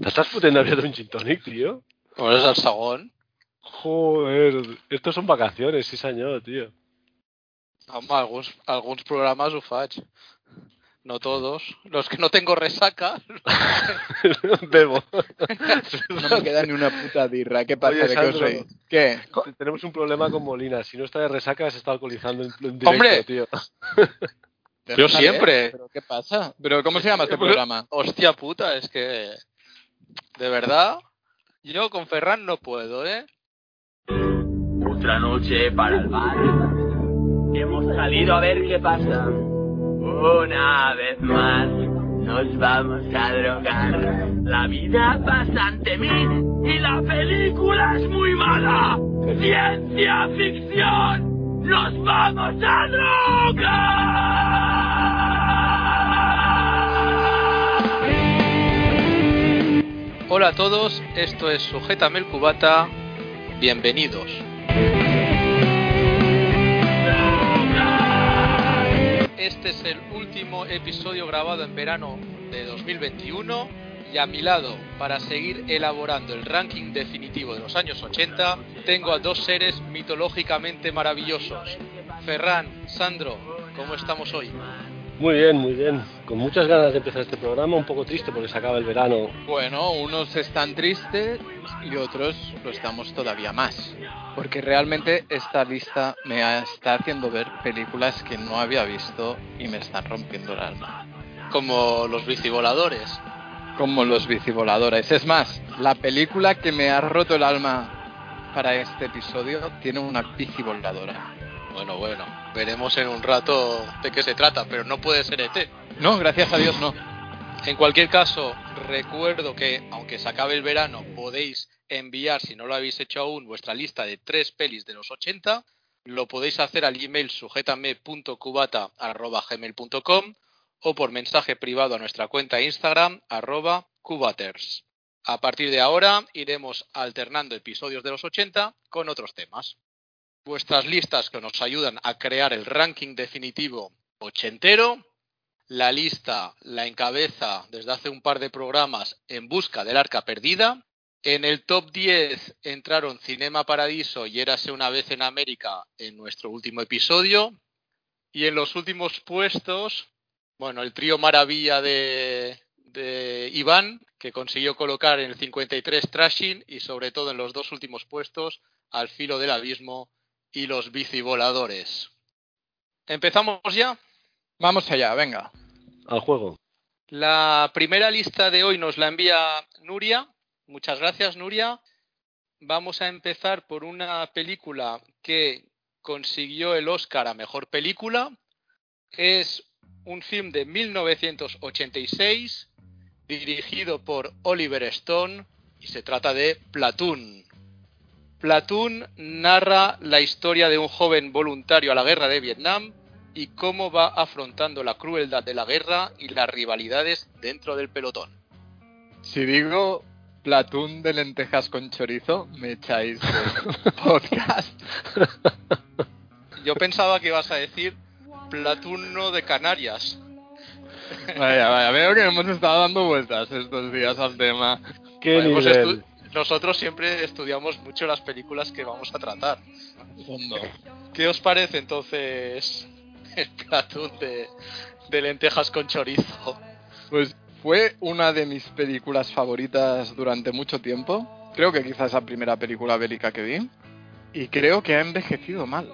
¿Te estás pudiendo abrir un gin tonic, tío? ¿O es al sagón? Joder, estos son vacaciones, sí señor, tío. Home, alguns, alguns programes ho faig. No todos. Los que no tengo resaca. Bebo. No me queda ni una puta birra. ¿Qué pasa? Oye, ¿De qué os Sandro. ¿Qué? Tenemos un problema con Molina. Si no está de resaca, se está alcoholizando en, en directo, ¡Hombre! tío. Yo siempre. ¿Pero qué pasa? ¿Pero cómo se llama este programa? Hostia puta, es que. De verdad. Yo con Ferran no puedo, ¿eh? Otra noche para el bar. Hemos salido a ver qué pasa. Una vez más nos vamos a drogar. La vida pasa ante mí y la película es muy mala. Ciencia ficción. Nos vamos a drogar. Hola a todos, esto es Sujétame el Cubata. Bienvenidos. Este es el último episodio grabado en verano de 2021 y a mi lado, para seguir elaborando el ranking definitivo de los años 80, tengo a dos seres mitológicamente maravillosos. Ferran, Sandro, ¿cómo estamos hoy? Muy bien, muy bien. Con muchas ganas de empezar este programa, un poco triste porque se acaba el verano. Bueno, unos están tristes y otros lo estamos todavía más. Porque realmente esta lista me está haciendo ver películas que no había visto y me están rompiendo el alma. Como los bicivoladores. Como los bicivoladores. Es más, la película que me ha roto el alma para este episodio tiene una bicivoladora. Bueno, bueno, veremos en un rato de qué se trata, pero no puede ser ET. No, gracias a Dios no. En cualquier caso, recuerdo que, aunque se acabe el verano, podéis enviar, si no lo habéis hecho aún, vuestra lista de tres pelis de los 80. Lo podéis hacer al email sujetame.cubata.gmail.com o por mensaje privado a nuestra cuenta Instagram, arroba cubaters. A partir de ahora iremos alternando episodios de los 80 con otros temas. Vuestras listas que nos ayudan a crear el ranking definitivo ochentero la lista la encabeza desde hace un par de programas En Busca del Arca Perdida. En el top 10 entraron Cinema Paradiso y Érase una vez en América en nuestro último episodio. Y en los últimos puestos, bueno, el trío Maravilla de, de Iván, que consiguió colocar en el 53 Trashing y sobre todo en los dos últimos puestos, Al filo del abismo y Los bicivoladores. ¿Empezamos ya? Vamos allá, venga. Al juego. La primera lista de hoy nos la envía Nuria. Muchas gracias, Nuria. Vamos a empezar por una película que consiguió el Oscar a Mejor Película. Es un film de 1986 dirigido por Oliver Stone y se trata de Platoon. Platoon narra la historia de un joven voluntario a la guerra de Vietnam y cómo va afrontando la crueldad de la guerra y las rivalidades dentro del pelotón. Si digo platún de lentejas con chorizo, me echáis del podcast. Yo pensaba que ibas a decir Platuno de Canarias. Vaya, vaya, veo que hemos estado dando vueltas estos días al tema. ¿Qué Bueno, nivel? estu- nosotros siempre estudiamos mucho las películas que vamos a tratar. Fondo. ¿Qué os parece entonces el Platoon de, de lentejas con chorizo? Pues fue una de mis películas favoritas durante mucho tiempo. Creo que quizás la primera película bélica que vi. Y creo que ha envejecido mal.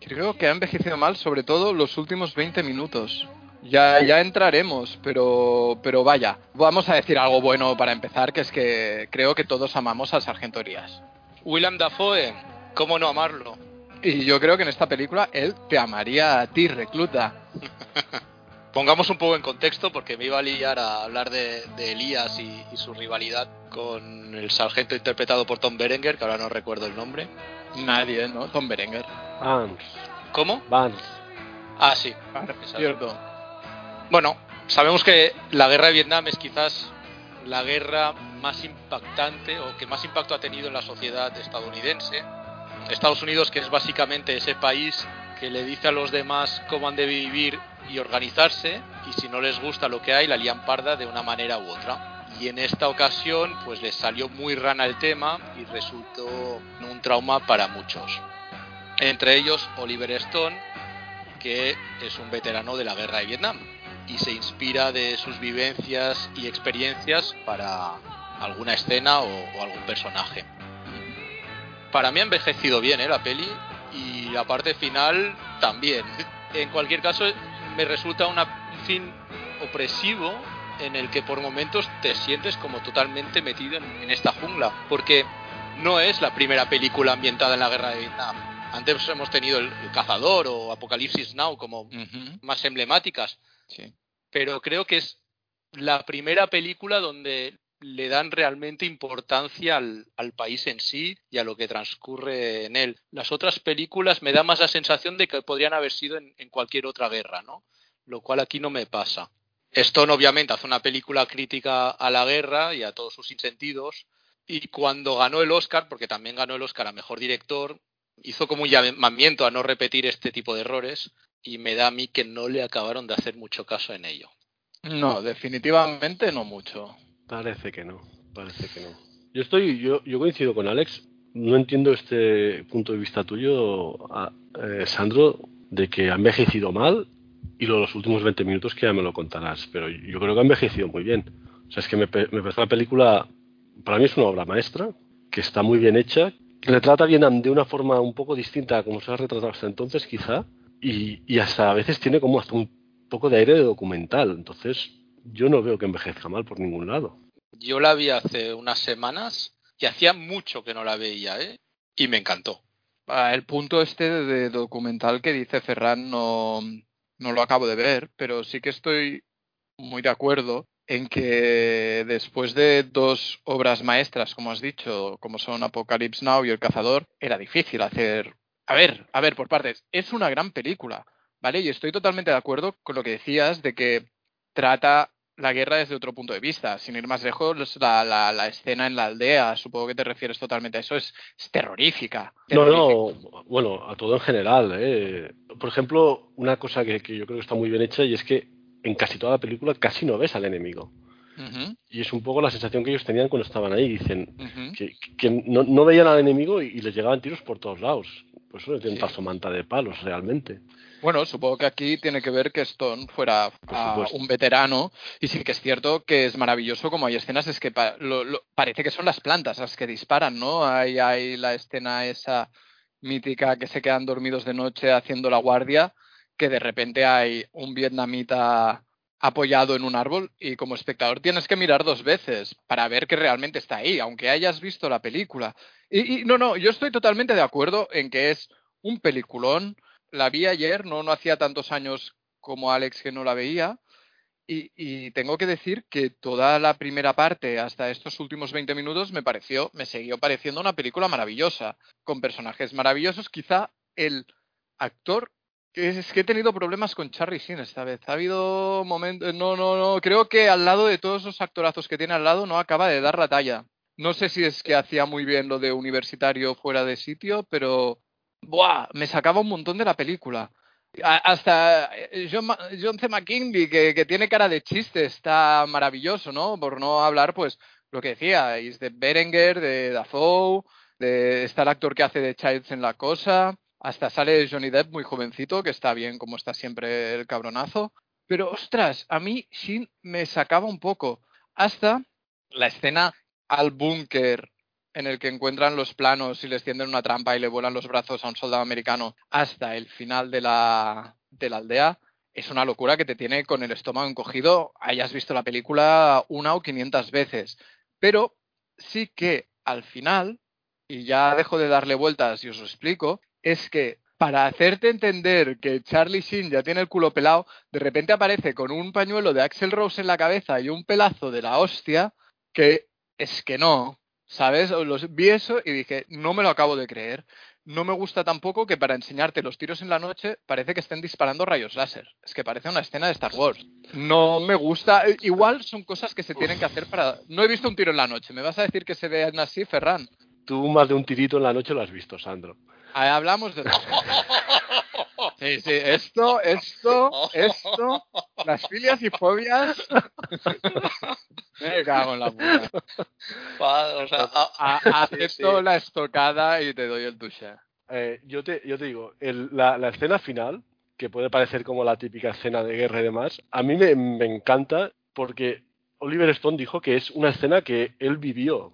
Creo que ha envejecido mal, sobre todo los últimos 20 minutos. Ya, ya entraremos, pero, pero vaya, vamos a decir algo bueno para empezar, que es que creo que todos amamos al Sargento Elías. William Dafoe, ¿cómo no amarlo? Y yo creo que en esta película él te amaría a ti, recluta. Pongamos un poco en contexto porque me iba a liar a hablar de, de Elías y, y su rivalidad con el sargento interpretado por Tom Berenger, que ahora no recuerdo el nombre. Nadie, ¿no? Tom Berenger. Vance. ¿Cómo? Vance. Ah, sí. Cierto. Bueno, sabemos que la guerra de Vietnam es quizás la guerra más impactante o que más impacto ha tenido en la sociedad estadounidense. Estados Unidos, que es básicamente ese país que le dice a los demás cómo han de vivir y organizarse, y si no les gusta lo que hay, la lían parda de una manera u otra. y en esta ocasión pues les salió muy rana el tema y resultó un trauma para muchos. Entre ellos Oliver Stone, que es un veterano de la guerra de Vietnam y se inspira de sus vivencias y experiencias para alguna escena o, algún personaje. Para mí ha envejecido bien ¿eh? la peli y la parte final también. En cualquier caso, me resulta un fin opresivo en el que por momentos te sientes como totalmente metido en, esta jungla, porque no es la primera película ambientada en la guerra de Vietnam. Antes hemos tenido el, Cazador o Apocalipsis Now como más emblemáticas, pero creo que es la primera película donde le dan realmente importancia al, país en sí y a lo que transcurre en él. Las otras películas me da más la sensación de que podrían haber sido en, en cualquier otra guerra, ¿no? Lo cual aquí no me pasa. Stone obviamente hace una película crítica a la guerra y a todos sus insentidos y cuando ganó el Oscar, porque también ganó el Oscar a Mejor Director, hizo como un llamamiento a no repetir este tipo de errores y me da a mí que no le acabaron de hacer mucho caso en ello. No, definitivamente no mucho. Parece que no, parece que no. Yo estoy, yo, yo coincido con Alex. No entiendo este punto de vista tuyo, eh, Sandro, de que ha envejecido mal y los últimos 20 minutos que ya me lo contarás, pero yo creo que ha envejecido muy bien. O sea, es que me, me parece la película, para mí es una obra maestra, que está muy bien hecha, que retrata bien de una forma un poco distinta a como se ha retratado hasta entonces, quizá, y, y hasta a veces tiene como hasta un poco de aire de documental. Entonces, yo no veo que envejezca mal por ningún lado. Yo la vi hace unas semanas y hacía mucho que no la veía, ¿eh? Y me encantó. Ah, el punto este de documental que dice Ferran no, no lo acabo de ver, pero sí que estoy muy de acuerdo en que después de dos obras maestras, como has dicho, como son Apocalypse Now y El Cazador, era difícil hacer... A ver, a ver, por partes, es una gran película, ¿vale? Y estoy totalmente de acuerdo con lo que decías de que trata la guerra desde otro punto de vista. Sin ir más lejos, la, la, escena en la aldea, supongo que te refieres totalmente a eso, es, terrorífica, No, no, bueno, a todo en general. ¿eh? Por ejemplo, una cosa que, yo creo que está muy bien hecha y es que en casi toda la película casi no ves al enemigo. Y es un poco la sensación que ellos tenían cuando estaban ahí. Dicen que, no, veían al enemigo y, les llegaban tiros por todos lados. Por eso le tienen paso manta de palos realmente. Bueno, supongo que aquí tiene que ver que Stone fuera un veterano y sí que es cierto que es maravilloso como hay escenas, es que parece que son las plantas las que disparan, ¿no? Hay, hay la escena esa mítica que se quedan dormidos de noche haciendo la guardia, que de repente hay un vietnamita apoyado en un árbol y como espectador tienes que mirar dos veces para ver que realmente está ahí, aunque hayas visto la película. Y, y no, no, yo estoy totalmente de acuerdo en que es un peliculón la vi ayer, no, no hacía tantos años como Alex que no la veía. Y, tengo que decir que toda la primera parte, hasta estos últimos 20 minutos, me pareció, me siguió pareciendo una película maravillosa, con personajes maravillosos. Quizá el actor, es, que he tenido problemas con Charlie Sheen esta vez. Ha habido momentos, no, no, no, creo que al lado de todos esos actorazos que tiene al lado no acaba de dar la talla. No sé si es que hacía muy bien lo de universitario fuera de sitio, pero ¡buah! me sacaba un montón de la película. hasta eh, John, John C. McKinley, que, tiene cara de chiste, está maravilloso, ¿no? Por no hablar, pues, lo que decía, de Berenger, de Dafoe, de, está el actor que hace de Childs en La Cosa, hasta sale Johnny Depp muy jovencito, que está bien como está siempre el cabronazo. Pero, ostras, a mí Shin me sacaba un poco. Hasta la escena al búnker en el que encuentran los planos y les tienden una trampa y le vuelan los brazos a un soldado americano hasta el final de la, de la aldea, es una locura que te tiene con el estómago encogido, hayas visto la película una o quinientas veces. Pero sí que al final, y ya dejo de darle vueltas y os lo explico, es que para hacerte entender que Charlie Sheen ya tiene el culo pelado, de repente aparece con un pañuelo de Axel Rose en la cabeza y un pelazo de la hostia, que es que no, ¿Sabes? Los, vi eso y dije, no me lo acabo de creer. No me gusta tampoco que para enseñarte los tiros en la noche parece que estén disparando rayos láser. Es que parece una escena de Star Wars. No me gusta. Eh, igual son cosas que se tienen que hacer para... No he visto un tiro en la noche. ¿Me vas a decir que se vean así, Ferran? Tú más de un tirito en la noche lo has visto, Sandro. Hablamos de... Sí, sí, esto, esto, esto, las filias y fobias. Me cago en la puta. O sea, ah, A- sí, acepto sí. la estocada y te doy el touché. Eh, yo, te, yo te digo, el- la, la escena final, que puede parecer como la típica escena de guerra y demás, a mí me, me encanta porque Oliver Stone dijo que es una escena que él vivió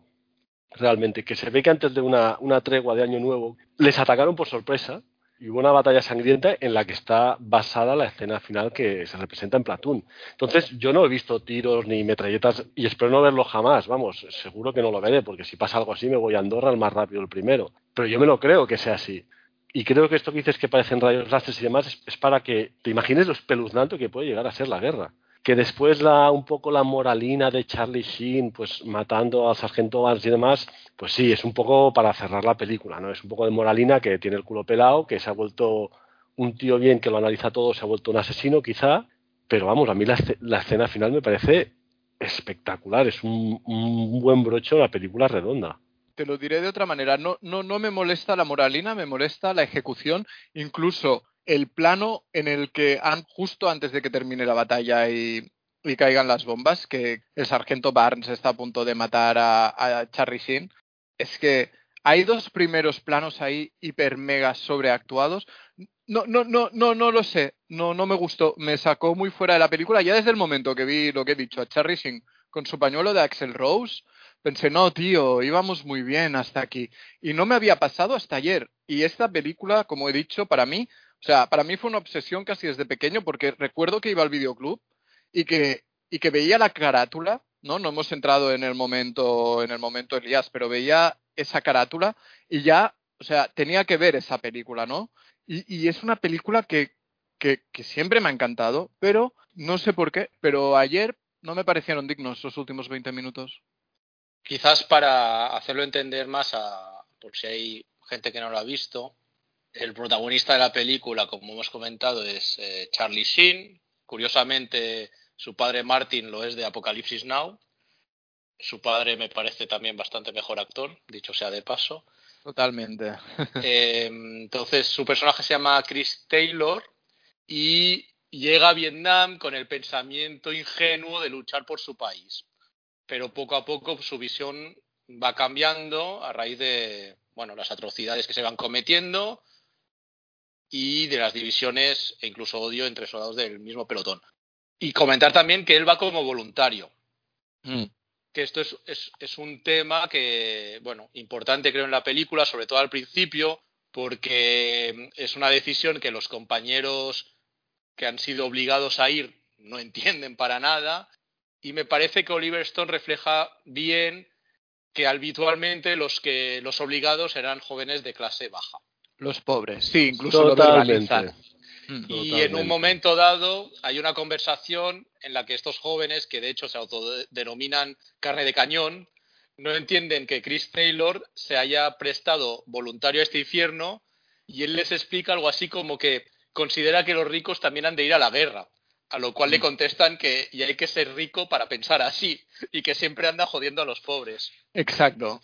realmente, que se ve que antes de una, tregua de Año Nuevo les atacaron por sorpresa y hubo una batalla sangrienta en la que está basada la escena final que se representa en Platoon. Entonces, yo no he visto tiros ni metralletas y espero no verlo jamás, vamos, seguro que no lo veré, porque si pasa algo así me voy a Andorra el más rápido el primero. Pero yo me lo creo que sea así. Y creo que esto que dices que parecen rayos láseres y demás es para que te imagines lo espeluznante que puede llegar a ser la guerra. Que después la, un poco la moralina de Charlie Sheen, pues matando al sargento Vance y demás, pues sí, es un poco para cerrar la película, ¿no? Es un poco de moralina que tiene el culo pelado, que se ha vuelto un tío bien que lo analiza todo, se ha vuelto un asesino quizá, pero vamos, a mí la, la escena final me parece espectacular, es un, un buen broche una película redonda. Te lo diré de otra manera. No, no, no me molesta la moralina, me molesta la ejecución, incluso el plano en el que han, justo antes de que termine la batalla y, caigan las bombas, que el sargento Barnes está a punto de matar a, a Charlie Sheen, es que hay dos primeros planos ahí hiper mega sobreactuados. No, no, no, no, no lo sé. No, no me gustó. Me sacó muy fuera de la película. Ya desde el momento que vi lo que he dicho a Charlie Sheen con su pañuelo de Axel Rose, pensé, no, tío, íbamos muy bien hasta aquí. Y no me había pasado hasta ayer. Y esta película, como he dicho, para mí, o sea, para mí fue una obsesión casi desde pequeño, porque recuerdo que iba al videoclub y que, y que veía la carátula, ¿no? No hemos entrado en el momento, en el momento Elías, pero veía esa carátula y ya, o sea, tenía que ver esa película, ¿no? Y, es una película que, que, que siempre me ha encantado, pero no sé por qué, pero ayer no me parecieron dignos los últimos 20 minutos. Quizás para hacerlo entender más, a, por si hay gente que no lo ha visto, el protagonista de la película, como hemos comentado, es eh, Charlie Sheen. Curiosamente, su padre Martin lo es de Apocalipsis Now. Su padre me parece también bastante mejor actor, dicho sea de paso. Totalmente. Eh, entonces, su personaje se llama Chris Taylor y llega a Vietnam con el pensamiento ingenuo de luchar por su país. Pero poco a poco su visión va cambiando a raíz de bueno, las atrocidades que se van cometiendo y de las divisiones e incluso odio entre soldados del mismo pelotón. Y comentar también que él va como voluntario Mm. que esto es, es, es un tema que, bueno, importante creo en la película, sobre todo al principio, porque es una decisión que los compañeros que han sido obligados a ir no entienden para nada, y me parece que Oliver Stone refleja bien que habitualmente los que los obligados eran jóvenes de clase baja. Los pobres, sí, incluso lo Totalmente. verbalizan. Mm. Y en Totalmente. un momento dado hay una conversación en la que estos jóvenes, que de hecho se autodenominan carne de cañón, no entienden que Chris Taylor se haya prestado voluntario a este infierno y él les explica algo así como que considera que los ricos también han de ir a la guerra. A lo cual le contestan que y hay que ser rico para pensar así y que siempre anda jodiendo a los pobres Exacto.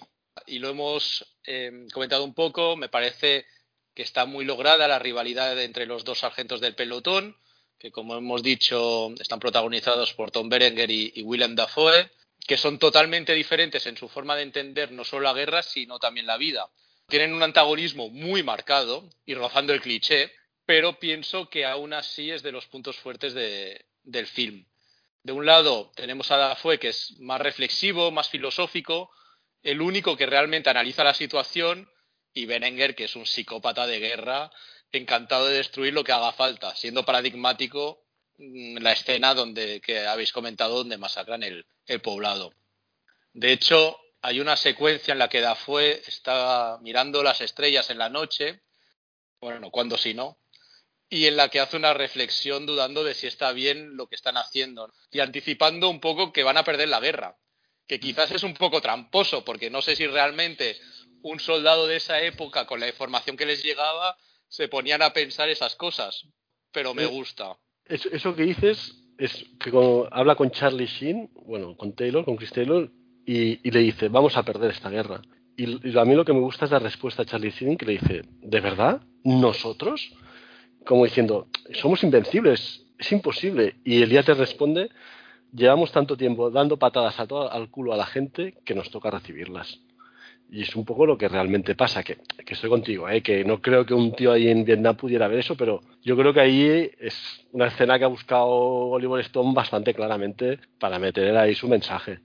y lo hemos eh, comentado un poco, me parece que está muy lograda la rivalidad entre los dos sargentos del pelotón, que como hemos dicho están protagonizados por Tom Berenger y, y Willem Dafoe, que son totalmente diferentes en su forma de entender no solo la guerra, sino también la vida. Tienen un antagonismo muy marcado y rozando el cliché, pero pienso que aún así es de los puntos fuertes de- del film. De un lado tenemos a Dafoe, que es más reflexivo, más filosófico, el único que realmente analiza la situación, y Berenguer, que es un psicópata de guerra, encantado de destruir lo que haga falta, siendo paradigmático mm, la escena donde que habéis comentado donde masacran el, el poblado. De hecho, hay una secuencia en la que Dafoe está mirando las estrellas en la noche, bueno, cuando si no, y en la que hace una reflexión dudando de si está bien lo que están haciendo y anticipando un poco que van a perder la guerra, que quizás es un poco tramposo, porque no sé si realmente un soldado de esa época, con la información que les llegaba, se ponían a pensar esas cosas, pero me Eh, gusta. Eso, eso que dices es que cuando habla con Charlie Sheen, bueno, con Taylor, con Chris Taylor, y, y le dice, vamos a perder esta guerra. Y, y a mí lo que me gusta es la respuesta de Charlie Sheen que le dice, ¿de verdad? ¿Nosotros? como diciendo, somos invencibles, es imposible. Y el día te responde, llevamos tanto tiempo dando patadas a todo, al culo a la gente que nos toca recibirlas. Y es un poco lo que realmente pasa, que, que estoy contigo, ¿eh? que no creo que un tío ahí en Vietnam pudiera ver eso, pero yo creo que ahí es una escena que ha buscado Oliver Stone bastante claramente para meter ahí su mensaje.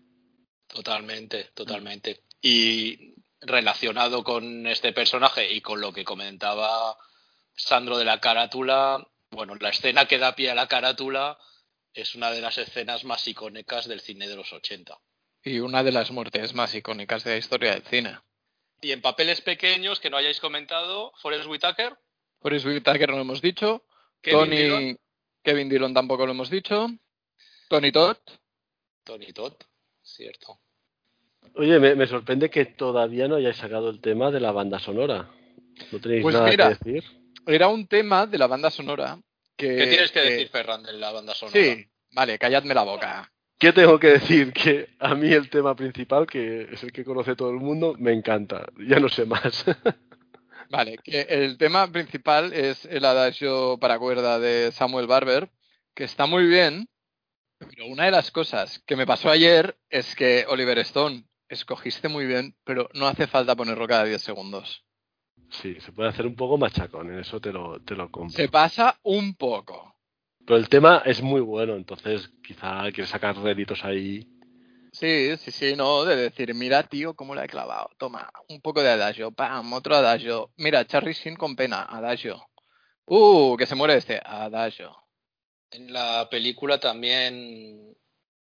Totalmente, totalmente. Y relacionado con este personaje y con lo que comentaba Sandro de la carátula, bueno, la escena que da pie a la carátula es una de las escenas más icónicas del cine de los 80. Y una de las muertes más icónicas de la historia del cine. Y en papeles pequeños que no hayáis comentado, Forrest Whitaker. Forrest Whitaker no lo hemos dicho. Kevin Tony, Dillon. Kevin Dillon tampoco lo hemos dicho. Tony Todd. Tony Todd, cierto. Oye, me, me sorprende que todavía no hayáis sacado el tema de la banda sonora. ¿No tenéis Pues nada mira, que decir? Era un tema de la banda sonora que... ¿Qué tienes que que- decir, Ferran, de la banda sonora? Sí, vale, calladme la boca. ¿Qué tengo que decir? Que a mí el tema principal, que es el que conoce todo el mundo, me encanta. Ya no sé más. Vale, que el tema principal es el adagio para cuerda de Samuel Barber, que está muy bien, pero una de las cosas que me pasó ayer es que Oliver Stone escogiste muy bien, pero no hace falta ponerlo cada 10 segundos. sí, se puede hacer un poco machacón, en eso te lo, te lo compro. Se pasa un poco. Pero el tema es muy bueno, entonces quizá quieres sacar réditos ahí. Sí, sí, sí, no, de decir, mira, tío, cómo la he clavado. Toma, un poco de adagio, pam, otro adagio. Mira, Charlie Sheen con pena, adagio. Uh, que se muere este, adagio. En la película también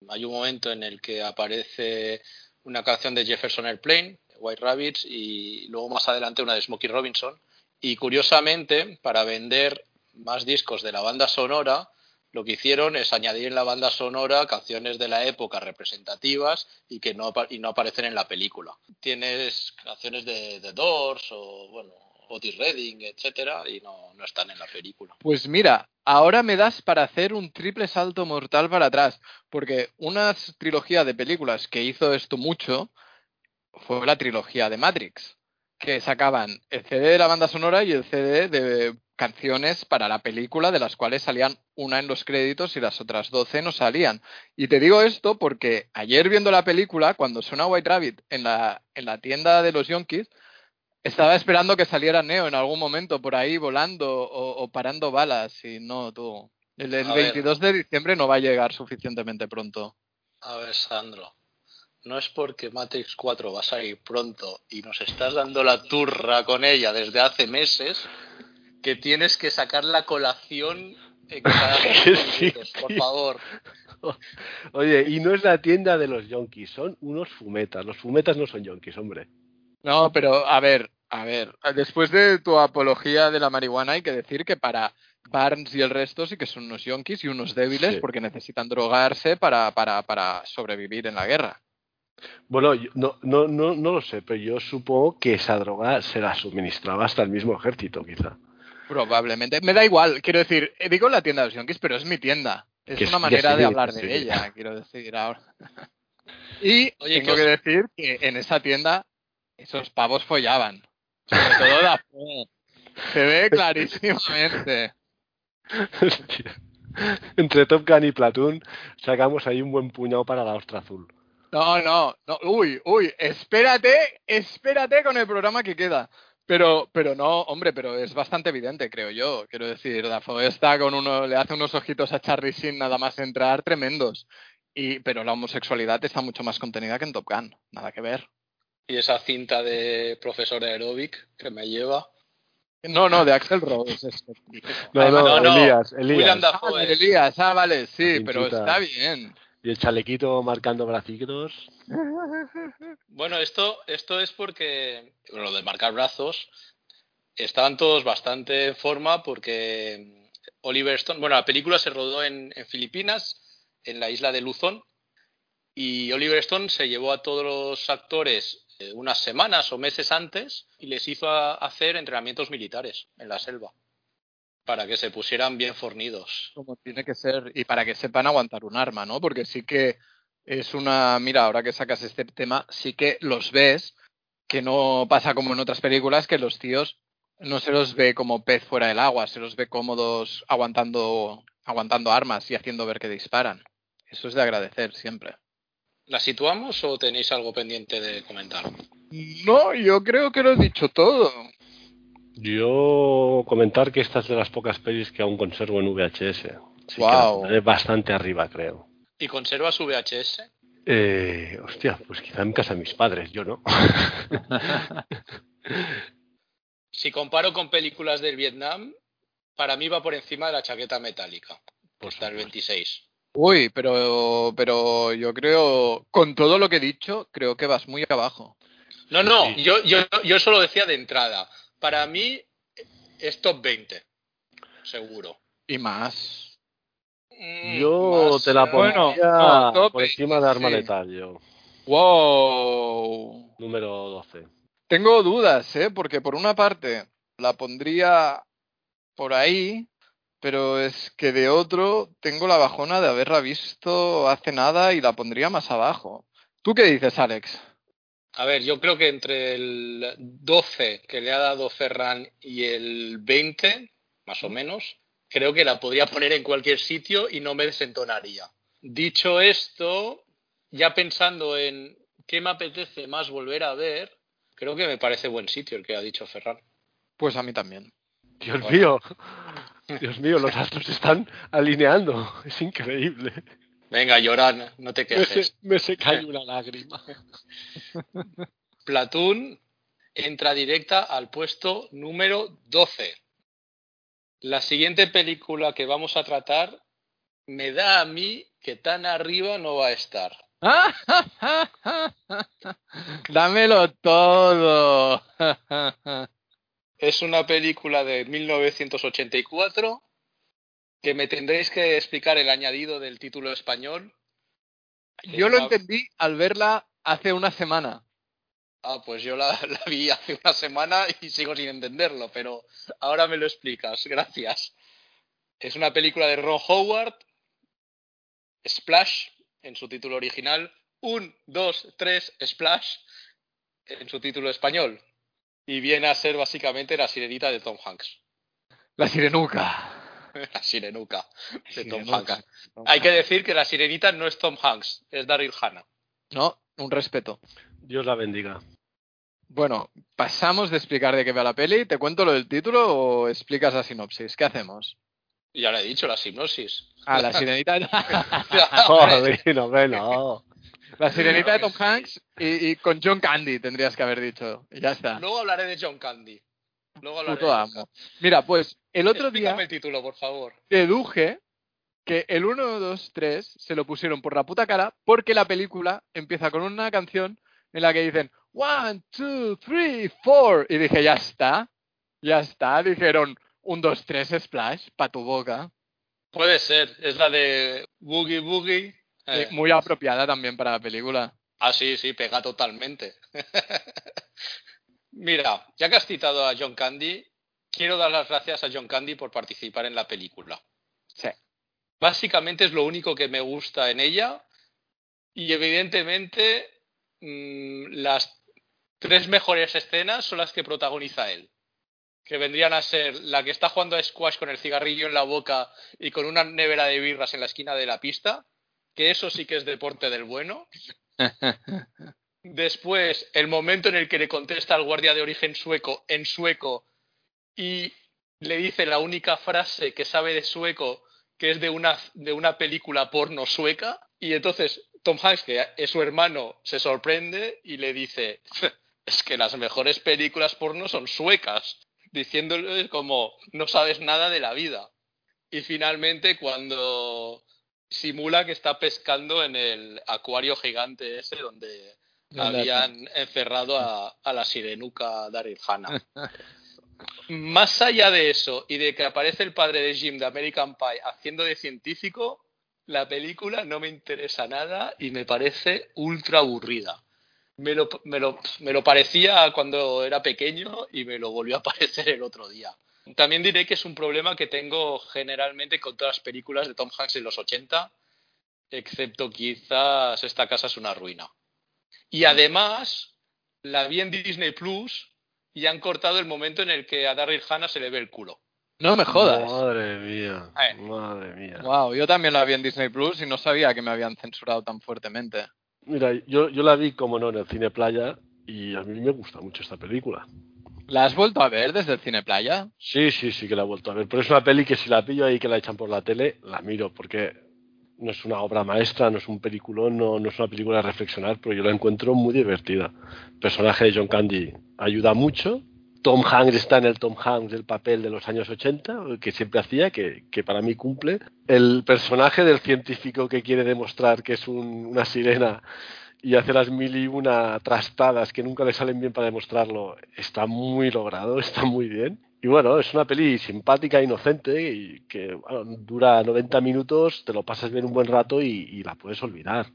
hay un momento en el que aparece una canción de Jefferson Airplane, White Rabbits, y luego más adelante una de Smokey Robinson. Y curiosamente, para vender más discos de la banda sonora, lo que hicieron es añadir en la banda sonora canciones de la época representativas y que no, y no aparecen en la película. Tienes canciones de The Doors o, bueno, Otis Redding, etcétera, y no, no están en la película. Pues mira, ahora me das para hacer un triple salto mortal para atrás, porque una trilogía de películas que hizo esto mucho fue la trilogía de Matrix, que sacaban el CD de la banda sonora y el CD de canciones para la película, de las cuales salían una en los créditos y las otras 12 no salían. Y te digo esto porque ayer viendo la película, cuando suena White Rabbit en la, en la tienda de los Yonkis, estaba esperando que saliera Neo en algún momento por ahí volando o, o parando balas y no, tú. El, el A ver. 22 de diciembre no va a llegar suficientemente pronto. A ver, Sandro, no es porque Matrix 4 va a salir pronto y nos estás dando la turra con ella desde hace meses que tienes que sacar la colación en cada Que cinco sí, minutos, por favor. Oye, y no es la tienda de los yonkis, son unos fumetas. Los fumetas no son yonkis, hombre. No, pero a ver, a ver, después de tu apología de la marihuana hay que decir que para Barnes y el resto sí que son unos yonkis y unos débiles Sí. porque necesitan drogarse para, para, para sobrevivir en la guerra. Bueno, yo no, no, no, no lo sé, pero yo supongo que esa droga se la suministraba hasta el mismo ejército, quizá. Probablemente. Me da igual, quiero decir, eh, digo la tienda de los yonkis, pero es mi tienda. Es Que una sí, manera sí, de hablar sí. de ella, quiero decir ahora. Y Oye, tengo que os- decir que en esa tienda esos pavos follaban. Sobre todo Dafoe. Se ve clarísimamente. Entre Top Gun y Platoon sacamos ahí un buen puñado para la ostra azul. No, no, no. Uy, uy, espérate, espérate con el programa que queda. Pero, pero no, hombre, pero es bastante evidente, creo yo. Quiero decir, Dafoe está con uno, le hace unos ojitos a Charlie Sheen nada más entrar, tremendos. Y, pero la homosexualidad está mucho más contenida que en Top Gun. Nada que ver. Y esa cinta de profesor aeróbic que me lleva. No, no, de Axel Rose. es- No, Además, no, no, no. Elías, Elías. Dafoe. Ah, Elías, ah, vale, sí, pero está bien. Y el chalequito marcando bracitos. Bueno, esto, esto es porque lo de marcar brazos estaban todos bastante en forma porque Oliver Stone, bueno, la película se rodó en, en Filipinas, en la isla de Luzón, y Oliver Stone se llevó a todos los actores eh, unas semanas o meses antes y les hizo a- hacer entrenamientos militares en la selva para que se pusieran bien fornidos. como tiene que ser y para que sepan aguantar un arma, ¿no? Porque sí que es una, mira, ahora que sacas este tema, sí que los ves que no pasa como en otras películas que los tíos No se los ve como pez fuera del agua, se los ve cómodos aguantando, aguantando armas y haciendo ver que disparan. Eso es de agradecer siempre. ¿La situamos o tenéis algo pendiente de comentar? No, yo creo que lo he dicho todo. Yo comentar que esta es de las pocas pelis que aún conservo en VHS. Así que la pondré bastante arriba, creo. ¿Y conserva su VHS? Eh, hostia, pues quizá en casa de mis padres, yo no. Si comparo con películas del Vietnam, para mí va por encima de la chaqueta metálica. Por Está el supuesto. 26. Uy, pero, pero yo creo, con todo lo que he dicho, creo que vas muy abajo. No, no, Sí. yo, yo, yo solo decía de entrada. Para mí es top 20. Seguro. Y más. Mm, Yo más, te la eh, Bueno, pondría no, por encima de Arma sí. Letal, yo. Wow. Número 12. Tengo dudas, ¿eh? Porque por una parte la pondría por ahí, pero es que de otro tengo la bajona de haberla visto hace nada y la pondría más abajo. ¿Tú qué dices, Alex? A ver, yo creo que entre el 12 que le ha dado Ferran y el 20, más o menos, creo que la podría poner en cualquier sitio y no me desentonaría. Dicho esto, ya pensando en qué me apetece más volver a ver, creo que me parece buen sitio el que ha dicho Ferran. Pues a mí también. Dios Bueno. mío. Dios mío, los astros se están alineando. Es increíble. Venga, Lloran, no te Me quejes. se, me se cae una lágrima. Platoon entra directa al puesto número 12. La siguiente película que vamos a tratar me da a mí que tan arriba no va a estar. Dámelo todo. Es una película de 1984 que me tendréis que explicar el añadido del título español. Yo lo Es una- entendí al verla hace una semana. Ah, pues yo la, la vi hace una semana y sigo sin entenderlo, pero ahora me lo explicas. Gracias. Es una película de Ron Howard, Splash, en su título original, un, dos, tres, Splash, en su título español. Y viene a ser básicamente la sirenita de Tom Hanks. La sirenuca. La sirenuca de Tom. Hanks. Hay que decir que la sirenita no es Tom Hanks, es Daryl Hannah. No, un respeto. Dios la bendiga. Bueno, pasamos de explicar de qué va la peli. ¿Te cuento lo del título o explicas la sinopsis? ¿Qué hacemos? Ya le he dicho, la hipnosis. Ah, la sirenita. Joder, no, no. la sirenita de Tom Hanks y, y con John Candy tendrías que haber dicho. Y ya está. Luego hablaré de John Candy. Luego hablaré Puto amo. Mira, pues el otro día Explícame el título, por favor. deduje que el 1, 2, 3 se lo pusieron por la puta cara porque la película empieza con una canción en la que dicen 1, 2, 3, 4 y dije, ya está, ya está. Dijeron 1, 2, 3 splash pa' tu boca. Puede ser, es la de Boogie Boogie. Eh, Muy apropiada también para la película. Ah, sí, sí, pega totalmente. Mira, ya que has citado a John Candy, quiero dar las gracias a John Candy por participar en la película. Sí. Básicamente es lo único que me gusta en ella y evidentemente mm, las tres mejores escenas son las que protagoniza él. Que vendrían a ser la que está jugando a squash con el cigarrillo en la boca y con una nevera de birras en la esquina de la pista, que eso sí que es deporte del bueno. Después, el momento en el que le contesta al guardia de origen sueco en sueco y le dice la única frase que sabe de sueco, que es de una, de una película porno sueca. Y entonces Tom Hanks, que es su hermano, se sorprende y le dice, es que las mejores películas porno son suecas, diciéndole como, no sabes nada de la vida. Y finalmente cuando simula que está pescando en el acuario gigante ese donde habían encerrado a, a la sirenuca Daryl Hannah. Más allá de eso y de que aparece el padre de Jim de American Pie haciendo de científico, la película no me interesa nada y me parece ultra aburrida. Me lo, me lo- me lo parecía cuando era pequeño y me lo volvió a parecer el otro día. También diré que es un problema que tengo generalmente con todas las películas de Tom Hanks en los 80, excepto quizás Esta casa es una ruina. Y además, la vi en Disney Plus y han cortado el momento en el que a Daryl Hannah se le ve el culo. No me jodas. Madre mía. Eh. Madre mía. Wow, yo también la vi en Disney Plus y no sabía que me habían censurado tan fuertemente. Mira, yo, yo la vi, como no, en el cine playa y a mí me gusta mucho esta película. ¿La has vuelto a ver desde el cine playa? Sí, sí, sí que la he vuelto a ver. Pero es una peli que si la pillo ahí que la echan por la tele, la miro, porque no es una obra maestra, no es un peliculón, no, no es una película a reflexionar, pero yo la encuentro muy divertida. El personaje de John Candy ayuda mucho. Tom Hanks está en el Tom Hanks del papel de los años 80, que siempre hacía, que, que para mí cumple. El personaje del científico que quiere demostrar que es un- una sirena y hace las mil y una trastadas que nunca le salen bien para demostrarlo, está muy logrado, está muy bien. Y bueno, es una peli simpática, inocente y que bueno, dura 90 minutos, te lo pasas bien un buen rato y, y la puedes olvidar.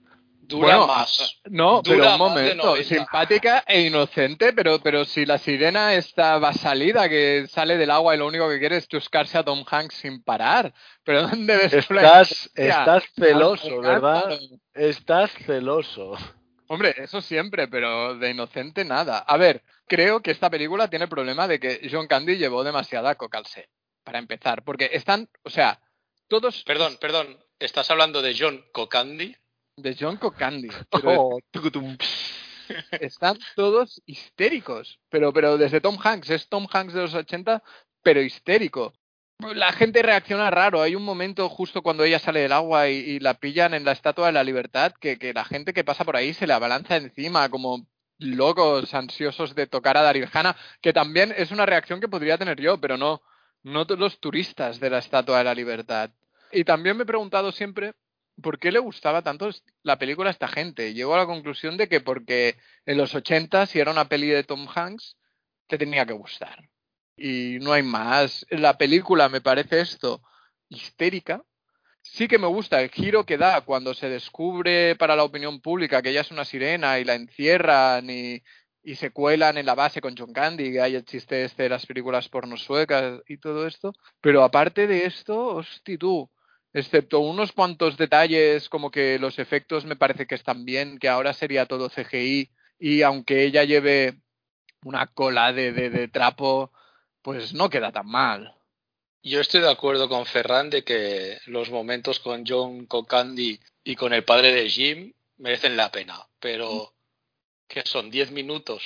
Dura Bueno, más. No, Dura pero un momento, 90. simpática e inocente, pero, pero si la sirena está va salida, que sale del agua y lo único que quiere es chuscarse a Tom Hanks sin parar. ¿Pero dónde ves la Estás, estás celoso, ¿verdad? Estás celoso. Hombre, eso siempre, pero de inocente nada. A ver, creo que esta película tiene el problema de que John Candy llevó demasiada cocalse, para empezar, porque están, o sea, todos Perdón, perdón. ¿Estás hablando de John Cocandi? de John Cocandy. quiero Oh, están todos histéricos. Pero, pero desde Tom Hanks, es Tom Hanks de los 80, pero histérico. La gente reacciona raro. Hay un momento justo cuando ella sale del agua y, y la pillan en la Estatua de la Libertad que, que la gente que pasa por ahí se le abalanza encima como locos, ansiosos de tocar a Daryl Hannah, que también es una reacción que podría tener yo, pero no, no los turistas de la Estatua de la Libertad. Y también me he preguntado siempre por qué le gustaba tanto la película a esta gente. Llego a la conclusión de que porque en los 80, si era una peli de Tom Hanks, te tenía que gustar. Y no hay más. La película me parece esto histérica. Sí que me gusta el giro que da cuando se descubre para la opinión pública que ella es una sirena y la encierran y, se cuelan en la base con John Candy, que hay el chiste este de las películas porno suecas y todo esto. Pero aparte de esto, hosti excepto unos cuantos detalles como que los efectos me parece que están bien, que ahora sería todo CGI y aunque ella lleve una cola de, de, de trapo, pues no queda tan mal. Yo estoy de acuerdo con Ferran de que los momentos con John Cocandi y con el padre de Jim merecen la pena, pero que son 10 minutos,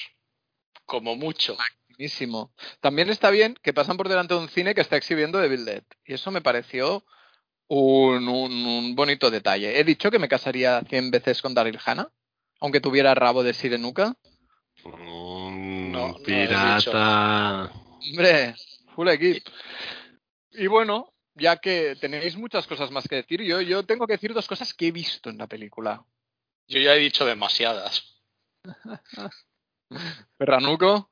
como mucho. Buenísimo. También está bien que pasan por delante de un cine que está exhibiendo Evil Dead. Y eso me pareció un, un, un bonito detalle. He dicho que me casaría 100 veces con Daryl Hannah, aunque tuviera rabo de sirenuca. Mm, No, pirata. Hombre, full equip. Y bueno, ya que tenéis muchas cosas más que decir, yo, yo tengo que decir dos cosas que he visto en la película. Yo ya he dicho demasiadas. Ferranuco,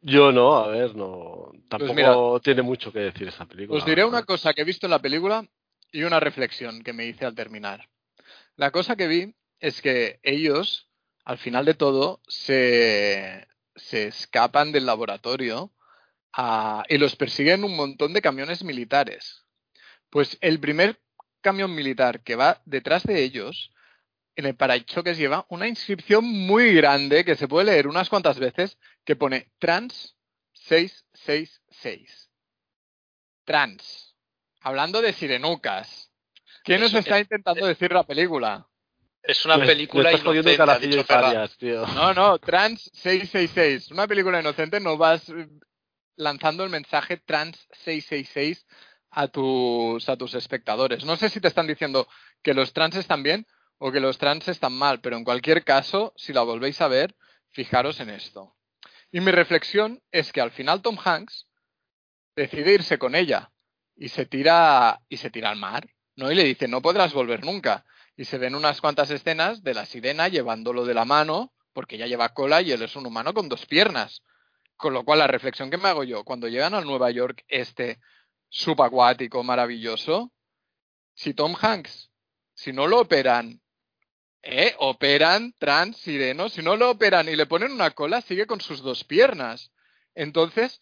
Yo no, a ver, no. Tampoco mira, tiene mucho que decir esa película. os diré una cosa que he visto en la película y una reflexión que me hice al terminar. La cosa que vi es que ellos, al final de todo, se, se escapan del laboratorio a- y los persiguen un montón de camiones militares. Pues el primer camión militar que va detrás de ellos, en el parachoques lleva una inscripción muy grande que se puede leer unas cuantas veces que pone Trans 666. Trans. Hablando de sirenucas. ¿Quién nos está intentando decir la película? Es una película inocente, ha dicho y Ferran. Farias, tío. No, no, Trans 666. Una película inocente, no vas eh, lanzando el mensaje Trans 666 a tus, a tus espectadores. No sé si te están diciendo que los trans están bien o que los trans están mal, pero en cualquier caso, si la volvéis a ver, fijaros en esto. Y mi reflexión es que al final Tom Hanks decide irse con ella y se tira y se tira al mar, ¿no? Y le dice, "No podrás volver nunca." Y se ven unas cuantas escenas de la sirena llevándolo de la mano, porque ella lleva cola y él es un humano con dos piernas. Con lo cual la reflexión que me hago yo, cuando llegan a Nueva York este subacuático maravilloso, si Tom Hanks, si no lo operan, ¿eh? Operan trans sireno, si no lo operan y le ponen una cola, sigue con sus dos piernas. Entonces,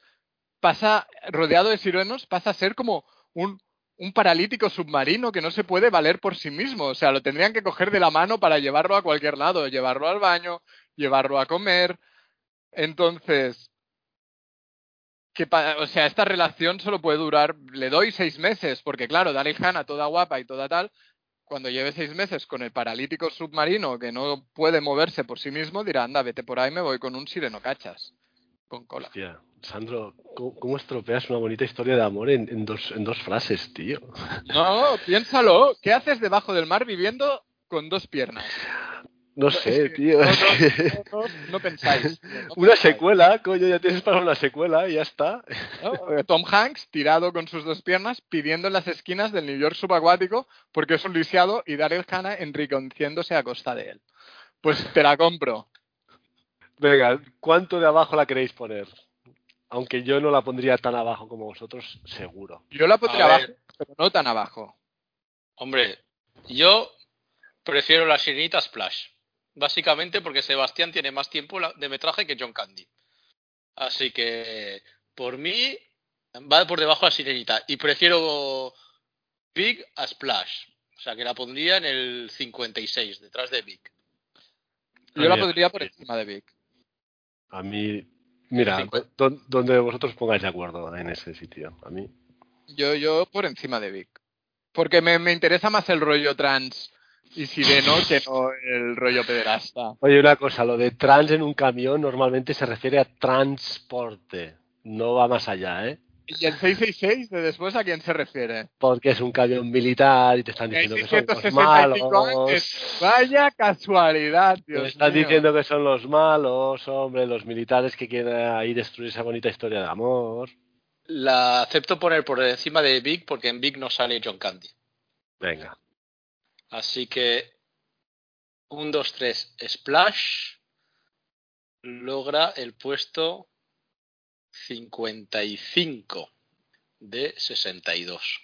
pasa, rodeado de sirenos, pasa a ser como un, un paralítico submarino que no se puede valer por sí mismo. O sea, lo tendrían que coger de la mano para llevarlo a cualquier lado, llevarlo al baño, llevarlo a comer. Entonces, que o sea, esta relación solo puede durar, le doy seis meses, porque claro, Daryl Hannah, toda guapa y toda tal, cuando lleve seis meses con el paralítico submarino que no puede moverse por sí mismo, dirá, anda, vete por ahí, me voy con un sireno cachas. Con cola. Hostia, Sandro, ¿cómo, cómo estropeas una bonita historia de amor en, en dos, en dos frases, tío? No, piénsalo. ¿Qué haces debajo del mar viviendo con dos piernas? No es sé, que tío. no, No, pensáis. tío, no Una pensáis, secuela, coño, ya tienes para una secuela y ya está. ¿no? Eh, Tom Hanks tirado con sus dos piernas pidiendo en las esquinas del New York subacuático porque es un lisiado y Daryl Hannah enriqueciéndose a costa de él. Pues te la compro. Venga, ¿cuánto de abajo la queréis poner? Aunque yo no la pondría tan abajo como vosotros, seguro. Yo la pondría abajo, pero no tan abajo. Hombre, yo prefiero la Sirenita Splash. Básicamente porque Sebastián tiene más tiempo de metraje que John Candy. Así que, por mí, va por debajo la Sirenita. Y prefiero Big a Splash. O sea, que la pondría en el 56, detrás de Big. Yo la pondría por encima de Vic. A mí, mira, donde vosotros pongáis de acuerdo en ese sitio. A mí. Yo, yo por encima de Vic. Porque me, me interesa más el rollo trans y sireno que no el rollo pederasta. Oye, una cosa, lo de trans en un camión normalmente se refiere a transporte. No va más allá, ¿eh? ¿Y el 666 de después a quién se refiere? Porque es un camión militar y te están diciendo que son los 665 años. malos. Vaya casualidad, Te Dios están mío. diciendo que son los malos, hombre, los militares que quieren ahí destruir esa bonita historia de amor. La acepto poner por encima de Big porque en Big no sale John Candy. Venga. Así que 1, 2, 3, Splash logra el puesto 55 de 62.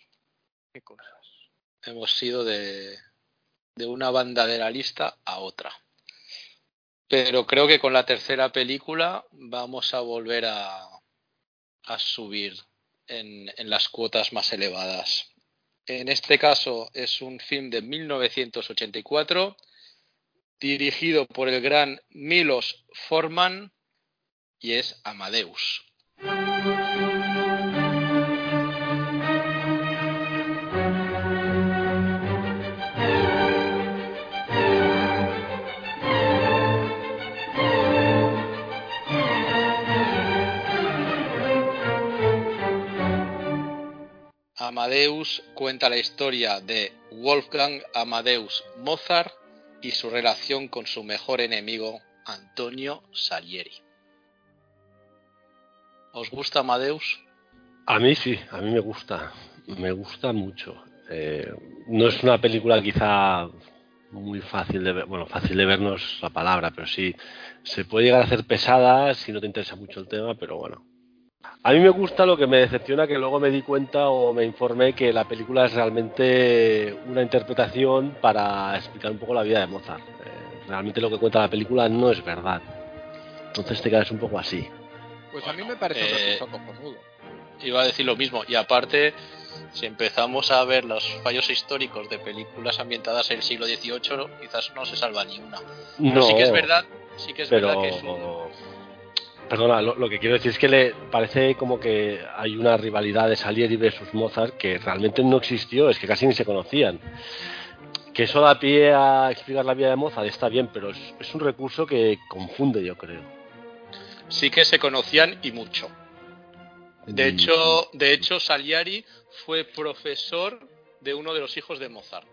Qué cosas. Hemos ido de, de una banda de la lista a otra. Pero creo que con la tercera película vamos a volver a, a subir en, en las cuotas más elevadas. En este caso es un film de 1984 dirigido por el gran Milos Forman y es Amadeus. Amadeus cuenta la historia de Wolfgang Amadeus Mozart y su relación con su mejor enemigo, Antonio Salieri. ¿Os gusta Amadeus? A mí sí, a mí me gusta. Me gusta mucho. Eh, no es una película quizá muy fácil de ver. Bueno, fácil de ver no es la palabra, pero sí se puede llegar a hacer pesada si no te interesa mucho el tema, pero bueno. A mí me gusta lo que me decepciona que luego me di cuenta o me informé que la película es realmente una interpretación para explicar un poco la vida de Mozart. Eh, realmente lo que cuenta la película no es verdad. Entonces te quedas un poco así. Pues a mí Bueno, me parece un eh, cojonudo. Iba a decir lo mismo. Y aparte, si empezamos a ver los fallos históricos de películas ambientadas en el siglo XVIII, quizás no se salva ni una. Pero No, sí que es verdad, sí que es pero verdad que es un, perdona lo, lo que quiero decir es que le parece como que hay una rivalidad de Salieri versus Mozart que realmente no existió es que casi ni se conocían que eso da pie a explicar la vida de Mozart está bien pero es, es un recurso que confunde yo creo sí que se conocían y mucho. De Y- hecho, de hecho, Salieri fue profesor de uno de los hijos de Mozart.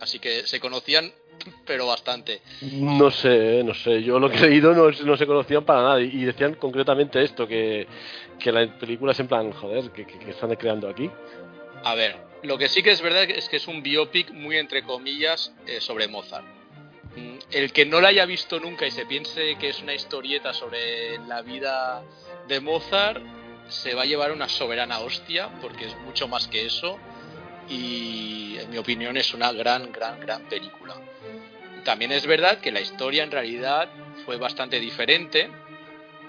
Así que se conocían, pero bastante. no sé no sé yo lo que he leído no, no se conocían para nada y decían concretamente esto que, que la película es en plan joder que, que- que están creando aquí A ver, lo que sí que es verdad es que es un biopic muy entre comillas eh, sobre Mozart. Mm, El que no la haya visto nunca y se piense que es una historieta sobre la vida de Mozart se va a llevar una soberana hostia porque es mucho más que eso y en mi opinión es una gran, gran, gran película. También es verdad que la historia en realidad fue bastante diferente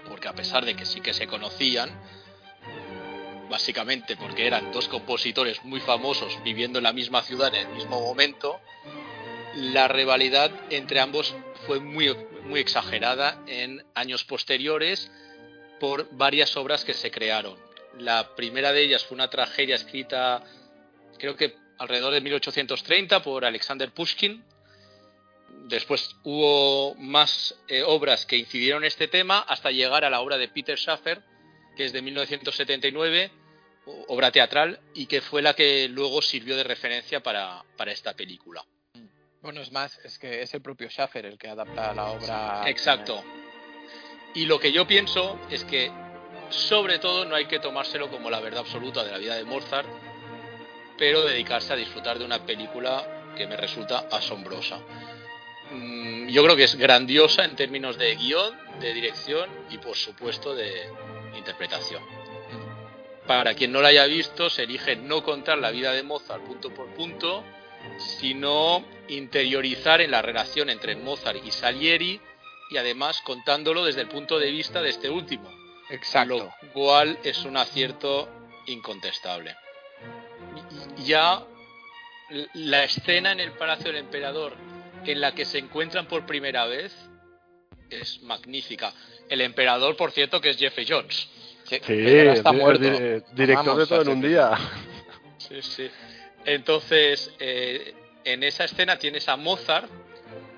porque a pesar de que sí que se conocían, básicamente porque eran dos compositores muy famosos viviendo en la misma ciudad en el mismo momento, la rivalidad entre ambos fue muy, muy exagerada en años posteriores por varias obras que se crearon. La primera de ellas fue una tragedia escrita, creo que alrededor de 1830, por Alexander Pushkin. Después hubo más eh, obras que incidieron en este tema hasta llegar a la obra de Peter Schaffer, que es de 1979, obra teatral, y que fue la que luego sirvió de referencia para, para esta película. Bueno, es más, es que es el propio Schaffer el que adapta la obra. Exacto. Y lo que yo pienso es que, sobre todo, no hay que tomárselo como la verdad absoluta de la vida de Mozart, pero dedicarse a disfrutar de una película que me resulta asombrosa. Mm, Yo creo que es grandiosa en términos de guion, de dirección y, por supuesto, de interpretación. Para quien no la haya visto, se elige no contar la vida de Mozart punto por punto, sino interiorizar en la relación entre Mozart y Salieri y además contándolo desde el punto de vista de este último, Exacto. lo cual es un acierto incontestable. Ya la escena en el Palacio del Emperador en la que se encuentran por primera vez es magnífica. El emperador, por cierto, que es Jeffrey Jones. Sí, está muerto. di- director de todo en un día. Sí, sí. Entonces, eh, en esa escena tienes a Mozart,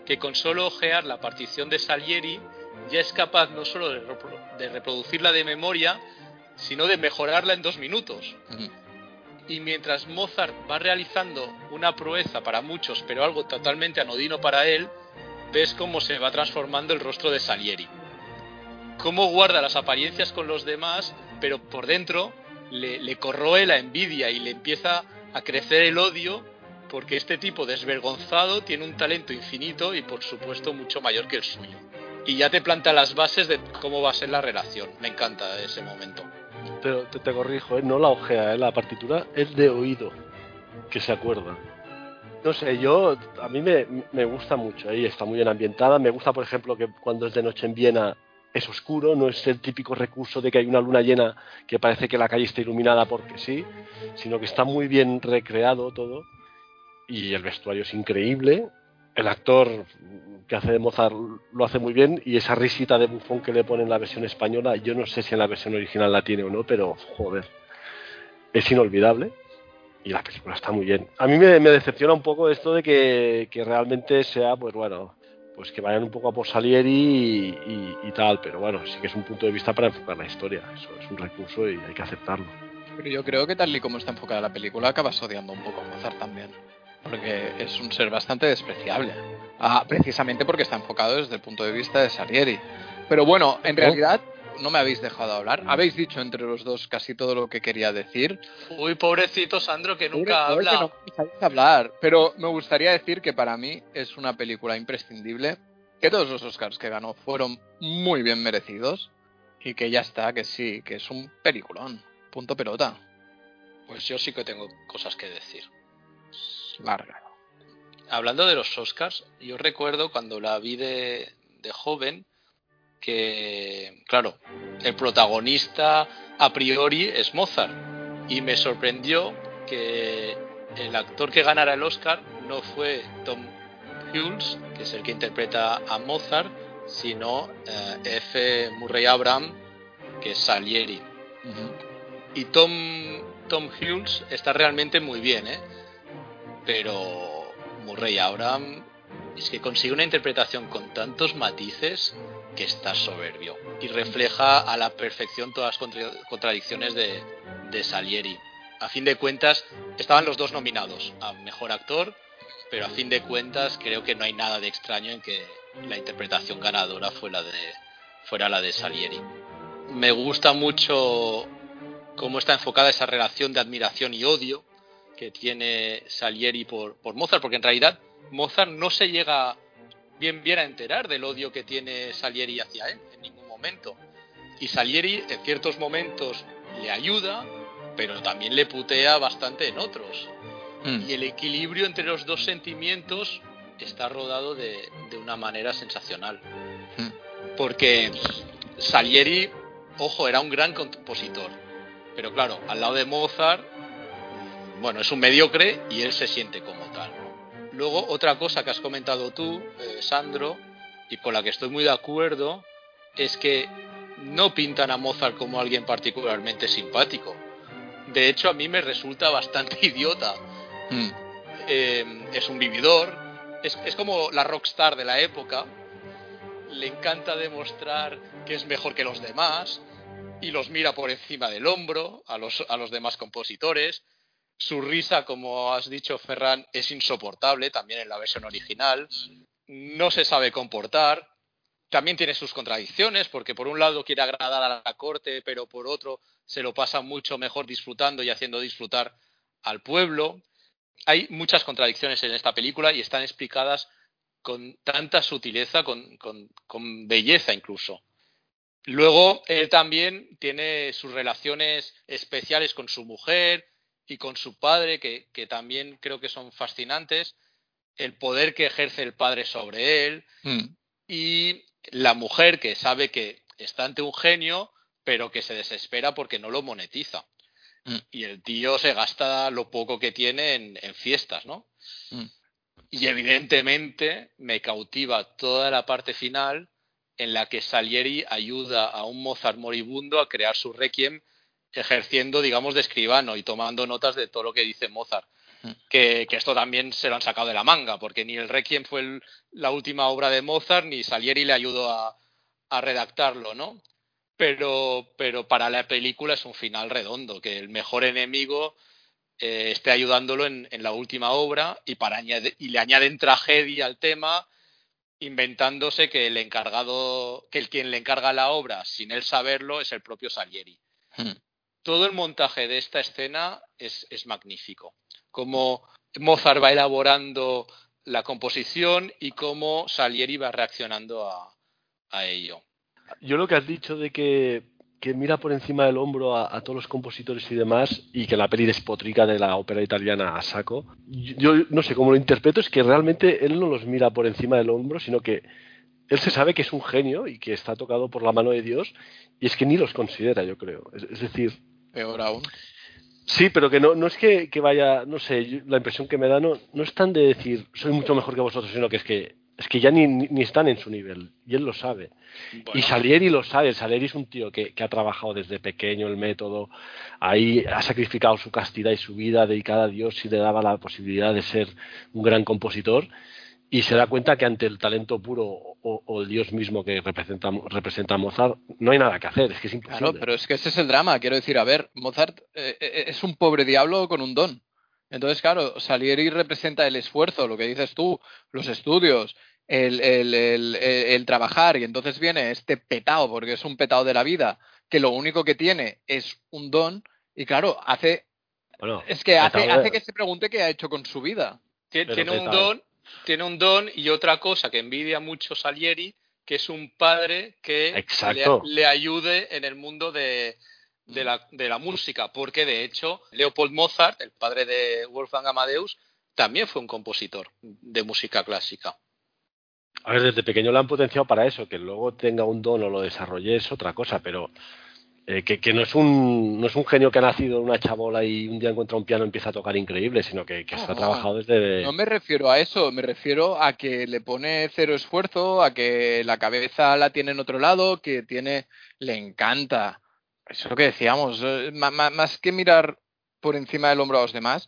que con solo ojear la partición de Salieri ya es capaz no solo de, repro- de reproducirla de memoria, sino de mejorarla en dos minutos. Y mientras Mozart va realizando una proeza para muchos, pero algo totalmente anodino para él, ves cómo se va transformando el rostro de Salieri. Cómo guarda las apariencias con los demás, pero por dentro le, corroe la envidia y le empieza a crecer el odio porque este tipo desvergonzado tiene un talento infinito y por supuesto mucho mayor que el suyo. Y ya te planta las bases de cómo va a ser la relación. Me encanta ese momento. Pero te, te corrijo, ¿eh? no la ojea, ¿eh? la partitura es de oído, que se acuerda. No sé, yo, a mí me, me gusta mucho, ahí está muy bien ambientada. Me gusta, por ejemplo, que cuando es de noche en Viena es oscuro, no es el típico recurso de que hay una luna llena que parece que la calle está iluminada porque sí, sino que está muy bien recreado todo y el vestuario es increíble. El actor que hace de Mozart lo hace muy bien y esa risita de bufón que le pone en la versión española, yo no sé si en la versión original la tiene o no, pero joder, es inolvidable y la película está muy bien. A mí me, decepciona un poco esto de que, que realmente sea, pues bueno, pues que vayan un poco a por Salieri y, y- y tal, pero bueno, sí que es un punto de vista para enfocar la historia, eso es un recurso y hay que aceptarlo. Pero yo creo que tal y como está enfocada la película, acabas odiando un poco a Mozart también. Porque es un ser bastante despreciable. Ah, precisamente porque está enfocado desde el punto de vista de Salieri. Pero bueno, en realidad no me habéis dejado hablar. Habéis dicho entre los dos casi todo lo que quería decir. Uy, pobrecito Sandro, que nunca habla. que no me hablar. Pero me gustaría decir que para mí es una película imprescindible. Que todos los Oscars que ganó fueron muy bien merecidos. Y que ya está, que sí, que es un peliculón. Punto pelota. Pues yo sí que tengo cosas que decir. Larga. Hablando de los Oscars, yo recuerdo cuando la vi de, de joven que, claro, el protagonista a priori es Mozart. Y me sorprendió que el actor que ganara el Oscar no fue Tom Hulce, que es el que interpreta a Mozart, sino eh, F. Murray Abraham, que es Salieri. Y Tom, Tom Hulce está realmente muy bien, ¿eh? Pero Murray Abraham es que consigue una interpretación con tantos matices que está soberbio y refleja a la perfección todas las contra- contradicciones de, Salieri. A fin de cuentas, estaban los dos nominados a mejor actor, pero a fin de cuentas creo que no hay nada de extraño en que la interpretación ganadora fuera la de Salieri. Me gusta mucho cómo está enfocada esa relación de admiración y odio que tiene Salieri por, por Mozart, porque en realidad Mozart no se llega bien bien a enterar del odio que tiene Salieri hacia él en ningún momento. Y Salieri en ciertos momentos le ayuda, pero también le putea bastante en otros. Mm. Y el equilibrio entre los dos sentimientos está rodado de, de una manera sensacional. Mm. Porque Salieri, ojo, era un gran compositor. Pero claro, al lado de Mozart, bueno, es un mediocre y él se siente como tal. Luego, otra cosa que has comentado tú, eh, Sandro, y con la que estoy muy de acuerdo, es que no pintan a Mozart como alguien particularmente simpático. De hecho, a mí me resulta bastante idiota. Mm. Eh, es un vividor, es, es como la rockstar de la época. Le encanta demostrar que es mejor que los demás y los mira por encima del hombro a los, a los demás compositores. Su risa, como has dicho, Ferran, es insoportable también en la versión original. No se sabe comportar. También tiene sus contradicciones, porque por un lado quiere agradar a la corte, pero por otro se lo pasa mucho mejor disfrutando y haciendo disfrutar al pueblo. Hay muchas contradicciones en esta película y están explicadas con tanta sutileza, con, con, con belleza incluso. Luego, él también tiene sus relaciones especiales con su mujer y con su padre, que, que, también creo que son fascinantes. El poder que ejerce el padre sobre él Mm. y la mujer que sabe que está ante un genio, pero que se desespera porque no lo monetiza. Mm. Y el tío se gasta lo poco que tiene en, en fiestas, ¿no? Mm. Y evidentemente me cautiva toda la parte final en la que Salieri ayuda a un Mozart moribundo a crear su requiem ejerciendo, digamos, de escribano y tomando notas de todo lo que dice Mozart. Mm. Que, que esto también se lo han sacado de la manga, porque ni el requiem fue el- la última obra de Mozart, ni Salieri le ayudó a, a redactarlo, ¿no? Pero, pero para la película es un final redondo, que el mejor enemigo eh, esté ayudándolo en, en la última obra y, para añade- y le añaden tragedia al tema, inventándose que el encargado, que el quien le encarga la obra, sin él saberlo, es el propio Salieri. Mm. Todo el montaje de esta escena es, magnífico. Cómo Mozart va elaborando la composición y cómo Salieri va reaccionando a, ello. Yo lo que has dicho de que, mira por encima del hombro a, todos los compositores y demás y que la peli despotrica de la ópera italiana a saco, yo, no sé cómo lo interpreto, es que realmente él no los mira por encima del hombro, sino que él se sabe que es un genio y que está tocado por la mano de Dios y es que ni los considera, yo creo. Es decir, Peor aún. Sí, pero que no, no es que, que vaya, no sé, yo- la impresión que me da no, no es tan de decir soy mucho mejor que vosotros, sino que es que es que ya ni, ni, están en su nivel y él lo sabe. Y Salieri lo sabe, Salieri es un tío que, que ha trabajado desde pequeño el método, ahí ha sacrificado su castidad y su vida dedicada a Dios y le daba la posibilidad de ser un gran compositor y se da cuenta que ante el talento puro o, o el Dios mismo que representa, representa a Mozart no hay nada que hacer, es que es imposible. Claro, pero es que ese es el drama. Quiero decir, a ver, Mozart eh, eh, es un pobre diablo con un don. Entonces, claro, Salieri representa el esfuerzo, lo que dices tú, los estudios, el, el, el, el- el trabajar, y entonces viene este petao, porque es un petao de la vida, que lo único que tiene es un don, y claro, hace, Bueno, es que hace, hace que se pregunte qué ha hecho con su vida. Tiene un don, tiene un don y otra cosa que envidia mucho Salieri, que es un padre que le, ayude en el mundo de, de la, de la música, porque de hecho Leopold Mozart, el padre de Wolfgang Amadeus, también fue un compositor de música clásica. A ver, desde pequeño lo han potenciado para eso, que luego tenga un don o lo desarrolle es otra cosa, pero eh, que, que no es un no es un genio que ha nacido en una chabola y un día encuentra un piano y empieza a tocar increíble, sino que, que está trabajado desde... No me refiero a eso, me refiero a que le pone cero esfuerzo, a que la cabeza la tiene en otro lado, que tiene, le encanta. Eso es lo que decíamos, eh, más que mirar por encima del hombro a los demás,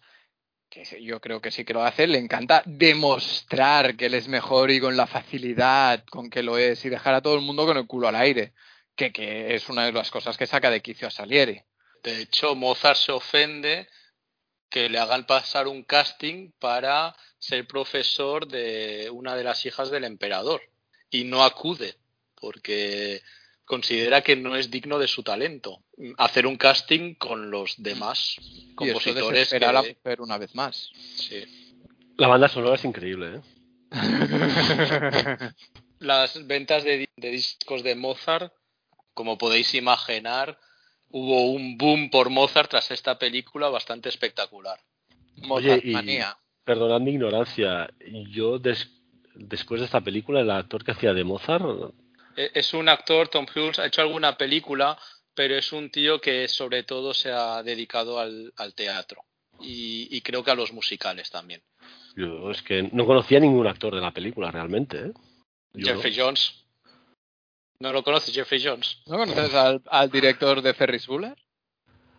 que yo creo que sí que lo hace, le encanta demostrar que él es mejor y con la facilidad con que lo es y dejar a todo el mundo con el culo al aire, que, que es una de las cosas que saca de quicio a Salieri. De hecho, Mozart se ofende que le hagan pasar un casting para ser profesor de una de las hijas del emperador y no acude porque considera que no es digno de su talento hacer un casting con los demás Y eso compositores a la que- mujer una vez más. sí. La banda sonora es increíble, ¿eh? las ventas de discos de Mozart como podéis imaginar hubo un boom por Mozart tras esta película bastante espectacular Mozart y- manía. Perdonad mi ignorancia, yo des- después de esta película, el actor que hacía de Mozart, E- Es un actor, Tom Hulce, ha hecho alguna película, pero es un tío que sobre todo se ha dedicado al, al teatro y, y creo que a los musicales también. yo es que no conocía ningún actor de la película realmente, ¿eh? Jeffrey Jones, ¿No lo conoces, Jeffrey Jones? ¿No conoces al, al director de Ferris Bueller?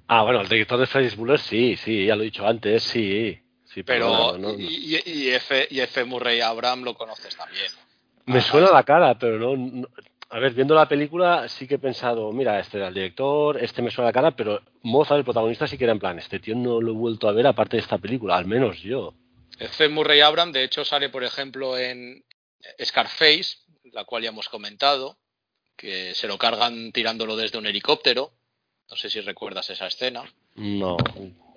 Ah, bueno, el director de Ferris Bueller sí, sí, ya lo he dicho antes, sí. sí Pero, no, no, no. Y, y- y F, y F. Murray Abraham lo conoces también. Me Ah, suena la cara, pero no, no- A ver, viendo la película sí que he pensado, mira, este era el director, este me suena la cara, pero Mozart, el protagonista, sí que era en plan, este tío no lo he vuelto a ver aparte de esta película, al menos yo. F. Murray Abraham, de hecho, sale, por ejemplo, en Scarface, la cual ya hemos comentado, que se lo cargan tirándolo desde un helicóptero. No sé si recuerdas esa escena. No,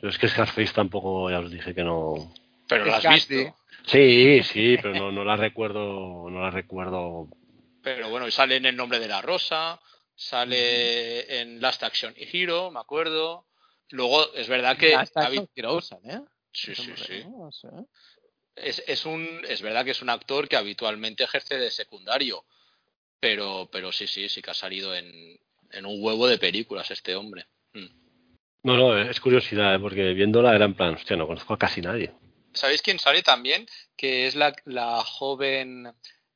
es que Scarface tampoco, ya os dije que no. Pero la has visto. Sí, sí, pero no, no la recuerdo, no la recuerdo. Pero bueno, y sale en El nombre de la rosa, sale en Last Action Hero, me acuerdo. Luego, es verdad que... Habi- Action ¿eh? Sí, sí, sí. Es, es, un, es verdad que es un actor que habitualmente ejerce de secundario. Pero, pero sí, sí, sí que ha salido en, en un huevo de películas este hombre. Mm. No, no, es curiosidad, ¿eh? porque viéndola era en plan, hostia, no conozco a casi nadie. ¿Sabéis quién sale también? Que es la, la joven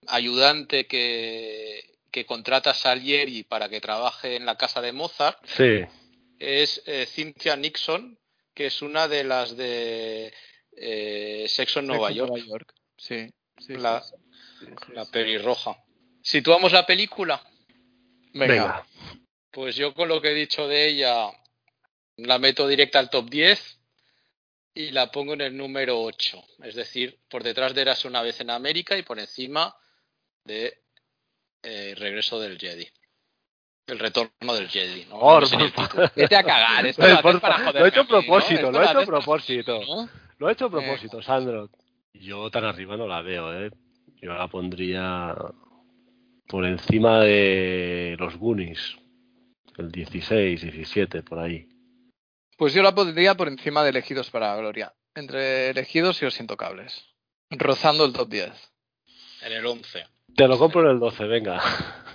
ayudante que, que contrata a Salieri para que trabaje en la casa de Mozart. Sí, Es eh, Cynthia Nixon, que es una de las de eh, Sexo en Nueva Sexo York, Sí. sí, La- sí, sí, sí, la sí. pelirroja. Situamos la película. Venga. venga. Pues yo con lo que he dicho de ella la meto directa al top 10 y la pongo en el número 8. Es decir, por detrás de Eras una vez en América y por encima de eh, Regreso del Jedi. El retorno del Jedi. ¿no? Por. Vete a cagar. Esto Por para lo he hecho a propósito, lo he hecho a propósito. Lo he hecho a propósito, Sandro. Yo tan arriba no la veo, ¿eh? Yo la pondría por encima de los Goonies. El 16, 17, por ahí. Pues yo la pondría por encima de Elegidos para la Gloria. Entre Elegidos y Los Intocables. Rozando el top 10. En el 11. Te lo compro en el 12, venga.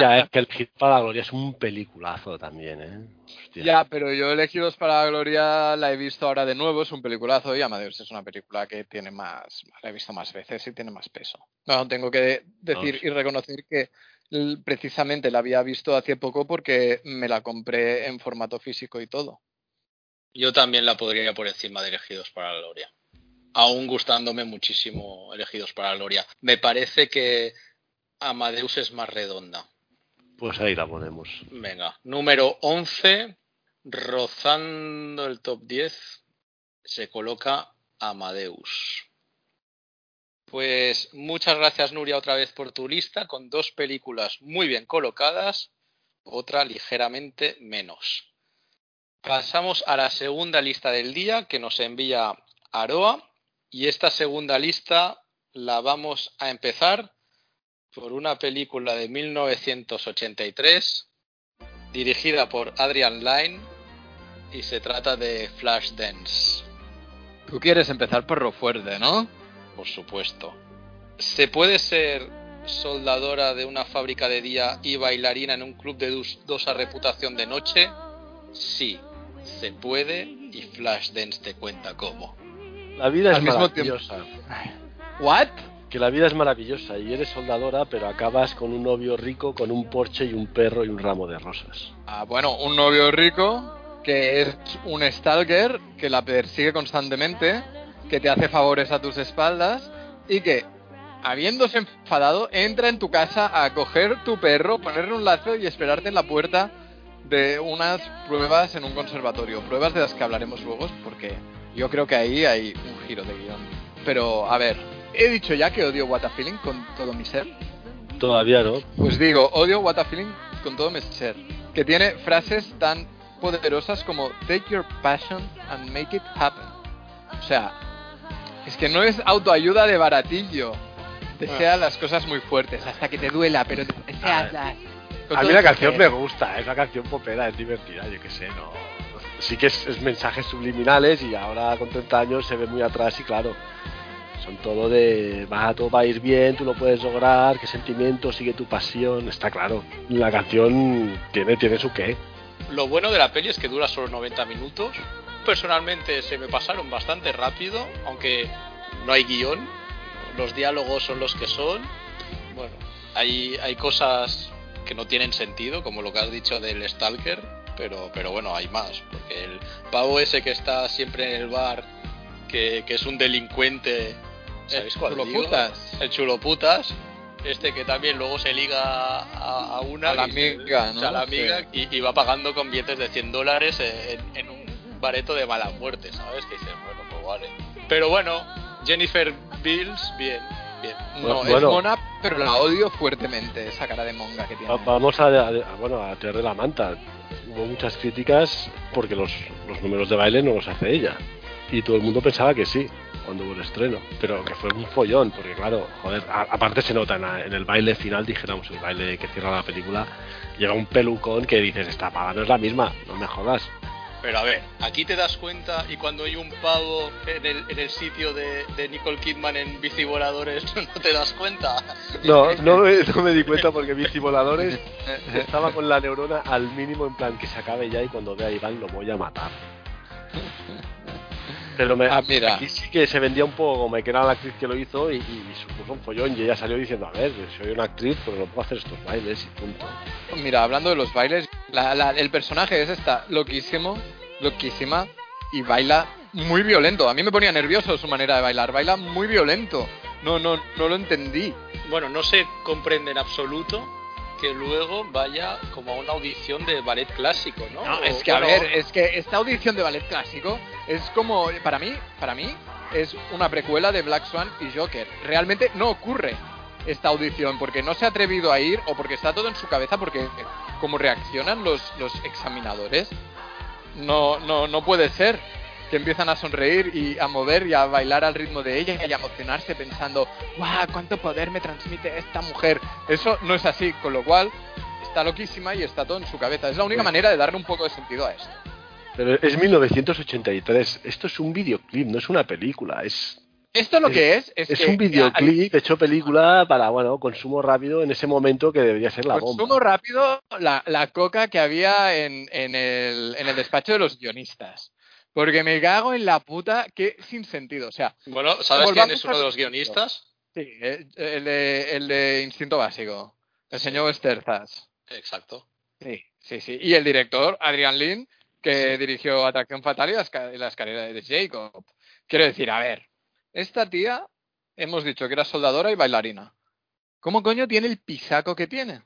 Ya, es que el Hit para la Gloria es un peliculazo también, ¿eh? Hostia. Ya, pero yo Elegidos para la Gloria la he visto ahora de nuevo, es un peliculazo y Amadeus es una película que tiene más, la he visto más veces y tiene más peso. No, tengo que decir y reconocer que precisamente la había visto hace poco porque me la compré en formato físico y todo. Yo también la podría por encima de Elegidos para la Gloria. Aún gustándome muchísimo Elegidos para la Gloria. Me parece que Amadeus es más redonda. Pues ahí la ponemos. Venga, número 11, rozando el top 10, se coloca Amadeus. Pues muchas gracias Nuria otra vez por tu lista, con dos películas muy bien colocadas, otra ligeramente menos. Pasamos a la segunda lista del día que nos envía Aroa y esta segunda lista la vamos a empezar por una película de 1983 dirigida por Adrian Lyne y se trata de Flashdance, Tú quieres empezar por lo fuerte, ¿no? por supuesto. ¿Se puede ser soldadora de una fábrica de día y bailarina en un club de dudosa reputación de noche? Sí, se puede y Flashdance te cuenta cómo. La vida es maravillosa. ¿What? Que la vida es maravillosa y eres soldadora, pero acabas con un novio rico, con un Porsche y un perro y un ramo de rosas. Ah, bueno, un novio rico que es un stalker que la persigue constantemente, que te hace favores a tus espaldas y que, habiéndose enfadado, entra en tu casa a coger tu perro, ponerle un lazo y esperarte en la puerta de unas pruebas en un conservatorio. Pruebas de las que hablaremos luego porque yo creo que ahí hay un giro de guion. Pero, a ver, he dicho ya que odio What a Feeling con todo mi ser. Todavía no. Pues digo, odio What a Feeling con todo mi ser. Que tiene frases tan poderosas como Take your passion and make it happen. O sea, es que no es autoayuda de baratillo. Desea las cosas muy fuertes hasta que te duela, pero deseaslas. A mí la canción me gusta, es una canción popera, es divertida, yo qué sé, no. Sí que es, es mensajes subliminales y ahora con 30 años se ve muy atrás y claro, son todo de va, todo va a ir bien, tú lo puedes lograr, qué sentimiento, sigue tu pasión, está claro. La canción tiene, tiene su qué. Lo bueno de la peli es que dura solo 90 minutos. Personalmente se me pasaron bastante rápido, aunque no hay guion. Los diálogos son los que son. Bueno, hay, hay cosas que no tienen sentido, como lo que has dicho del Stalker, pero, pero bueno, hay más. Porque el pavo ese que está siempre en el bar, que, que es un delincuente, ¿sabéis cuál digo? Chuloputas. El chuloputas, este que también luego se liga a, a una A la amiga, ¿no? a la amiga, Sí. y, y va pagando con billetes de 100 dólares en, en un bareto de mala muerte, ¿sabes? Que dices, bueno, pues vale. Pero bueno, Jennifer Bills, bien, bien. No, es mona, pero la odio fuertemente, esa cara de monga que tiene. Va- Vamos a, a- a- bueno, a tirar de la manta. Hubo muchas críticas porque los, los números de baile no los hace ella. Y todo el mundo pensaba que sí, cuando hubo el estreno. Pero que fue un follón, porque claro, joder, a- aparte se nota en el baile final, dijéramos, el baile que cierra la película, llega un pelucón que dices, esta paga no es la misma, no me jodas. Pero a ver, aquí te das cuenta y cuando hay un pavo en el, en el sitio de, de Nicole Kidman en bici voladores, no te das cuenta. No, no me, no me di cuenta porque Bici Voladores estaba con la neurona al mínimo en plan que se acabe ya y cuando vea a Iván lo voy a matar. Pero me, Ah, mira. aquí sí que se vendía un poco como que era la actriz que lo hizo y, y supuso un follón y ella salió diciendo, a ver, soy una actriz, pero no puedo hacer estos bailes y punto. Mira, hablando de los bailes, la- la- el personaje es está loquísimo, loquísima y baila muy violento. A mí me ponía nervioso su manera de bailar, baila muy violento. No, no, no lo entendí. Bueno, no se comprende en absoluto que luego vaya como a una audición de ballet clásico, ¿no? No, es que a bueno, ver, es que esta audición de ballet clásico es como para mí, para mí es una precuela de Black Swan y Joker. Realmente no ocurre esta audición porque no se ha atrevido a ir o porque está todo en su cabeza porque como reaccionan los, los examinadores no no no puede ser que empiezan a sonreír y a mover y a bailar al ritmo de ella y a emocionarse pensando, ¡guau! ¿Cuánto poder me transmite esta mujer? Eso no es así, con lo cual está loquísima y está todo en su cabeza. Es la única Sí. manera de darle un poco de sentido a esto. Pero es 1983, esto es un videoclip, no es una película, es, Esto lo Es- que es es, es que un videoclip hecho película para, bueno, consumo rápido en ese momento que debería ser la bomba. Consumo rápido la, la coca que había en, en el, en el despacho de los guionistas. Porque me cago en la puta, que sin sentido. O sea, Bueno, ¿sabes quién es uno de los guionistas? sí, el de, el de Instinto Básico, el señor Sterzas. Exacto. Sí, sí, sí. Y el director, Adrian Lin, que dirigió Atracción Fatal y la, esca- y la escalera de Jacob. Quiero decir, a ver, esta tía, hemos dicho que era soldadora y bailarina. ¿Cómo coño tiene el pisaco que tiene?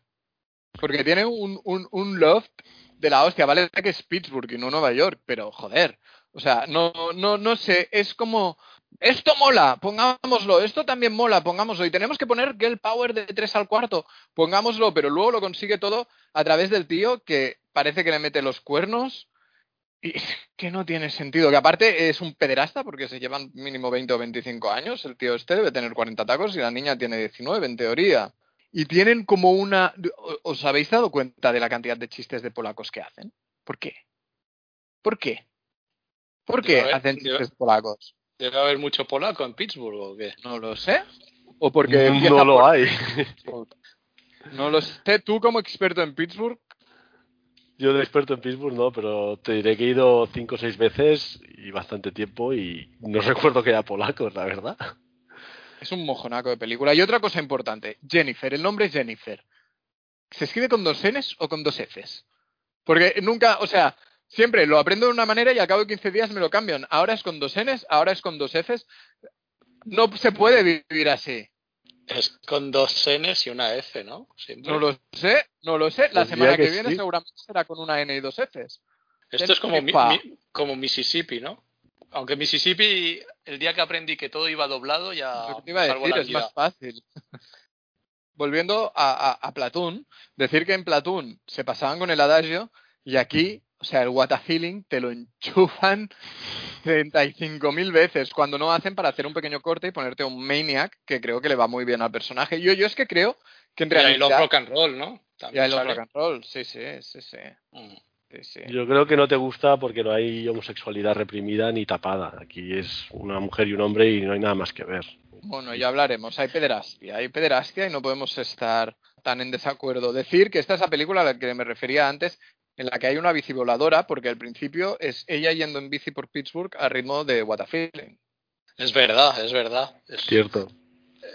Porque tiene un, un, loft de la hostia, vale que es Pittsburgh y no Nueva York, pero joder, o sea, no, no, no sé, es como, esto mola, pongámoslo, esto también mola, pongámoslo, y tenemos que poner Girl Power de 3 al cuarto, pongámoslo, pero luego lo consigue todo a través del tío que parece que le mete los cuernos y que no tiene sentido, que aparte es un pederasta porque se llevan mínimo 20 o 25 años, el tío este debe tener 40 tacos y la niña tiene 19 en teoría. Y tienen como una... ¿Os habéis dado cuenta de la cantidad de chistes de polacos que hacen? ¿Por qué? ¿Por qué? ¿Por qué Debe haber- hacen debe- chistes polacos? ¿Debe haber mucho polaco en Pittsburgh o qué? No lo sé. ¿O porque no lo por- hay. No lo sé. Tú como experto en Pittsburgh, Yo de experto en Pittsburgh no, pero te diré que he ido cinco o seis veces y bastante tiempo y no recuerdo que haya polacos, la verdad. Es un mojonaco de película. Y otra cosa importante, Jennifer, el nombre es Jennifer. ¿Se escribe con dos Ns o con dos Fs? Porque nunca, o sea, siempre lo aprendo de una manera y al cabo de 15 días me lo cambian. Ahora es con dos Ns, ahora es con dos Fs. No se puede vivir así. Es con dos Ns y una F, ¿no? Siempre. No lo sé, no lo sé. La semana que, que viene sí. seguramente será con una N y dos Fs. Esto es como, mi- Pa. mi- como Mississippi, ¿no? Aunque Mississippi, el día que aprendí que todo iba doblado, ya Lo que te iba a decir es más fácil. Volviendo a, a, a Platoon, decir que en Platoon se pasaban con el adagio y aquí, o sea, el what a feeling te lo enchufan 35.000 veces cuando no hacen para hacer un pequeño corte y ponerte un maniac que creo que le va muy bien al personaje. Yo, yo es que creo que en Y ahí realidad... los rock and roll, ¿no? y También ahí los sale. rock and roll, sí, sí, sí, sí. Mm. sí, sí. Yo creo que no te gusta porque no hay homosexualidad reprimida ni tapada. Aquí es una mujer y un hombre y no hay nada más que ver. Bueno, ya hablaremos. Hay pederastia, hay pederastia y no podemos estar tan en desacuerdo. Decir que esta es la película a la que me refería antes, en la que hay una bici voladora, porque al principio es ella yendo en bici por Pittsburgh a ritmo de What a Feeling. Es verdad, es verdad. Es- Cierto.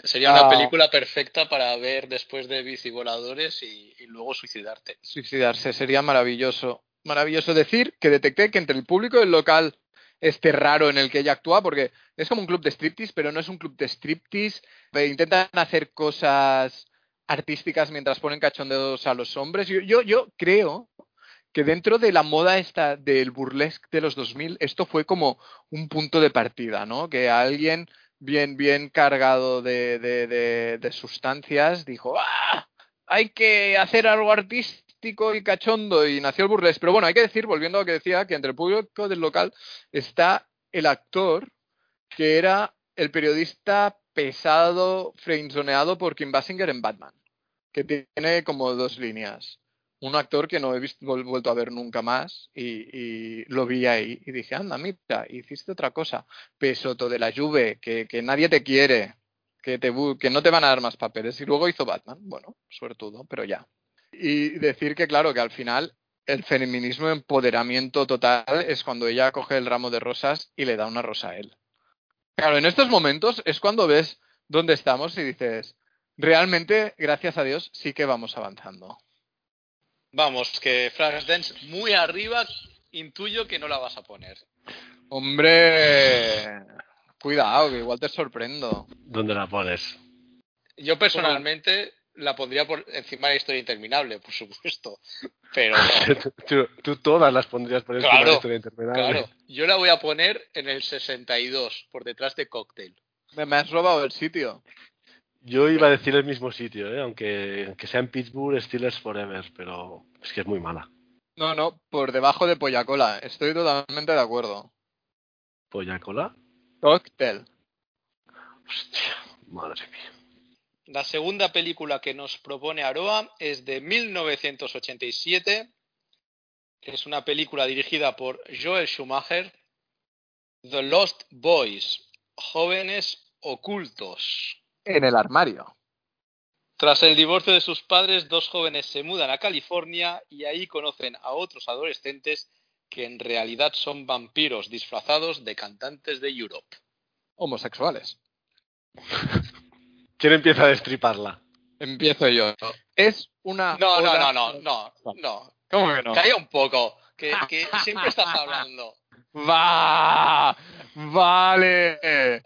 Sería una Ah. película perfecta para ver después de bici voladores y, y luego suicidarte. Suicidarse sería maravilloso. Maravilloso decir que detecté que entre el público del local este raro en el que ella actúa, porque es como un club de striptease, pero no es un club de striptease. eh, Intentan hacer cosas artísticas mientras ponen cachondeos a los hombres. Yo, yo, yo creo que dentro de la moda esta del burlesque de los 2000, esto fue como un punto de partida, ¿no? Que alguien bien, bien cargado de, de, de- de sustancias dijo, ¡ah! Hay que hacer algo artístico y cachondo y nació el burlesque. Pero bueno, hay que decir, volviendo a lo que decía, que entre el público del local está el actor que era el periodista pesado, frenzoneado por Kim Basinger en Batman, que tiene como dos líneas. Un actor que no he visto, vuelto a ver nunca más y, lo vi ahí y dije, anda, mira, hiciste otra cosa. Pesoto de la Juve, que, nadie te quiere, que, te, que no te van a dar más papeles. Y luego hizo Batman, bueno, suertudo, pero ya. Y decir que, claro, que al final el feminismo empoderamiento total es cuando ella coge el ramo de rosas y le da una rosa a él. Claro, en estos momentos es cuando ves dónde estamos y dices, realmente, gracias a Dios, sí que vamos avanzando. Vamos, que Flashdance muy arriba, intuyo que no la vas a poner. Hombre, cuidado, que igual te sorprendo. ¿Dónde la pones? Yo personalmente la pondría por encima de la historia interminable, por supuesto. Pero tú, tú todas las pondrías por encima Claro, de la historia interminable. claro, yo la voy a poner en el 62, por detrás de Cocktail. Me, me has robado el sitio. Yo iba a decir el mismo sitio, ¿eh? aunque, aunque sea en Pittsburgh, Steelers Forever, pero es que es muy mala. No, no, por debajo de Pollacola. Estoy totalmente de acuerdo. ¿Polla cola? Cocktail. Hostia, madre mía. La segunda película que nos propone Aroa es de 1987. Es una película dirigida por Joel Schumacher. The Lost Boys, Jóvenes Ocultos. En el armario. Tras el divorcio de sus padres, dos jóvenes se mudan a California y ahí conocen a otros adolescentes que en realidad son vampiros disfrazados de cantantes de Europe. Homosexuales. ¿Quién empieza a destriparla? Empiezo yo. Es una. No, no, no, no, no, no. ¿Cómo que no? Calla un poco, que, que siempre estás hablando. ¡Va! ¡Vale!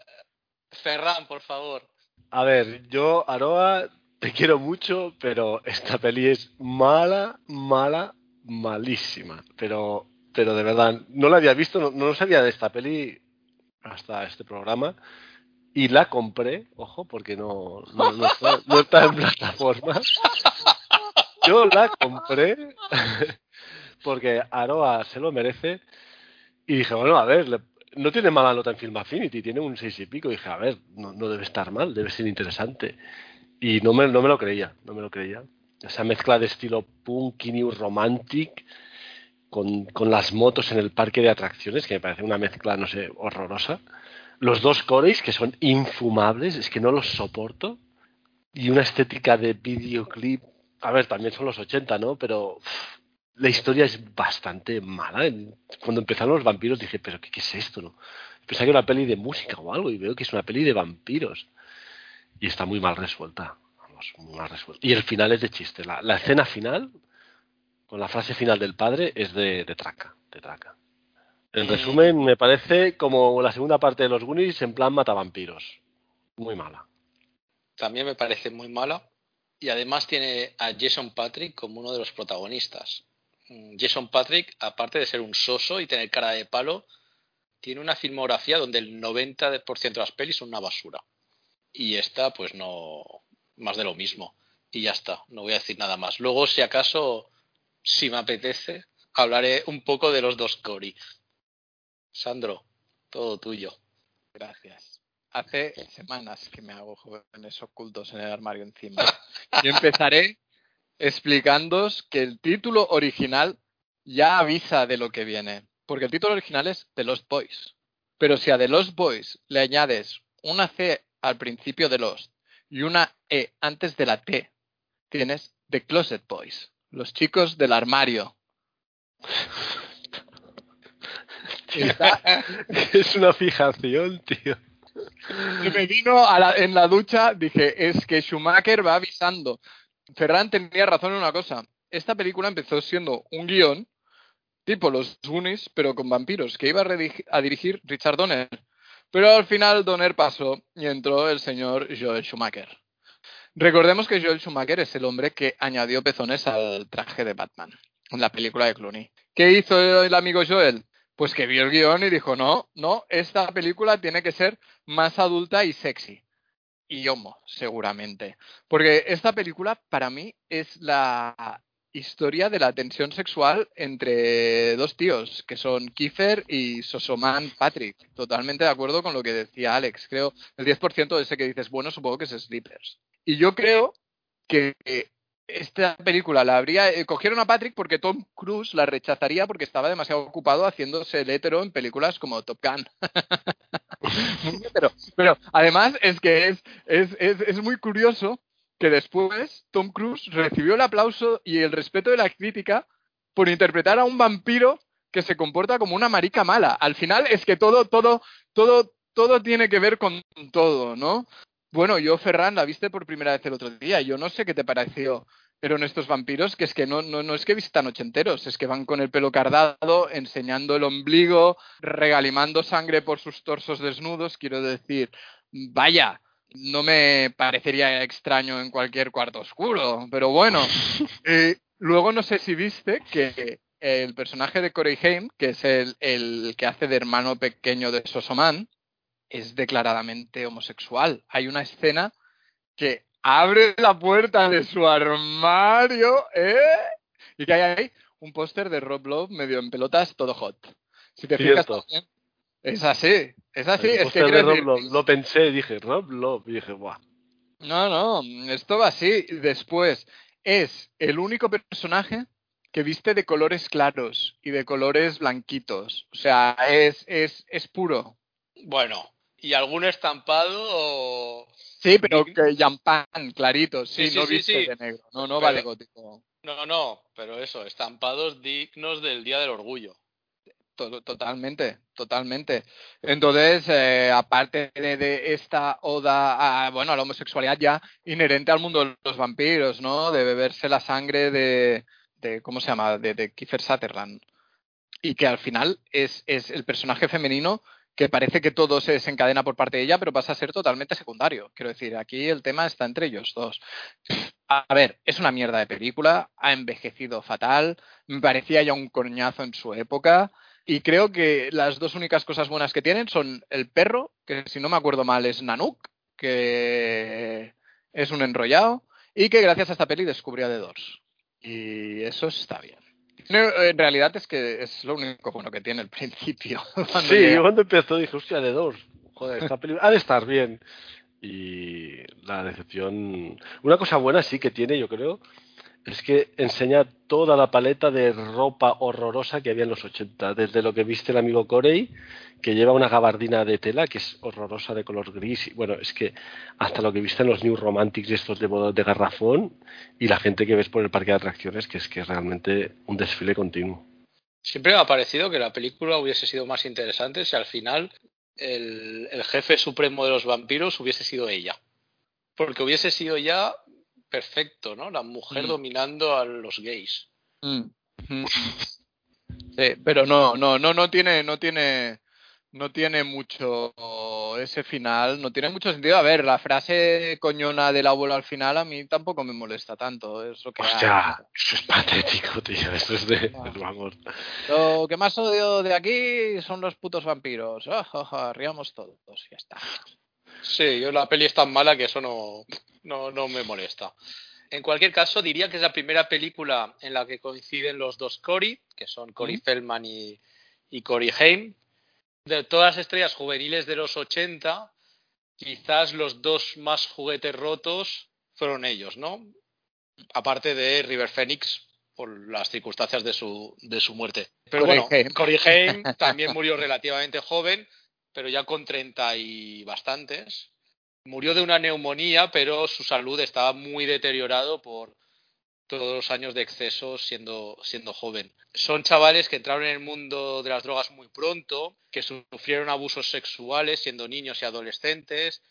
Ferran, por favor. A ver, yo, Aroa, te quiero mucho, pero esta peli es mala, mala, malísima. Pero, pero de verdad, no la había visto, no, no sabía de esta peli hasta este programa. Y la compré, ojo, porque no, no, está, no está en plataforma. Yo la compré porque Aroa se lo merece. Y dije, bueno, a ver, le- no tiene mala nota en Film Affinity, tiene un seis y pico. Y dije, a ver, no, debe estar mal, debe ser interesante. Y no me, no me lo creía, no me lo creía. Esa mezcla de estilo punk y new romantic con, con las motos en el parque de atracciones, que me parece una mezcla, no sé, horrorosa. Los dos cores, que son infumables, es que no los soporto. Y una estética de videoclip. A ver, también son los 80, ¿no? Pero la historia es bastante mala. Cuando empezaron los vampiros dije, ¿pero qué, qué es esto? No? Pensaba que era una peli de música o algo y veo que es una peli de vampiros. Y está muy mal resuelta. Vamos, muy mal resuelta. Y el final es de chiste. La, la escena final, con la frase final del padre, es de, de traca. De traca. En Mm. resumen, me parece como la segunda parte de los Goonies en plan matavampiros. Muy mala. También me parece muy mala. Y además tiene a Jason Patrick como uno de los protagonistas. Jason Patrick, aparte de ser un soso y tener cara de palo, tiene una filmografía donde el 90% de las pelis son una basura. Y esta, pues no. Más de lo mismo. Y ya está, no voy a decir nada más. Luego, si acaso, si me apetece, hablaré un poco de los dos Cory. Sandro, todo tuyo. Gracias. Hace semanas que me hago jóvenes ocultos en el armario encima. Yo empezaré explicándoos que el título original ya avisa de lo que viene. Porque el título original es The Lost Boys. Pero si a The Lost Boys le añades una C al principio de Lost y una E antes de la T, tienes The Closet Boys. Los chicos del armario. Está- es una fijación, tío. Y me vino a la- en la ducha, dije, es que Schumacher va avisando. Ferran tenía razón en una cosa. Esta película empezó siendo un guion, tipo los Goonies, pero con vampiros, que iba a, a dirigir Richard Donner. Pero al final Donner pasó y entró el señor Joel Schumacher. Recordemos que Joel Schumacher es el hombre que añadió pezones al traje de Batman en la película de Clooney. ¿Qué hizo el amigo Joel? Pues que vio el guion y dijo, no, no, esta película tiene que ser más adulta y sexy. Y homo, seguramente. Porque esta película para mí es la historia de la tensión sexual entre dos tíos, que son Kiefer y Sosoman Patrick. Totalmente de acuerdo con lo que decía Alex. Creo el 10% de ese que dices, bueno, supongo que es Sleepers. Y yo creo que esta película la habría eh, cogieron a Patrick porque Tom Cruise la rechazaría porque estaba demasiado ocupado haciéndose el hétero en películas como Top Gun. Hétero. Pero además es que es, es, es, es muy curioso que después Tom Cruise recibió el aplauso y el respeto de la crítica por interpretar a un vampiro que se comporta como una marica mala. Al final es que todo, todo, todo, todo tiene que ver con todo, ¿no? Bueno, yo, Ferran, la viste por primera vez el otro día. Yo no sé qué te pareció. Pero en estos vampiros, que es que no, no, no es que visitan ochenteros, es que van con el pelo cardado, enseñando el ombligo, regalimando sangre por sus torsos desnudos. Quiero decir, vaya, no me parecería extraño en cualquier cuarto oscuro. Pero bueno, eh, luego no sé si viste que el personaje de Corey Haim, que es el, el que hace de hermano pequeño de Sosoman, es declaradamente homosexual. Hay una escena que abre la puerta de su armario, ¿eh? Y que hay ahí un póster de Rob Love medio en pelotas, todo hot. Si te fijas, es así, es así. El Es que póster de Rob Love, lo pensé, dije, Rob Love, y dije, guau. No, no, esto va así. Después, es el único personaje que viste de colores claros y de colores blanquitos. O sea, es, es, es puro. Bueno, ¿y algún estampado o...? Sí, pero que champán, claritos, sí, Sí, sí, no sí, viste de negro. No, no Pero- vale gótico. No, no, pero eso, estampados dignos del Día del Orgullo. To- Totalmente, totalmente. Entonces, eh, aparte de, de esta oda a, bueno, a la homosexualidad ya inherente al mundo de los vampiros, ¿no? De beberse la sangre de, de ¿cómo se llama? De, de Kiefer Sutherland. Y que al final es, es el personaje femenino que parece que todo se desencadena por parte de ella, pero pasa a ser totalmente secundario. Quiero decir, aquí el tema está entre ellos dos. A ver, es una mierda de película, ha envejecido fatal, me parecía ya un coñazo en su época. Y creo que las dos únicas cosas buenas que tienen son el perro, que si no me acuerdo mal es Nanook, que es un enrollado, y que gracias a esta peli descubrió a The Doors. Y eso está bien. No, En realidad es que es lo único bueno que tiene el principio. cuando Sí, llega. yo cuando empezó dije, hostia, de dos. Joder, esta película ha de estar bien. Y la decepción. Una cosa buena sí que tiene, yo creo, es que enseña toda la paleta de ropa horrorosa que había en los 80. Desde lo que viste el amigo Corey, que lleva una gabardina de tela que es horrorosa de color gris. Bueno, es que hasta lo que viste en los New Romantics estos de bodas de garrafón y la gente que ves por el parque de atracciones, que es que es realmente un desfile continuo. Siempre me ha parecido que la película hubiese sido más interesante si al final el jefe supremo de los vampiros hubiese sido ella. Porque hubiese sido ya perfecto, ¿no? La mujer Mm. dominando a los gays. Mm. Mm. Sí, pero no, no, no, no tiene, no tiene, no tiene mucho ese final, no tiene mucho sentido. A ver, la frase coñona del abuelo al final a mí tampoco me molesta tanto, es lo que hay. Hostia, eso es patético, tío. Eso es de. Ah. Vamos. Lo que más odio de aquí son los putos vampiros. Ja, ja, riamos todos, ya está. Sí, yo la peli es tan mala que eso no, no, no me molesta. En cualquier caso, diría que es la primera película en la que coinciden los dos Cory, que son Cory. Feldman y, y Cory Haim. De todas las estrellas juveniles de los 80, quizás los dos más juguetes rotos fueron ellos, ¿no? Aparte de River Phoenix por las circunstancias de su, de su muerte. Pero Corey bueno, Haim. Corey Haim también murió relativamente joven, pero ya con 30 y bastantes. Murió de una neumonía, pero su salud estaba muy deteriorado por todos los años de exceso siendo, siendo joven. Son chavales que entraron en el mundo de las drogas muy pronto, que sufrieron abusos sexuales siendo niños y adolescentes.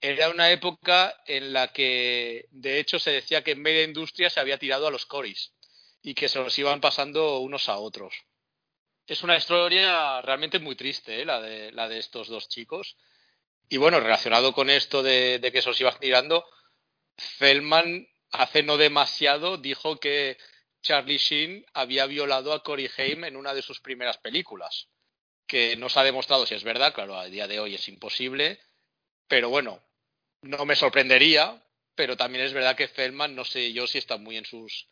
Era una época en la que, de hecho, se decía que en media industria se había tirado a los coris y que se los iban pasando unos a otros. Es una historia realmente muy triste, ¿eh? la, de, estos dos chicos. Y bueno, relacionado con esto de, que se los iban tirando, Feldman hace no demasiado dijo que Charlie Sheen había violado a Corey Haim en una de sus primeras películas. Que no se ha demostrado si es verdad, claro, a día de hoy es imposible. Pero bueno, no me sorprendería. Pero también es verdad que Feldman, no sé yo si está muy en sus,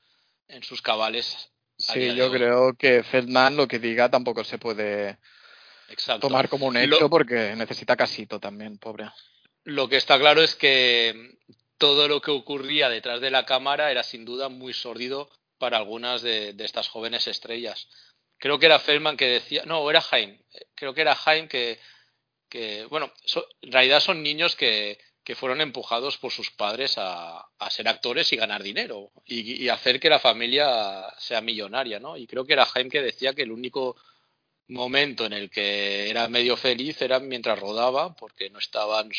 en sus cabales. Sí, yo creo que Feldman lo que diga tampoco se puede Exacto. tomar como un hecho porque necesita casito también, pobre. Lo que está claro es que todo lo que ocurría detrás de la cámara era sin duda muy sórdido para algunas de, de estas jóvenes estrellas. Creo que era Feldman que decía, no, era Jaime, creo que era Jaime que, que bueno, so, en realidad son niños que, que fueron empujados por sus padres a, a ser actores y ganar dinero y, y, hacer que la familia sea millonaria, ¿no? Y creo que era Jaime que decía que el único momento en el que era medio feliz era mientras rodaba, porque no estaban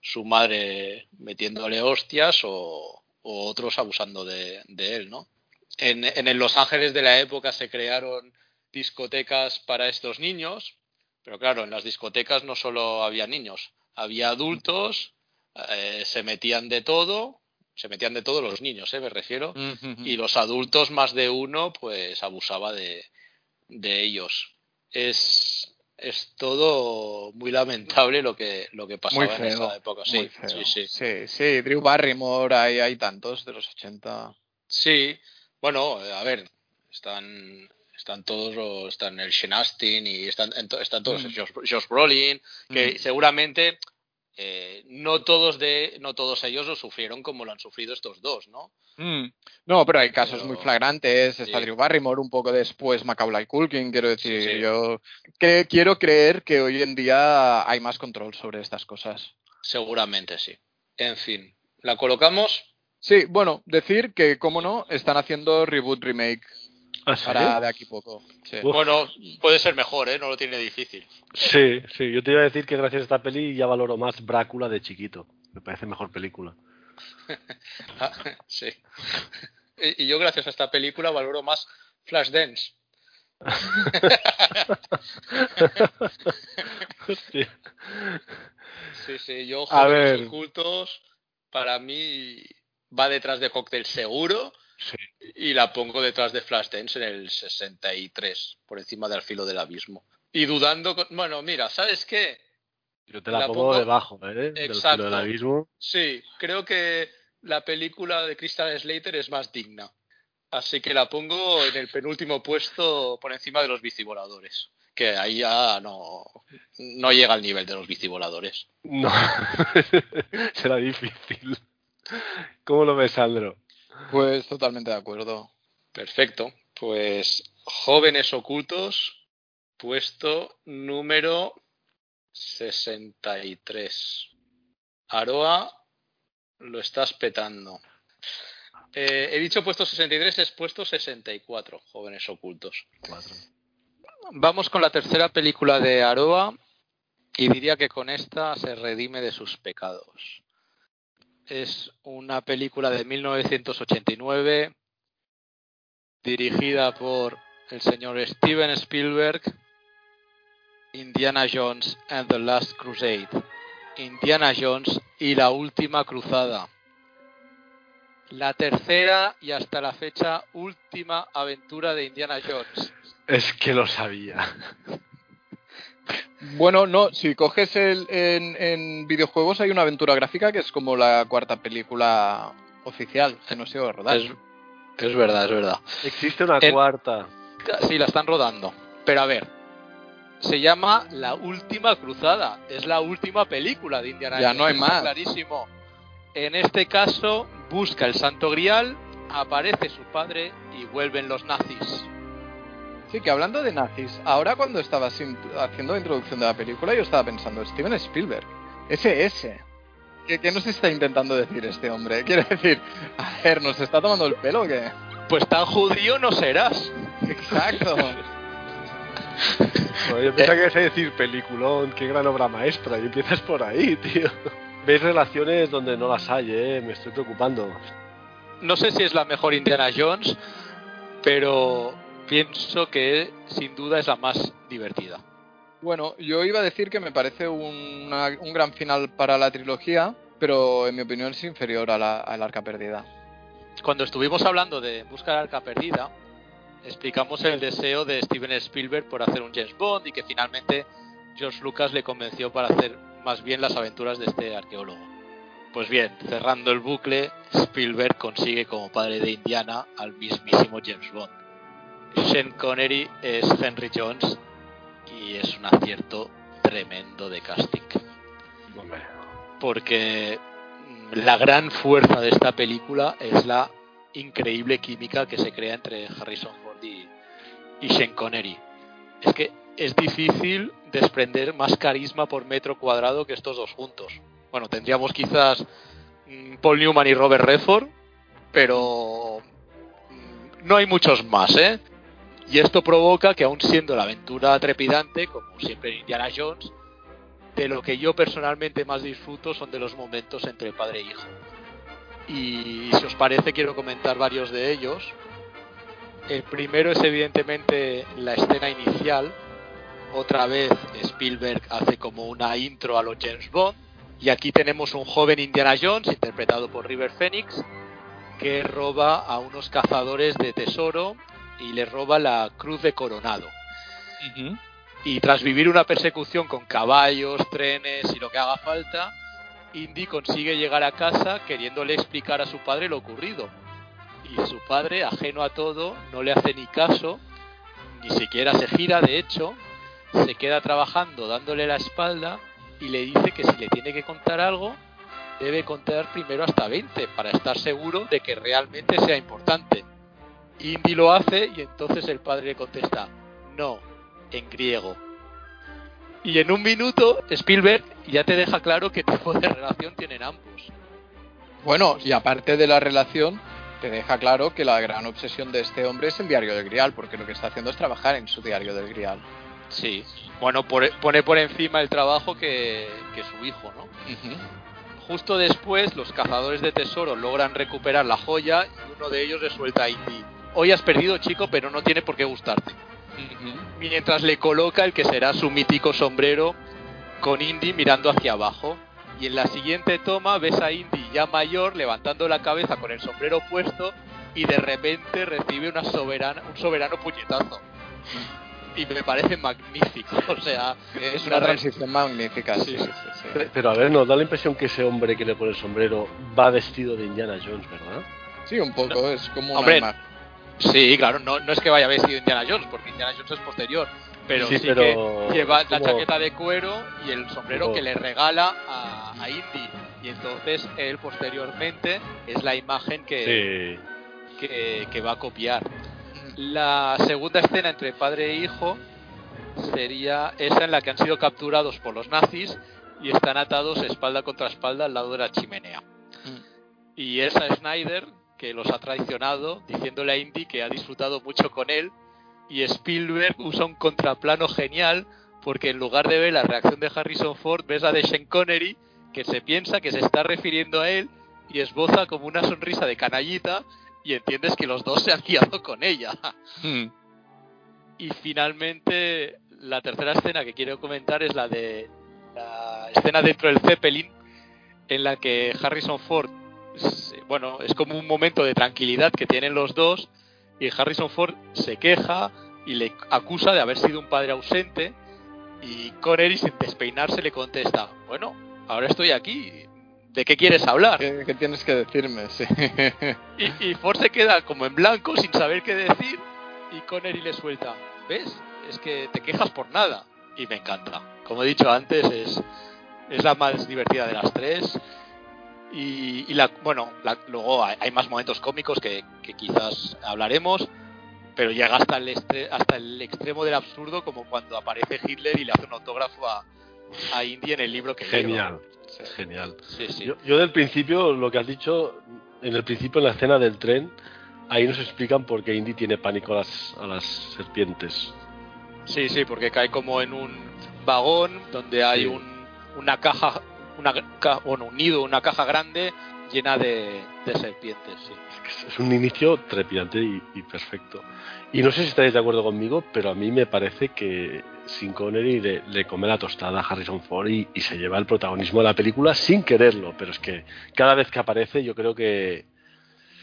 su madre metiéndole hostias o, o otros abusando de, de él, ¿no? En, en, Los Ángeles de la época se crearon discotecas para estos niños, pero claro, en las discotecas no solo había niños, había adultos, eh, se metían de todo, se metían de todos los niños, ¿eh? me refiero, y los adultos, más de uno, pues abusaba de, de ellos. Es, es todo muy lamentable lo que, lo que pasaba muy feo, en esa época. Sí, muy feo. sí, sí. sí, sí. Drew Barrymore, hay, hay tantos de los 80. Sí, bueno, a ver, están están todos los, están el Sean Astin y están, están todos, mm. Josh, Josh Brolin, que mm. seguramente eh, no todos de no todos ellos lo sufrieron como lo han sufrido estos dos, ¿no? Mm. No, pero hay casos pero, muy flagrantes. Está sí. Drew Barrymore, un poco después Macaulay Culkin, quiero decir. Sí, sí. Yo que, quiero creer que hoy en día hay más control sobre estas cosas. Seguramente sí. En fin, ¿la colocamos? Sí, bueno, decir que, como no, están haciendo reboot remake ¿Ah, sí? para de aquí poco. Sí. Bueno, puede ser mejor, ¿eh? No lo tiene difícil. Sí, sí. Yo te iba a decir que gracias a esta peli ya valoro más Brácula de chiquito. Me parece mejor película. sí. Y yo gracias a esta película valoro más Flashdance. sí, sí, yo a ver. ocultos para mí va detrás de Cocktail seguro sí. y la pongo detrás de Flashdance en el 63, por encima del filo del abismo. Y dudando, con... bueno, mira, ¿sabes qué? Yo te la, la pongo, pongo, debajo, ¿eh? Exacto. Del filo del abismo. Sí, creo que la película de Crystal Slater es más digna. Así que la pongo en el penúltimo puesto por encima de los bicivoladores. Que ahí ya no, no llega al nivel de los bicivoladores. No, será difícil. ¿Cómo lo ves, Sandro? Pues totalmente de acuerdo. Perfecto. Pues jóvenes ocultos, puesto número 63. Aroa, lo estás petando. Eh, he dicho puesto 63, es puesto 64, jóvenes ocultos. Cuatro. Vamos con la tercera película de Aroa y diría que con esta se redime de sus pecados. Es una película de 1989 dirigida por el señor Steven Spielberg, Indiana Jones and the Last Crusade. Indiana Jones y la última cruzada. La tercera y hasta la fecha última aventura de Indiana Jones. Es que lo sabía. Bueno, no, si coges el, en, en, videojuegos hay una aventura gráfica que es como la cuarta película oficial que no se va a rodar. Es, es, verdad, es verdad. Existe una en, cuarta. Sí, la están rodando. Pero a ver, se llama La Última Cruzada. Es la última película de Indiana ya Jones. no hay más. Clarísimo. En este caso, busca el Santo Grial, aparece su padre y vuelven los nazis. Sí, que hablando de nazis, ahora cuando estaba haciendo la introducción de la película, yo estaba pensando, Steven Spielberg, SS. ¿Qué, qué nos está intentando decir este hombre? Quiere decir, a ver, ¿nos está tomando el pelo o qué? Pues tan judío no serás. Exacto. Joder, yo pensaba que ibas a decir peliculón, qué gran obra maestra, y empiezas por ahí, tío. Ves relaciones donde no las hay, eh, me estoy preocupando. No sé si es la mejor Indiana Jones, pero pienso que sin duda es la más divertida. Bueno, yo iba a decir que me parece una- un gran final para la trilogía, pero en mi opinión es inferior a la, al Arca Perdida. Cuando estuvimos hablando de Buscar Arca Perdida, explicamos el deseo de Steven Spielberg por hacer un James Bond y que finalmente George Lucas le convenció para hacer más bien las aventuras de este arqueólogo. Pues bien, cerrando el bucle, Spielberg consigue como padre de Indiana al mismísimo James Bond. Sean Connery es Henry Jones y es un acierto tremendo de casting porque mm, la gran fuerza de esta película es la increíble química que se crea entre Harrison Ford y, y Sean Connery. Es que es difícil desprender más carisma por metro cuadrado que estos dos juntos. Bueno, tendríamos quizás mm, Paul Newman y Robert Redford, pero mm, no hay muchos más, ¿eh? Y esto provoca que aun siendo la aventura trepidante, como siempre en Indiana Jones, de lo que yo personalmente más disfruto son de los momentos entre padre e hijo. Y si os parece quiero comentar varios de ellos. El primero es evidentemente la escena inicial. Otra vez Spielberg hace como una intro a los James Bond. Y aquí tenemos un joven Indiana Jones, interpretado por River Phoenix, que roba a unos cazadores de tesoro y le roba la cruz de coronado y tras vivir una persecución con caballos, trenes y lo que haga falta, Indy consigue llegar a casa queriéndole explicar a su padre lo ocurrido. Y su padre, ajeno a todo, no le hace ni caso, ni siquiera se gira, de hecho, se queda trabajando dándole la espalda y le dice que si le tiene que contar algo, debe contar primero hasta 20 para estar seguro de que realmente sea importante. Indy lo hace y entonces el padre le contesta, no, en griego. Y en un minuto Spielberg ya te deja claro qué tipo de relación tienen ambos. Bueno, y aparte de la relación, te deja claro que la gran obsesión de este hombre es el diario del Grial, porque lo que está haciendo es trabajar en su diario del Grial. Sí. Bueno, por- pone por encima el trabajo que, que su hijo, ¿no? Justo después, los cazadores de tesoro logran recuperar la joya y uno de ellos le suelta a Indy. Hoy has perdido, chico, pero no tiene por qué gustarte. Mientras le coloca el que será su mítico sombrero con Indy mirando hacia abajo. Y en la siguiente toma ves a Indy ya mayor levantando la cabeza con el sombrero puesto y de repente recibe una soberana, un soberano puñetazo. Y me parece magnífico. O sea, Es una una transición magnífica, sí, Sí, sí, sí. sí, sí. Pe- Pero a ver, nos da la impresión que ese hombre que le pone el sombrero va vestido de Indiana Jones, ¿verdad? Sí, un poco, es como una Hombre, imagen. Sí, claro, no, no es que vaya vestido Indiana Jones, porque Indiana Jones es posterior, pero sí, Sí, pero que lleva la chaqueta de cuero y el sombrero Como- que le regala a, a Indy. Y entonces él posteriormente es la imagen que, Sí. que, que va a copiar. La segunda escena entre padre e hijo sería esa en la que han sido capturados por los nazis y están atados espalda contra espalda al lado de la chimenea. Y es a Snyder que los ha traicionado, diciéndole a Indy que ha disfrutado mucho con él. Y Spielberg usa un contraplano genial, porque en lugar de ver la reacción de Harrison Ford, ves la de Sean Connery, que se piensa que se está refiriendo a él y esboza como una sonrisa de canallita, y entiendes que los dos se han guiado con ella. Y finalmente, la tercera escena que quiero comentar es la de la escena dentro del Zeppelin, en la que Harrison Ford, bueno, es como un momento de tranquilidad que tienen los dos, y Harrison Ford se queja y le acusa de haber sido un padre ausente, y Connery sin despeinarse le contesta, bueno, ahora estoy aquí, ¿de qué quieres hablar? ¿Qué, qué tienes que decirme? Sí. Y, y Ford se queda como en blanco sin saber qué decir y Connery le suelta, ¿ves? Es que te quejas por nada. Y me encanta. Como he dicho antes, es, es la más divertida de las tres. Y, y la, bueno, la- luego hay, hay más momentos cómicos que, que quizás hablaremos, pero llega hasta el, estre- hasta el extremo del absurdo, como cuando aparece Hitler y le hace un autógrafo a, a Indy en el libro que. Genial. Es genial. Sí, sí. Yo, yo del principio, lo que has dicho, en el principio en la escena del tren, ahí nos explican por qué Indy tiene pánico a las, a las serpientes. Sí, sí, porque cae como en un vagón donde hay Sí. un, una caja, una ca- bueno, un nido, una caja grande llena de, de serpientes. Sí. Es un inicio trepidante y, y perfecto. Y no sé si estáis de acuerdo conmigo, pero a mí me parece que Sin Connery le, le come la tostada a Harrison Ford y, y se lleva el protagonismo de la película sin quererlo. Pero es que cada vez que aparece, yo creo que.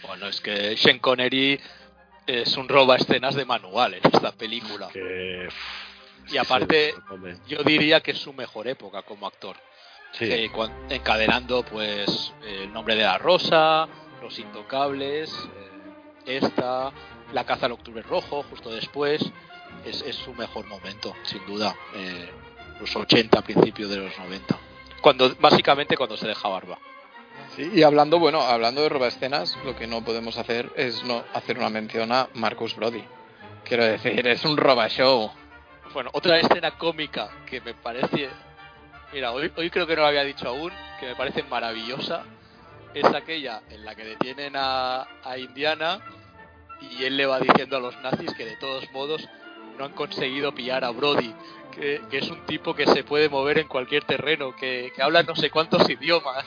Bueno, es que Sean Connery es un roba escenas de manual en esta película. que Y aparte-. Yo diría que es su mejor época como actor. Sí. Eh, encadenando pues el nombre de la rosa, los intocables, eh, esta, la caza al octubre rojo, justo después, es, es su mejor momento, sin duda. eh, los 80, principios de los 90. Cuando, básicamente cuando se deja barba. Sí, y hablando, bueno, hablando de roba escenas, lo que no podemos hacer es no hacer una mención a Marcus Brody. Quiero decir, es un roba show. Bueno, otra escena cómica que me parece. Mira, hoy, hoy creo que no lo había dicho aún, que me parece maravillosa. Es aquella en la que detienen a, a Indiana y él le va diciendo a los nazis que de todos modos no han conseguido pillar a Brody, que, que es un tipo que se puede mover en cualquier terreno, que, que habla no sé cuántos idiomas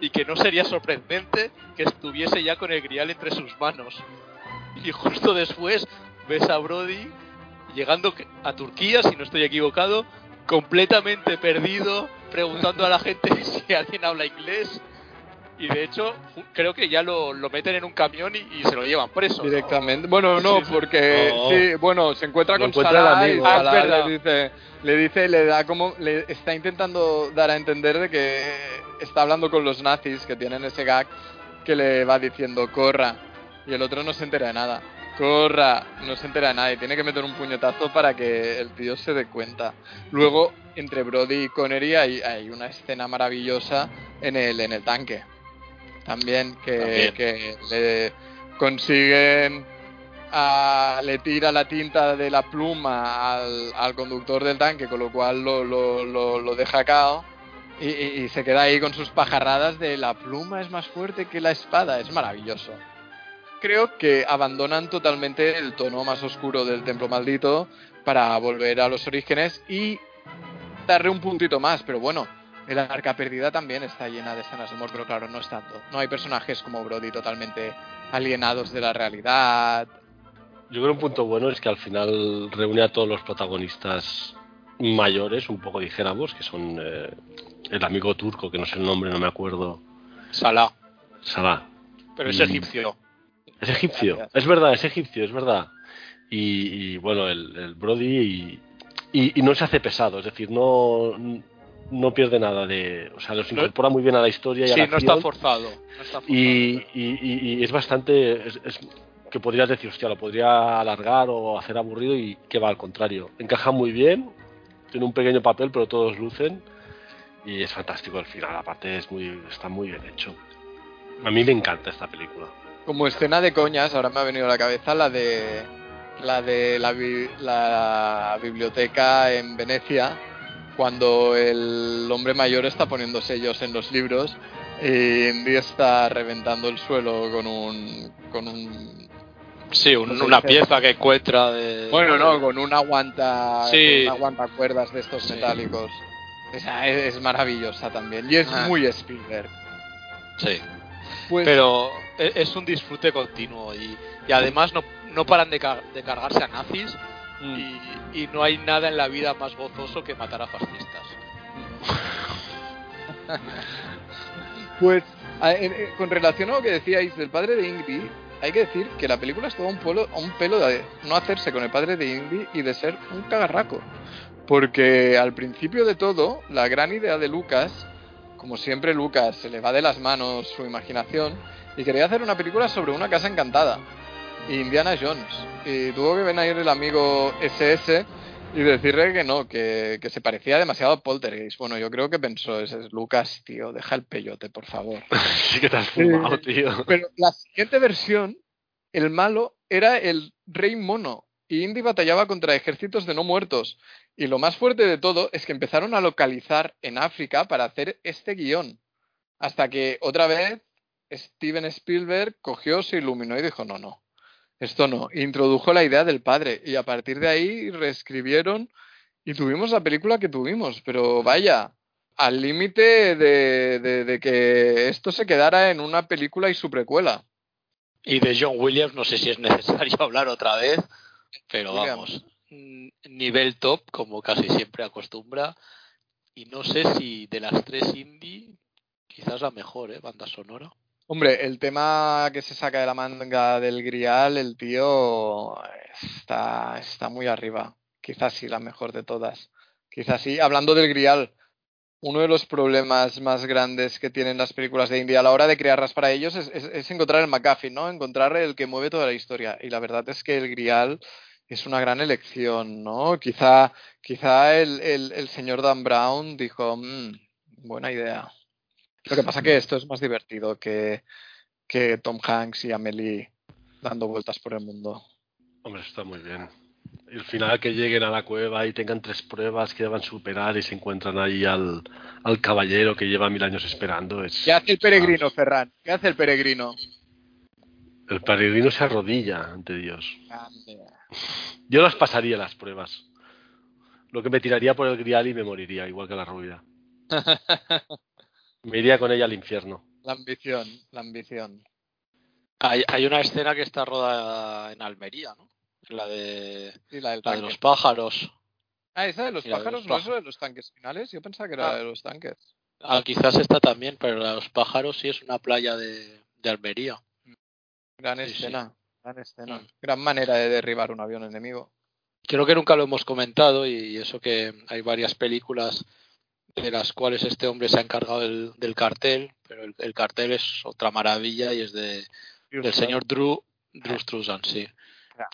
y que no sería sorprendente que estuviese ya con el grial entre sus manos. Y justo después ves a Brody llegando a Turquía, si no estoy equivocado, completamente perdido, preguntando a la gente si alguien habla inglés. Y de hecho, creo que ya lo, lo meten en un camión y, y se lo llevan preso. ¿no? Directamente. Bueno, no, Sí, sí. porque No. sí, bueno, se encuentra Lo con encuentra Salah amigo. Es Salah verdad. le dice, le dice, le da como, le está intentando dar a entender de que está hablando con los nazis que tienen ese gag que le va diciendo corra y el otro no se entera de nada. Corra, no se entera y tiene que meter un puñetazo para que el tío se dé cuenta. Luego, entre Brody y Connery hay, hay una escena maravillosa en el, en el tanque. También que, También. que le consiguen a- le tira la tinta de la pluma al, al conductor del tanque, con lo cual lo, lo, lo, lo deja cao. Y, y- y se queda ahí con sus pajarradas de la pluma es más fuerte que la espada. Es maravilloso. Creo que abandonan totalmente el tono más oscuro del templo maldito para volver a los orígenes y darle un puntito más. Pero bueno, el arca perdida también está llena de escenas de humor, pero claro, no es tanto. No hay personajes como Brody totalmente alienados de la realidad. Yo creo un punto bueno es que al final reúne a todos los protagonistas mayores, un poco dijéramos, que son eh, el amigo turco, que no sé el nombre, no me acuerdo, Salah, Salah. pero es Mm. egipcio. Es egipcio, Gracias. es verdad, es egipcio, es verdad. Y, y, bueno, el, el Brody y, y- y no se hace pesado, es decir, no, no pierde nada de... O sea, los incorpora muy bien a la historia y a la no está acción. forzado. no está forzado. y, y- y- y es bastante es, es- que podrías decir hostia lo podría alargar o hacer aburrido y que va al contrario encaja muy bien tiene un pequeño papel pero todos lucen y es fantástico el final aparte es muy está muy bien hecho a mí me encanta esta película Como escena de coñas, ahora me ha venido a la cabeza la de la de la, bi- la biblioteca en Venecia, cuando el hombre mayor está poniendo sellos en los libros y Indy está reventando el suelo con un con un Sí, un- una pieza que encuentra de... bueno no con un aguanta Sí. con un aguantacuerdas de estos Sí. metálicos. Esa es, es maravillosa también y es Ah. muy Spielberg. Sí. Pues, Pero es un disfrute continuo y, y además no, no paran de, ca- de cargarse a nazis y, y no hay nada en la vida más gozoso que matar a fascistas. Pues, a- en- en- con relación a lo que decíais del padre de Ingrid, hay que decir que la película estuvo a un, polo- a un pelo de no hacerse con el padre de Ingrid y de ser un cagarraco. Porque al principio de todo, la gran idea de Lucas, como siempre Lucas se le va de las manos su imaginación, y quería hacer una película sobre una casa encantada. Indiana Jones. Y tuvo que venir el amigo SS y decirle que no, que, que se parecía demasiado a Poltergeist. Bueno, yo creo que pensó, ese es Lucas, tío, deja el peyote, por favor. sí que te has fumado tío Pero la siguiente versión, el malo era el rey mono. y Indy batallaba contra ejércitos de no muertos. Y lo más fuerte de todo es que empezaron a localizar en África para hacer este guion. Hasta que otra vez Steven Spielberg cogió, se iluminó y dijo, no, no, esto no. Introdujo la idea del padre y a partir de ahí reescribieron y tuvimos la película que tuvimos. Pero vaya, al límite de, de, de que esto se quedara en una película y su precuela. Y de John Williams no sé si es necesario hablar otra vez, pero vamos, nivel top como casi siempre acostumbra. Y no sé si de las tres indie, quizás la mejor, ¿eh? Banda sonora. Hombre, el tema que se saca de la manga del Grial, el tío está, está muy arriba. Quizás sí, la mejor de todas. Quizás sí. Hablando del Grial, uno de los problemas más grandes que tienen las películas de India a la hora de crearlas para ellos es, es- encontrar el McGuffin, ¿no? Encontrar el que mueve toda la historia. Y la verdad es que el Grial es una gran elección, ¿no? Quizá, quizá el, el- el señor Dan Brown dijo, "Mm, buena idea. Lo que pasa que esto es más divertido que, que Tom Hanks y Amelie dando vueltas por el mundo. Hombre, está muy bien. Y al final que lleguen a la cueva y tengan tres pruebas que deban superar y se encuentran ahí al, al caballero que lleva mil años esperando. Es, ¿Qué hace el peregrino, Ferran? ¿Qué hace el peregrino? El peregrino se arrodilla ante Dios. Yo las pasaría las pruebas. Lo que me tiraría por el grial y me moriría, igual que la rubia. Me iría con ella al infierno. La ambición, la ambición. Hay, hay una escena que está rodada en Almería, ¿no? La de, Sí, la del la de los pájaros. Ah, esa de los de pájaros, los ¿no es de los tanques finales? Yo pensaba que era Ah. de los tanques. Ah, quizás esta también, pero la de los pájaros sí es una playa de, de Almería. Gran Sí, sí. escena, gran escena. Mm. Gran manera de derribar un avión enemigo. Creo que nunca lo hemos comentado y, y eso que hay varias películas de las cuales este hombre se ha encargado del, del cartel, pero el, el cartel es otra maravilla y es de, del señor Drew, Drew Struzan, sí.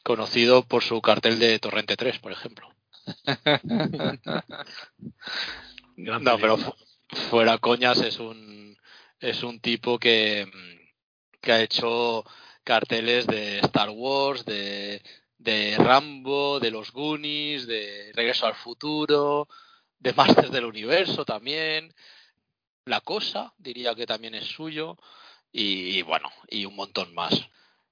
Conocido por su cartel de Torrente 3, por ejemplo. No, pero fu- fuera coñas es un es un tipo que, que ha hecho carteles de Star Wars, de, de Rambo, de los Goonies, de Regreso al Futuro, de Masters del Universo también. La Cosa, diría que también es suyo. Y, y bueno, y un montón más.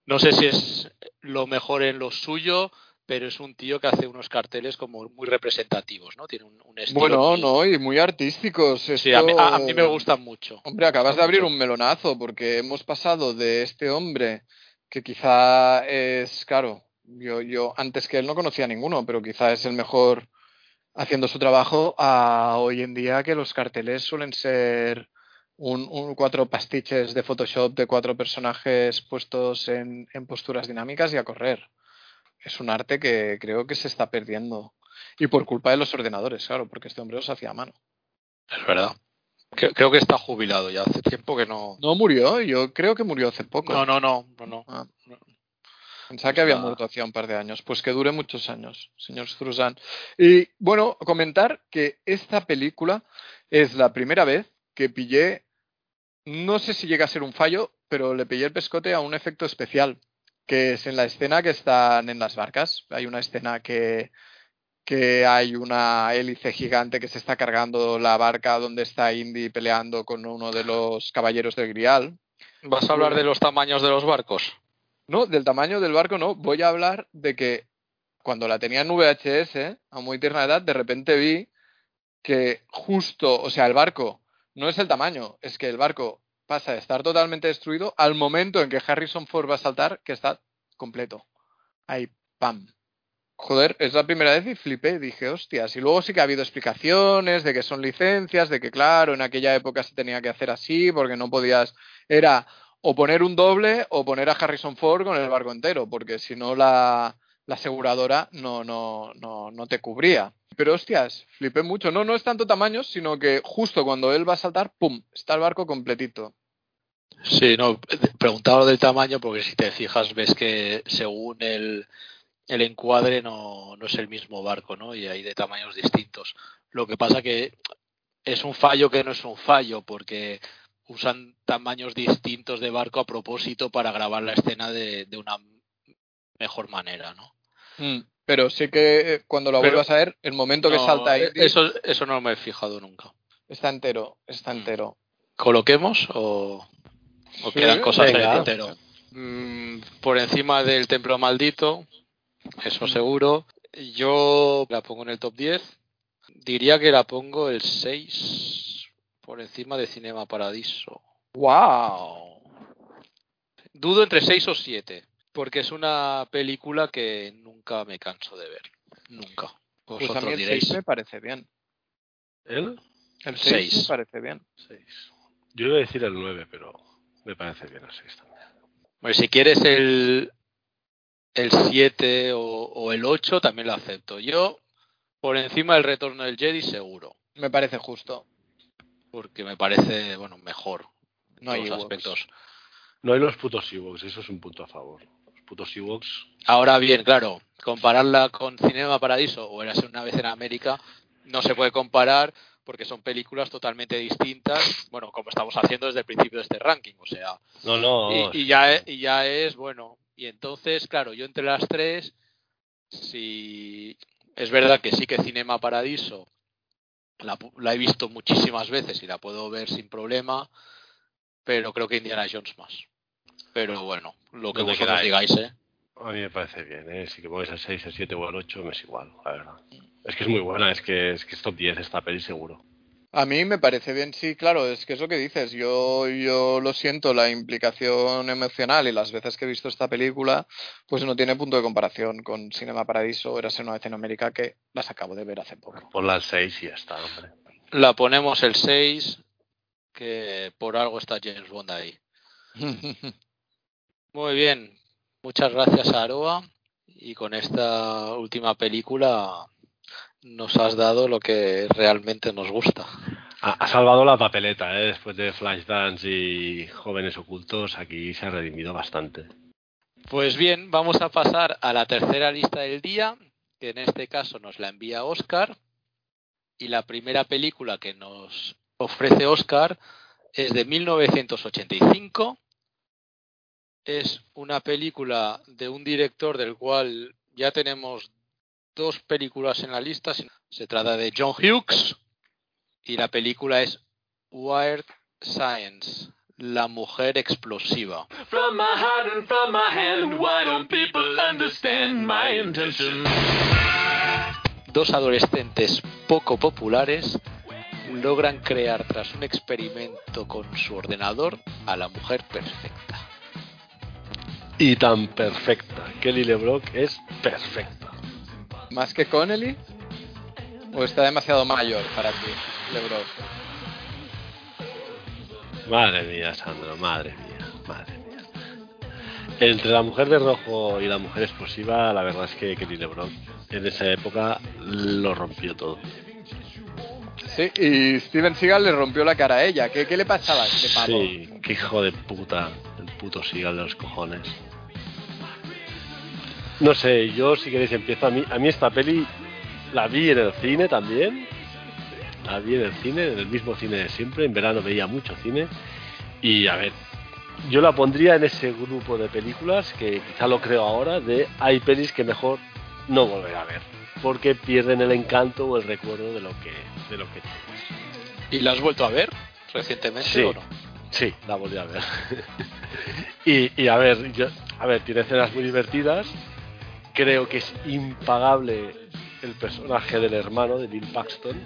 No sé si es lo mejor en lo suyo, pero es un tío que hace unos carteles como muy representativos, ¿no? Tiene un, un estilo Bueno, muy- no, y muy artísticos. Sí, a mí, a- a mí me gustan mucho. Hombre, acabas de abrir un melonazo porque hemos pasado de este hombre que quizá es, claro, yo, yo antes que él no conocía a ninguno, pero quizá es el mejor haciendo su trabajo a hoy en día que los carteles suelen ser un, un- cuatro pastiches de Photoshop de cuatro personajes puestos en, en posturas dinámicas y a correr. Es un arte que creo que se está perdiendo. Y por culpa de los ordenadores, claro, porque este hombre los hacía a mano. Es verdad. Creo, creo que está jubilado ya. Hace tiempo que no. No murió, yo creo que murió hace poco. No, no, no. no, no. Ah. Pensaba que había Nada. muerto hacía un par de años. Pues que dure muchos años, señor Struzan. Y bueno, comentar que esta película es la primera vez que pillé, no sé si llega a ser un fallo, pero le pillé el pescote a un efecto especial, que es en la escena que están en las barcas. Hay una escena que, que hay una hélice gigante que se está cargando la barca donde está Indy peleando con uno de los caballeros del Grial. ¿Vas a hablar de los tamaños de los barcos? No, del tamaño del barco no. Voy a hablar de que cuando la tenía en VHS, a muy tierna edad, de repente vi que justo, o sea, el barco no es el tamaño, es que el barco pasa de estar totalmente destruido al momento en que Harrison Ford va a saltar, que está completo. Ahí, pam. Joder, es la primera vez y flipé, dije, hostias. Y luego sí que ha habido explicaciones de que son licencias, de que claro, en aquella época se tenía que hacer así, porque no podías, era o poner un doble o poner a Harrison Ford con el barco entero, porque si no la, la aseguradora no, no, no, no te cubría. Pero hostias, flipé mucho. No, no es tanto tamaño, sino que justo cuando él va a saltar, ¡pum! Está el barco completito. Sí, no. Preguntaba del tamaño porque si te fijas ves que según el, el encuadre no, no es el mismo barco, ¿no? Y hay de tamaños distintos. Lo que pasa que es un fallo que no es un fallo porque usan tamaños distintos de barco a propósito para grabar la escena de, de una mejor manera, ¿no? Mm, Pero sí que eh, cuando lo vuelvas a ver, el momento que salta eh, Indy eso, eso no me he fijado nunca. está entero, está Mm. entero. ¿Coloquemos o, o Sí, quedan cosas en venga. el tintero? Mm, por encima del templo maldito, eso seguro. Yo la pongo en el top 10. Diría que la pongo el 6 por encima de Cinema Paradiso. ¡Wow! Dudo entre 6 o 7, porque es una película que nunca me canso de ver. Nunca. Pues a Vosotros mí el diréis. 6 me parece bien. ¿El? El 6 Seis. me parece bien. 6. Yo iba a decir el 9, pero me parece bien el 6 también. Bueno, si quieres el, el 7 o, o el 8, también lo acepto. Yo, por encima del retorno del Jedi, seguro. Me parece justo. Porque me parece, bueno, mejor. en No hay los aspectos. No hay los putos Ewoks, eso es un punto a favor. Los putos Ewoks. Ahora bien, claro, compararla con Cinema Paradiso o Érase una vez en América no se puede comparar porque son películas totalmente distintas, bueno, como estamos haciendo desde el principio de este ranking, o sea, No, no. y, y ya, y ya es bueno. Y entonces, claro, yo entre las tres, si es verdad que sí que Cinema Paradiso la, la he visto muchísimas veces y la puedo ver sin problema, pero creo que Indiana Jones más. Pero bueno, lo que ¿Dónde vosotros digáis, ¿eh? A mí me parece bien, ¿eh? Si que pones el 6, el 7 o el 8, me es igual, la verdad. Es que es muy buena, es que es, que es top 10 esta peli seguro. A mí me parece bien, sí, claro, es que es lo que dices. Yo, yo lo siento, la implicación emocional y las veces que he visto esta película, pues no tiene punto de comparación con Cinema Paradiso, Érase una vez en América, que las acabo de ver hace poco. Ponla al 6 y ya está, hombre. La ponemos el 6, que por algo está James Bond ahí. Muy bien, muchas gracias a Aroa y con esta última película nos has dado lo que realmente nos gusta. Ha, salvado la papeleta, ¿eh? Después de Flashdance y Jóvenes Ocultos, aquí se ha redimido bastante. Pues bien, vamos a pasar a la tercera lista del día, que en este caso nos la envía Oscar. Y la primera película que nos ofrece Oscar es de 1985. Es una película de un director del cual ya tenemos dos películas en la lista. Se trata de John Hughes y la película es Wired Science, la mujer explosiva. From my heart and from my hand, why don't people understand my intention? dos adolescentes poco populares logran crear tras un experimento con su ordenador a la mujer perfecta. Y tan perfecta. Kelly LeBrock es perfecta. ¿Más que Connelly? ¿O está demasiado mayor para ti, LeBron? Madre mía, Sandro, madre mía, madre mía. Entre la mujer de rojo y la mujer explosiva, la verdad es que Kelly LeBrock en esa época lo rompió todo. Sí, y Steven Seagal le rompió la cara a ella. ¿Qué, qué le pasaba a este pavo? Sí, qué hijo de puta, el puto Seagal de los cojones. No sé, yo si queréis empiezo. A mí, a mí esta peli la vi en el cine también. La vi en el cine, en el mismo cine de siempre. En verano veía mucho cine. Y a ver, yo la pondría en ese grupo de películas que quizá lo creo ahora, de hay pelis que mejor no volver a ver. Porque pierden el encanto o el recuerdo de lo que, de lo que tienes. ¿Y la has vuelto a ver recientemente Sí. o no? Sí, la volví a ver. y, y a ver, yo, a ver, tiene escenas muy divertidas. Creo que es impagable el personaje del hermano de Bill Paxton.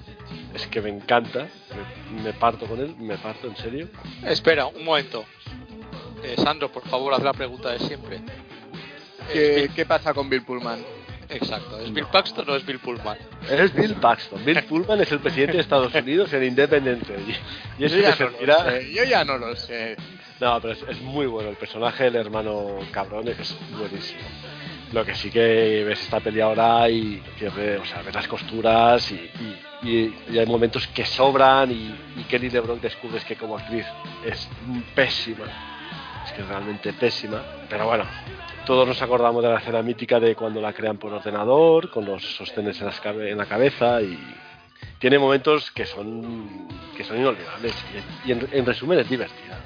Es que me encanta. Me, me parto con él, me parto en serio. Espera, un momento. Eh, Sandro, por favor, haz la pregunta de siempre. ¿Es ¿Qué, Bill- qué pasa con Bill Pullman? Exacto, ¿es Bill Paxton o es Bill Pullman? Es Bill Paxton. Bill Pullman es el presidente de Estados Unidos en Independence Day. Y eso yo, ya no lo sé, yo ya no lo sé. No, pero es, es muy bueno. El personaje del hermano cabrón es buenísimo. Lo que sí que ves esta peli ahora y o sea, ves las costuras y, y- hay momentos que sobran y, y Kelly LeBron descubres que como actriz es pésima. Es que es realmente pésima. Pero bueno, todos nos acordamos de la escena mítica de cuando la crean por ordenador, con los sostenes en, la cabeza y tiene momentos que son que son inolvidables y, en resumen es divertida.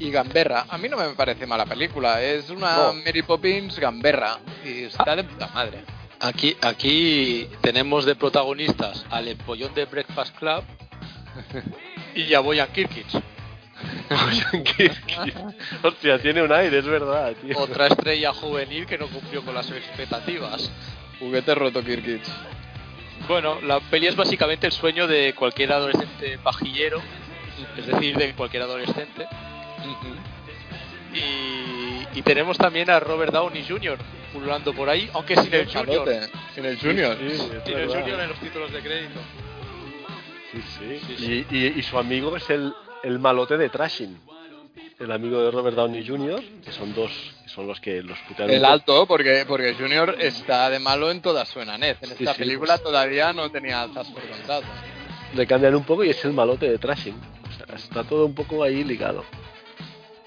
Y Gamberra. A mí no me parece mala película. Es una No. Mary Poppins Gamberra. Y está de puta madre. Aquí, aquí tenemos de protagonistas al empollón de Breakfast Club y a Boyan Kirkic, Hostia, tiene un aire, es verdad, tío. otra estrella juvenil que no cumplió con las expectativas. Juguete roto Kirkic. Bueno, la peli es básicamente el sueño de cualquier adolescente pajillero, es decir, de cualquier adolescente. Y, y tenemos también a Robert Downey Jr. pululando por ahí, aunque sin el Junior. Sin el Junior. Sí, Sin el. Junior en los títulos de crédito. Sí, sí. Sí, sí. Y, y- y su amigo es el, el malote de Trashing. El amigo de Robert Downey Jr., que son dos, que son los que los putean. El alto, porque, porque Junior está de malo en toda su enanez. En Sí, esta sí, película pues. todavía no tenía alzas por contrato. Le cambian un poco y es el malote de Trashing. O sea, está todo un poco ahí ligado.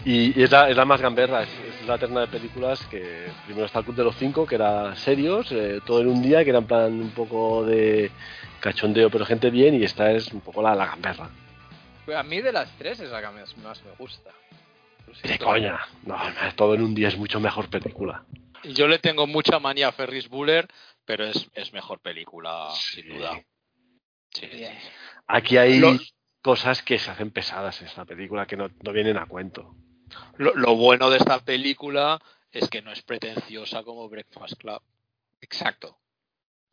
Y, y es, la, es la más gamberra, es, es la terna de películas que primero está el Club de los Cinco, que era serios, eh, todo en un día, que era en plan un poco de cachondeo, pero gente bien, y esta es un poco la, la gamberra. Pues a mí de las tres es la que más, más me gusta. De coña, no, no, todo en un día es mucho mejor película. Yo le tengo mucha manía a Ferris Bueller, pero es, es mejor película, sin duda. Sí. Aquí hay cosas que se hacen pesadas en esta película que no, no vienen a cuento. Lo, lo bueno de esta película es que no es pretenciosa como Breakfast Club. Exacto.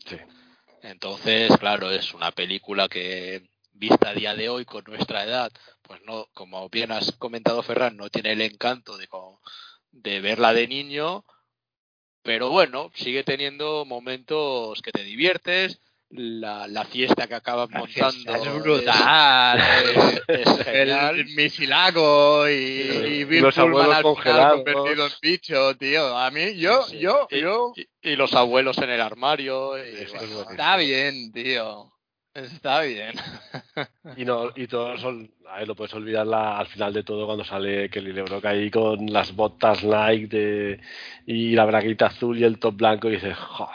Sí. Entonces, claro, es una película que vista a día de hoy con nuestra edad, pues no, como bien has comentado Ferran, no tiene el encanto de, co- de verla de niño, pero bueno, sigue teniendo momentos que te diviertes, la, la fiesta que acabas La montando es brutal. es- es el, genial. el misilago y, Sí. y los Pullman abuelos al final congelados. convertido en bicho, tío. A mí, yo, Sí. yo, y, yo. y- y los abuelos en el armario. y, Eso es bueno, bonito. Está bien, tío. Está bien. Y no y todos ol- a ver, lo puedes olvidar la- al final de todo cuando sale Kelly LeBrock ahí con las botas Nike de, y la braguita azul y el top blanco y dices, joder.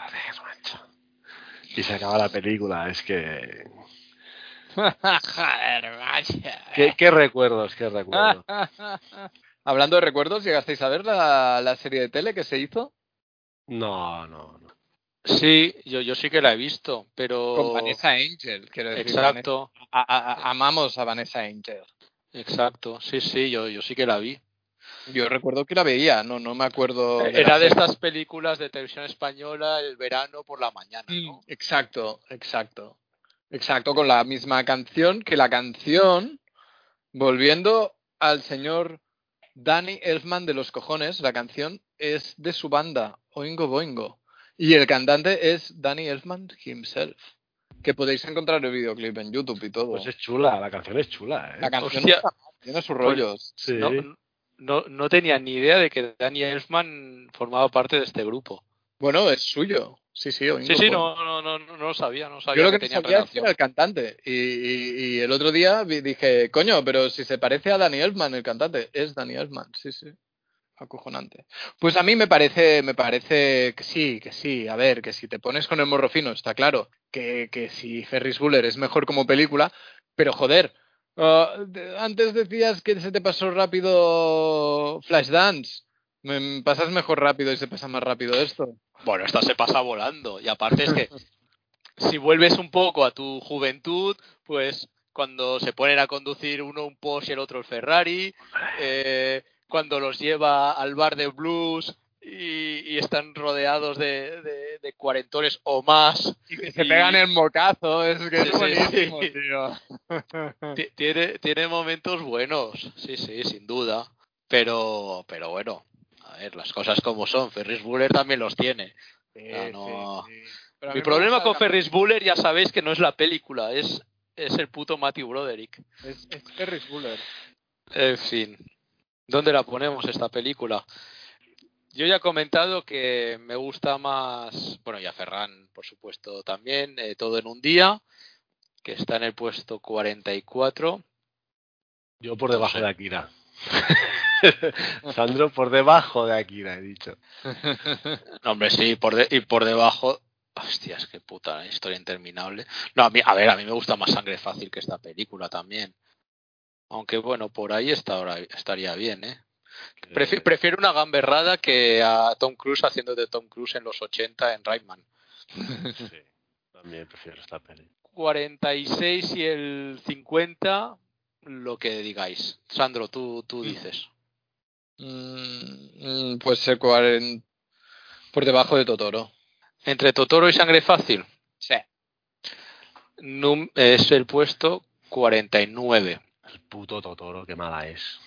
Y se acaba la película, es que... Joder, vaya. ¿Qué, qué recuerdos, qué recuerdos? Hablando de recuerdos, ¿llegasteis a ver la, la serie de tele que se hizo? No, no, no. Sí, yo, yo sí que la he visto, pero... Con Vanessa Angel, quiero decir. Exacto, a- a- amamos a Vanessa Angel. exacto. Sí, sí, yo, yo sí que la vi. Yo recuerdo que la veía, no, no me acuerdo. de Era la de estas películas de televisión española el verano por la mañana, ¿no? Mm, Exacto, exacto. Exacto, con la misma canción, que la canción, volviendo al señor Danny Elfman de los cojones, la canción es de su banda, Oingo Boingo. Y el cantante es Danny Elfman himself. Que podéis encontrar el videoclip en YouTube y todo. Pues es chula, la canción es chula, ¿eh? la canción Hostia. está mal, tiene sus rollos. Sí. No, no, no tenía ni idea de que Danny Elfman formaba parte de este grupo. Bueno, es suyo. Sí, sí, Sí, sí, no, no, no, no, lo sabía, no sabía Yo lo que, tenían sabía relación. era el cantante. Y, y- y el otro día dije, coño, pero si se parece a Danny Elfman, el cantante, es Danny Elfman, sí, sí. Acojonante. Pues a mí me parece, me parece que sí, que sí. A ver, que si te pones con el morro fino, está claro que, que si Ferris Bueller es mejor como película, pero joder, ah, antes decías que se te pasó rápido Flashdance. Me pasas mejor rápido y se pasa más rápido esto. Bueno, esta se pasa volando. Y aparte es que si vuelves un poco a tu juventud, pues cuando se ponen a conducir uno un Porsche y el otro el Ferrari, eh, cuando los lleva al bar de blues y, y están rodeados de, de- de cuarentones o más, Y que se Y- pegan el mocazo, es que Sí, es buenísimo, sí. tío. ti- tiene, tiene momentos buenos, sí, sí, sin duda. Pero, pero bueno, a ver, las cosas como son. Ferris Bueller también los tiene. No. Mi problema con Ferris Bueller ya sabéis que no es la película, es, es el puto Matthew Broderick. Es, es Ferris Bueller. En fin, ¿dónde la ponemos esta película? Yo ya he comentado que me gusta más, bueno, y a Ferran, por supuesto, también, eh, Todo en un día, que está en el puesto 44. Yo por debajo de Akira. Sandro por debajo de Akira, he dicho. No, hombre, sí, por de- y por debajo. Hostias, qué puta historia interminable. No, a mí, a ver, a mí me gusta más sangre fácil que esta película también. Aunque bueno, por ahí está estaría bien, ¿eh? Prefi- Eh, prefiero una gamberrada que a Tom Cruise haciendo de Tom Cruise en los 80 en Rayman. Sí, también prefiero esta peli. 46 y el 50, lo que digáis. Sandro, tú, tú dices. Mm, mm, pues ser 40 por debajo de Totoro. Entre Totoro y Sangre Fácil Sí. num- es el puesto 49. El puto Totoro, qué mala es.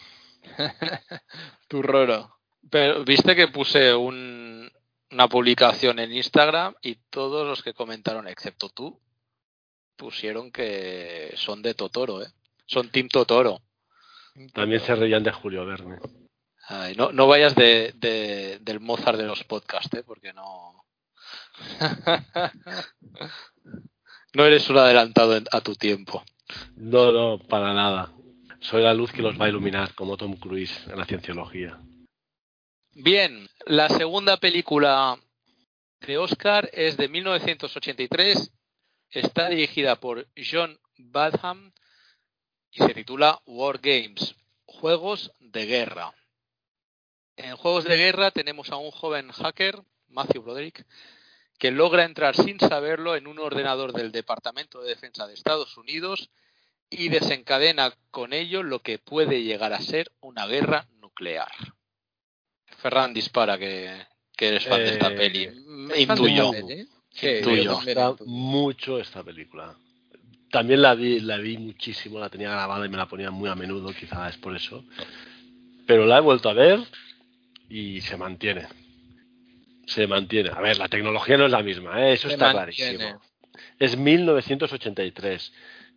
Tu roro. Pero viste que puse un- una publicación en Instagram y todos los que comentaron, excepto tú, pusieron que son de Totoro, ¿eh? Son Team Totoro. También se reían de Julio Verne. Ay, no, no vayas de, de- del Mozart de los podcasts, ¿eh? Porque no... no eres un adelantado a tu tiempo. No, no, para nada. Soy la luz que los va a iluminar, como Tom Cruise en la cienciología. Bien, la segunda película de Oscar es de 1983, está dirigida por John Badham y se titula War Games, Juegos de Guerra. En Juegos de Guerra tenemos a un joven hacker, Matthew Broderick, que logra entrar sin saberlo en un ordenador del Departamento de Defensa de Estados Unidos y desencadena con ello lo que puede llegar a ser una guerra nuclear. Ferran dispara que, que eres fan de esta Eh, peli. ¿Es fan de Intuyo. esta peli? Sí, Intuyo. yo también gusta intuyo. mucho esta película. También la vi, la vi muchísimo, la tenía grabada y me la ponía muy a menudo, quizás es por eso. Pero la he vuelto a ver y se mantiene. Se mantiene. A ver, la tecnología no es la misma, ¿eh? eso Se está mantiene. clarísimo. Es 1983.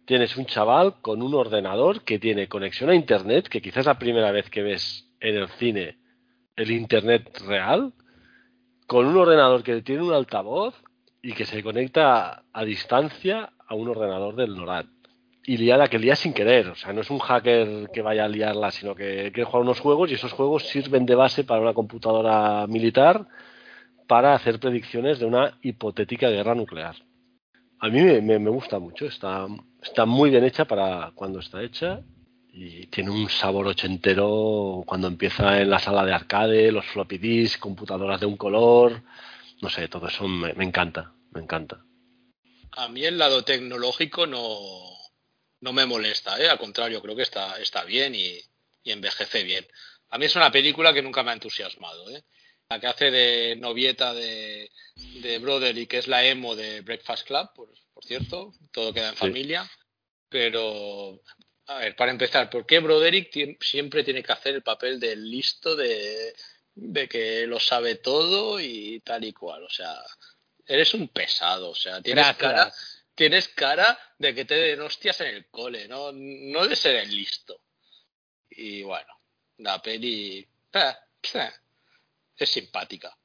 Tienes un chaval con un ordenador que tiene conexión a Internet, que quizás es la primera vez que ves en el cine el Internet real, con un ordenador que tiene un altavoz y que se conecta a distancia a un ordenador del NORAD. Y lía la que lía sin querer. O sea, no es un hacker que vaya a liarla, sino que quiere jugar unos juegos y esos juegos sirven de base para una computadora militar para hacer predicciones de una hipotética guerra nuclear. A mí me, me- gusta mucho, está, muy bien hecha para cuando está hecha y tiene un sabor ochentero cuando empieza en la sala de arcade, los floppy disks, computadoras de un color, no sé, todo eso me, me encanta, me encanta. A mí el lado tecnológico no, no me molesta, ¿eh? al contrario, creo que está, está bien y, y envejece bien. A mí es una película que nunca me ha entusiasmado. ¿eh? La que hace de novieta de, de Broderick, que es la emo de Breakfast Club, por, por cierto, todo queda en Sí. familia. Pero, a ver, para empezar, ¿por qué Broderick siempre tiene que hacer el papel del listo de, de que lo sabe todo y tal y cual? O sea, eres un pesado, o sea, tienes Gracias. cara tienes cara de que te den hostias en el cole, no, no de ser el listo. Y bueno, la peli eh, eh, es simpática.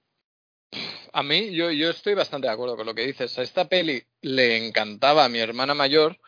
A mí, yo, yo estoy bastante de acuerdo con lo que dices. A esta peli le encantaba a mi hermana mayor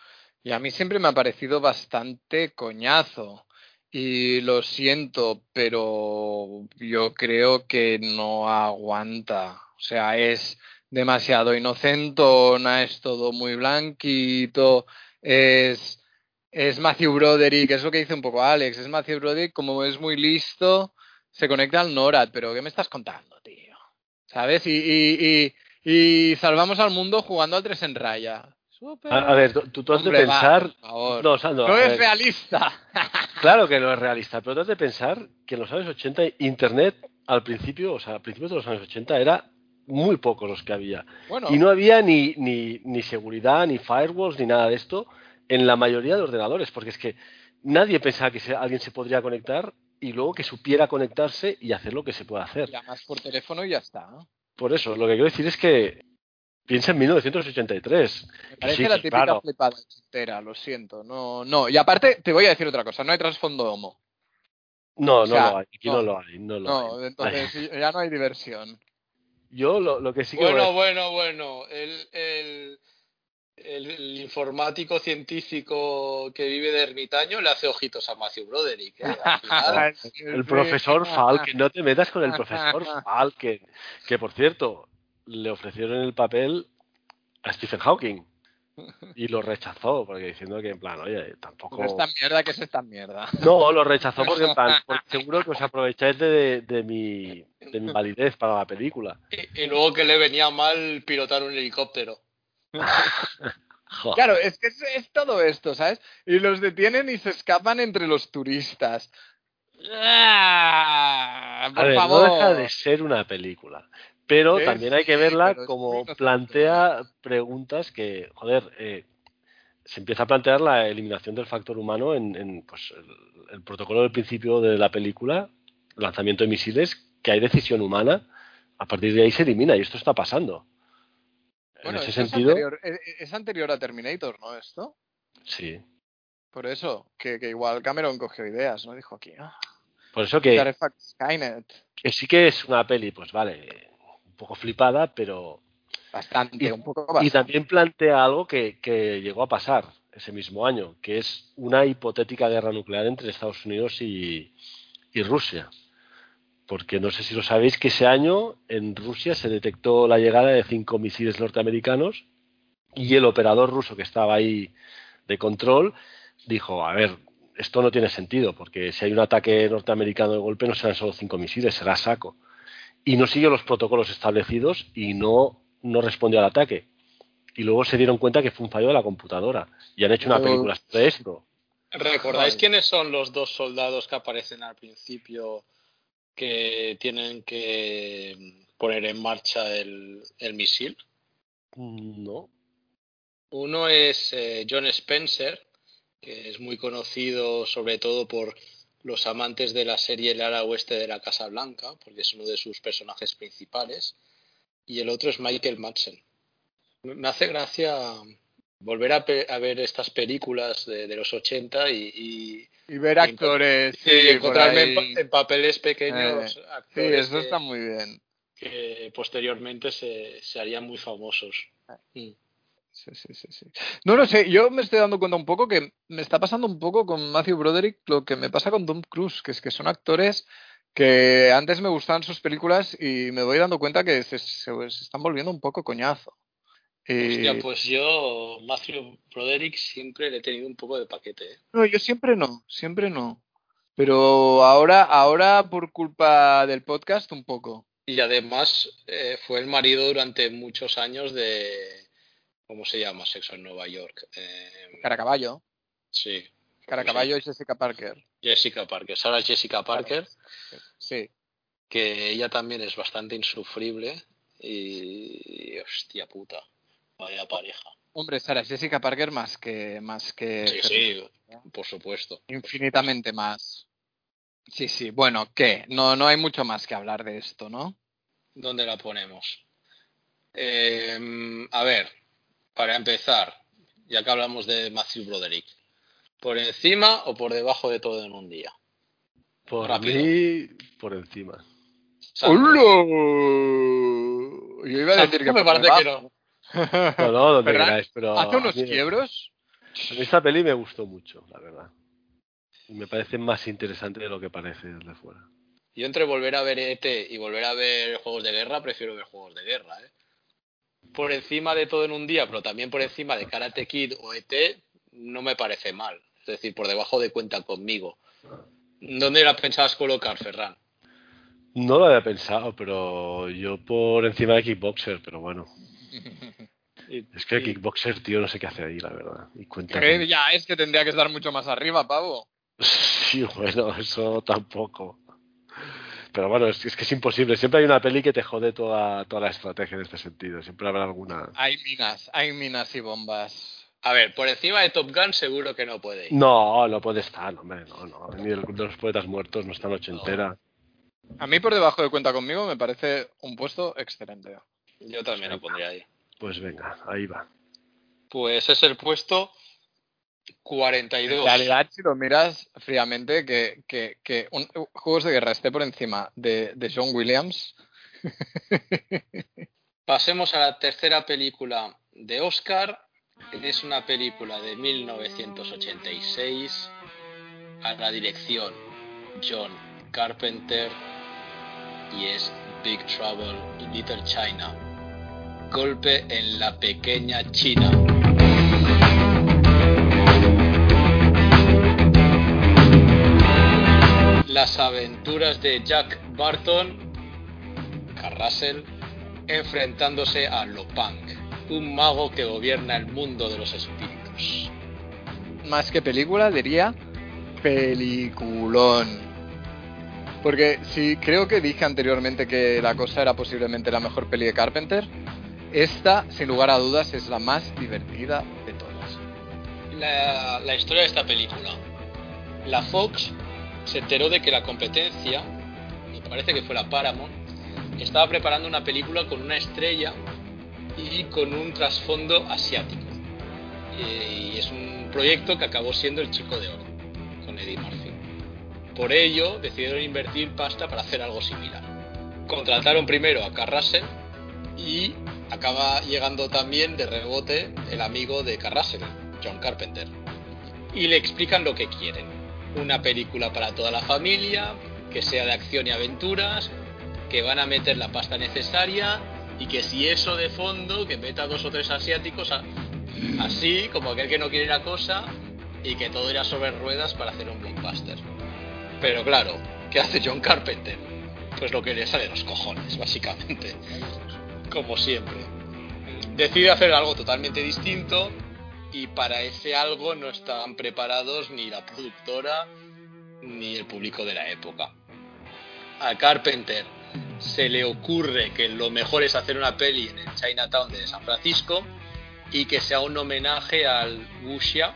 y a mí siempre me ha parecido bastante coñazo. Y lo siento, pero yo creo que no aguanta. O sea, es demasiado inocentona, es todo muy blanquito, es, es Matthew Broderick, es lo que dice un poco Alex, es Matthew Broderick, como es muy listo, se conecta al NORAD, pero ¿qué me estás contando, tío? ¿Sabes? Y, y, y, y salvamos al mundo jugando al 3 en raya. Súper. A, a ver, tú, tú has de va, pensar... por favor. No, No a es ver, realista. Claro que no es realista, pero tú has de pensar que en los años 80 Internet al principio, o sea, a principios de los años 80 era muy pocos los que había. Bueno, Y no había ni, ni, ni seguridad, ni firewalls, ni nada de esto en la mayoría de ordenadores, porque es que nadie pensaba que alguien se podría conectar y luego que supiera conectarse y hacer lo que se puede hacer. llamas por teléfono y ya está. Por eso, lo que quiero decir es que piensa en 1983. Me parece Sí, la típica claro. flipada entera, lo siento. No, no. Y aparte, te voy a decir otra cosa, no hay trasfondo homo. No, O no lo hay, aquí no. no, lo hay, no lo No, hay. entonces ya no hay diversión. Yo lo, lo que sí que voy a Bueno, bueno, bueno. El, el, el- el informático científico que vive de ermitaño le hace ojitos a Matthew Broderick. ¿eh? Final, El profesor Falken, no te metas con el profesor Falken, que por cierto, le ofrecieron el papel a Stephen Hawking. Y lo rechazó, porque diciendo que en plan, oye, tampoco... Pues esta mierda que es esta mierda. No, lo rechazó porque en plan, porque seguro que os aprovecháis de, de mi, de mi validez para la película. Y, y luego que le venía mal pilotar un helicóptero. Claro, es que es, es todo esto, ¿sabes? Y los detienen y se escapan entre los turistas. ¡Ah! A Por ver, favor. no deja de ser una película. Pero también hay que verla como plantea preguntas que, joder, eh, se empieza a plantear la eliminación del factor humano en, en, pues, el, el protocolo del principio de la película, lanzamiento de misiles, que hay decisión humana, a partir de ahí se elimina y esto está pasando. Bueno, en ese es sentido, anterior, eh, eh, es anterior a Terminator, ¿no? Esto. sí. Por eso, que, que igual Cameron cogió ideas, ¿no? Dijo aquí, ah, Por eso que, Skynet. que sí que es una peli, pues vale, un poco flipada, pero Bastante, Y- un poco Y bastante. también plantea algo que, que llegó a pasar ese mismo año, que es una hipotética guerra nuclear entre Estados Unidos y, y Rusia. Porque no sé si lo sabéis que ese año en Rusia se detectó la llegada de cinco misiles norteamericanos y el operador ruso que estaba ahí de control dijo, a ver, esto no tiene sentido, porque si hay un ataque norteamericano de golpe no serán solo cinco misiles, será saco. Y no siguió los protocolos establecidos y no, no respondió al ataque. Y luego se dieron cuenta que fue un fallo de la computadora. Y han hecho una película sobre esto. ¿Recordáis quiénes son los dos soldados que aparecen al principio que tienen que poner en marcha el, el misil? No. Uno es eh, John Spencer, que es muy conocido sobre todo por los amantes de la serie El ala oeste de la Casa Blanca, porque es uno de sus personajes principales. Y el otro es Michael Madsen. Me me hace gracia volver a, pe- a ver estas películas de, de los 80 y, y- Y ver actores. y sí, encontrarme en, papeles pequeños Eh, Sí, actores eso que- está muy bien. que posteriormente se, se harían muy famosos. Mm. Sí, sí, sí, sí. No lo sé, yo me estoy dando cuenta un poco que me está pasando un poco con Matthew Broderick lo que me pasa con Tom Cruise, que es que son actores que antes me gustaban sus películas y me voy dando cuenta que se, se- se están volviendo un poco coñazo. Y- Hostia, pues yo, Matthew Broderick, siempre le he tenido un poco de paquete. ¿eh? No, yo siempre no, siempre no. Pero ahora, ahora por culpa del podcast un poco. Y además eh, fue el marido durante muchos años de... ¿Cómo se llama? Sexo en Nueva York. Eh, Caracaballo, sí, Caracaballo y Jessica Parker. Jessica Parker. Ahora Jessica Parker, Sí. que ella también es bastante insufrible. Y... Hostia puta. Vaya pareja. Hombre, Sara Jessica Parker más que más que Sí, sí, por supuesto. infinitamente más. Sí, sí. Bueno, ¿qué? No, no hay mucho más que hablar de esto, ¿no? ¿Dónde la ponemos? Eh, a ver, para empezar, ya que hablamos de Matthew Broderick, ¿por encima o por debajo de todo en un día? Por Rápido. mí, por encima. ¡Hola! Yo iba a decir que me parece que no. No, no, donde ¿Verdad? queráis, pero Hace unos mí- quiebros. a mí esta peli me gustó mucho, la verdad. Y me parece más interesante de lo que parece desde fuera. Yo entre volver a ver ET y volver a ver juegos de guerra, prefiero ver juegos de guerra. ¿eh? Por encima de todo en un día, pero también por encima de Karate Kid o ET, no me parece mal. Es decir, por debajo de cuenta conmigo. ¿Dónde la pensabas colocar, Ferran? No lo había pensado, pero yo por encima de Kickboxer, pero bueno. Es que Kickboxer, tío, no sé qué hace ahí, la verdad. Y cuenta Que con- ya es que tendría que estar mucho más arriba, pavo. Sí, bueno, eso tampoco. Pero bueno, es, es que es imposible. Siempre hay una peli que te jode toda, toda la estrategia en este sentido. Siempre habrá alguna. Hay minas, hay minas y bombas. A ver, por encima de Top Gun seguro que no puede ir. No, no puede estar, hombre, no, no. Ni el Club de los Poetas Muertos no está noche No. entera. A mí por debajo de cuenta conmigo me parece un puesto excelente. Yo también lo pondría ahí. Pues venga, ahí va. Pues es el puesto 42. En realidad, si lo miras fríamente, que, que, que un, Juegos de Guerra esté por encima de, de John Williams. Pasemos a la tercera película de Oscar. Es una película de 1986 a la dirección John Carpenter y es Big Trouble in Little China. Golpe en la pequeña China. Las aventuras de Jack Barton, Carrasel, enfrentándose a Lopang, un mago que gobierna el mundo de los espíritus. Más que película, diría peliculón. Porque si creo que dije anteriormente que La Cosa era posiblemente la mejor peli de Carpenter, esta, sin lugar a dudas, es la más divertida de todas. La, historia de esta película. La Fox se enteró de que la competencia, me parece que fue la Paramount, estaba preparando una película con una estrella y con un trasfondo asiático. Y, es un proyecto que acabó siendo El Chico de Oro, con Eddie Murphy. Por ello, decidieron invertir pasta para hacer algo similar. Contrataron primero a Carrasel y acaba llegando también de rebote el amigo de Carrasel, John Carpenter. Y le explican lo que quieren. Una película para toda la familia, que sea de acción y aventuras, que van a meter la pasta necesaria y que si eso de fondo, que meta dos o tres asiáticos así, como aquel que no quiere la cosa, y que todo irá sobre ruedas para hacer un blockbuster. Pero claro, ¿qué hace John Carpenter? Pues lo que le sale los cojones, básicamente. Como siempre. Decide hacer algo totalmente distinto y para ese algo no estaban preparados ni la productora ni el público de la época. A Carpenter se le ocurre que lo mejor es hacer una peli en el Chinatown de San Francisco y que sea un homenaje al wuxia,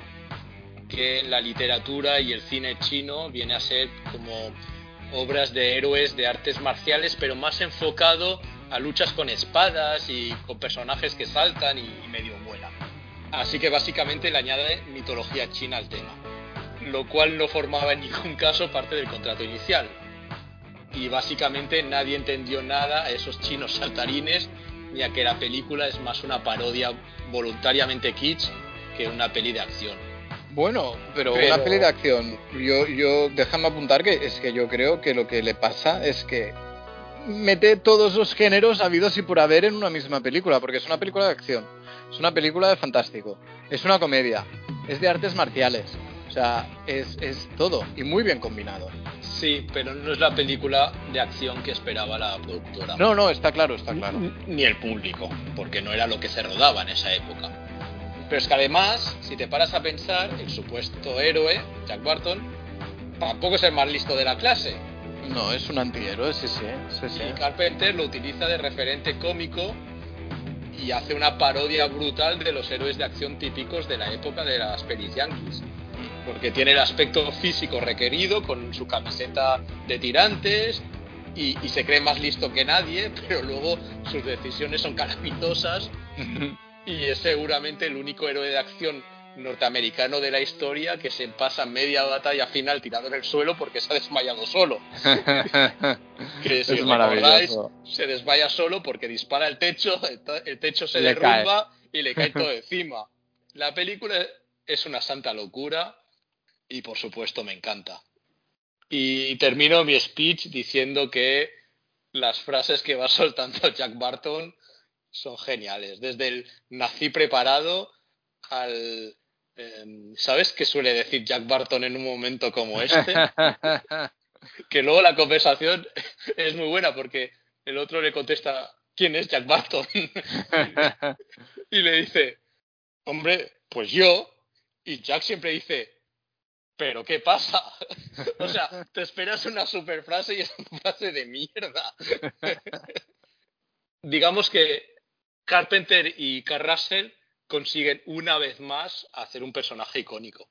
que en la literatura y el cine chino viene a ser como obras de héroes de artes marciales, pero más enfocado a luchas con espadas y con personajes que saltan y, y medio vuelan. Así que básicamente le añade mitología china al tema, lo cual no formaba en ningún caso parte del contrato inicial. Y básicamente nadie entendió nada a esos chinos saltarines, ni a que la película es más una parodia voluntariamente kitsch que una peli de acción. Bueno, pero, Pero- una peli de acción, yo, yo, déjame apuntar que es que yo creo que lo que le pasa es que mete todos los géneros habidos y por haber en una misma película, porque es una película de acción, es una película de fantástico, es una comedia, es de artes marciales, o sea, es, es todo y muy bien combinado. Sí, pero no es la película de acción que esperaba la productora. No, no, está claro, está claro. Ni el público, porque no era lo que se rodaba en esa época. Pero es que además, si te paras a pensar, el supuesto héroe, Jack Barton, tampoco es el más listo de la clase. No, es un antihéroe, sí, sí, sí, sí. Y Carpenter lo utiliza de referente cómico y hace una parodia brutal de los héroes de acción típicos de la época de las pelis yankees. Porque tiene el aspecto físico requerido con su camiseta de tirantes y, y se cree más listo que nadie, pero luego sus decisiones son calamitosas y es seguramente el único héroe de acción norteamericano de la historia que se pasa media batalla final tirado en el suelo porque se ha desmayado solo. Que si es os maravilloso. se desvaya solo porque dispara el techo, el techo se Le derrumba y le cae todo encima. La película es una santa locura y por supuesto me encanta. Y termino mi speech diciendo que las frases que va soltando Jack Barton son geniales. Desde el nací preparado al... em, ¿Sabes qué suele decir Jack Barton en un momento como este? que luego la conversación es muy buena porque el otro le contesta, ¿quién es Jack Barton? y le dice, hombre, pues yo. Y Jack siempre dice, ¿pero qué pasa? o sea, te esperas una super frase y es una frase de mierda. Digamos que Carpenter y Carl Russell consiguen una vez más hacer un personaje icónico.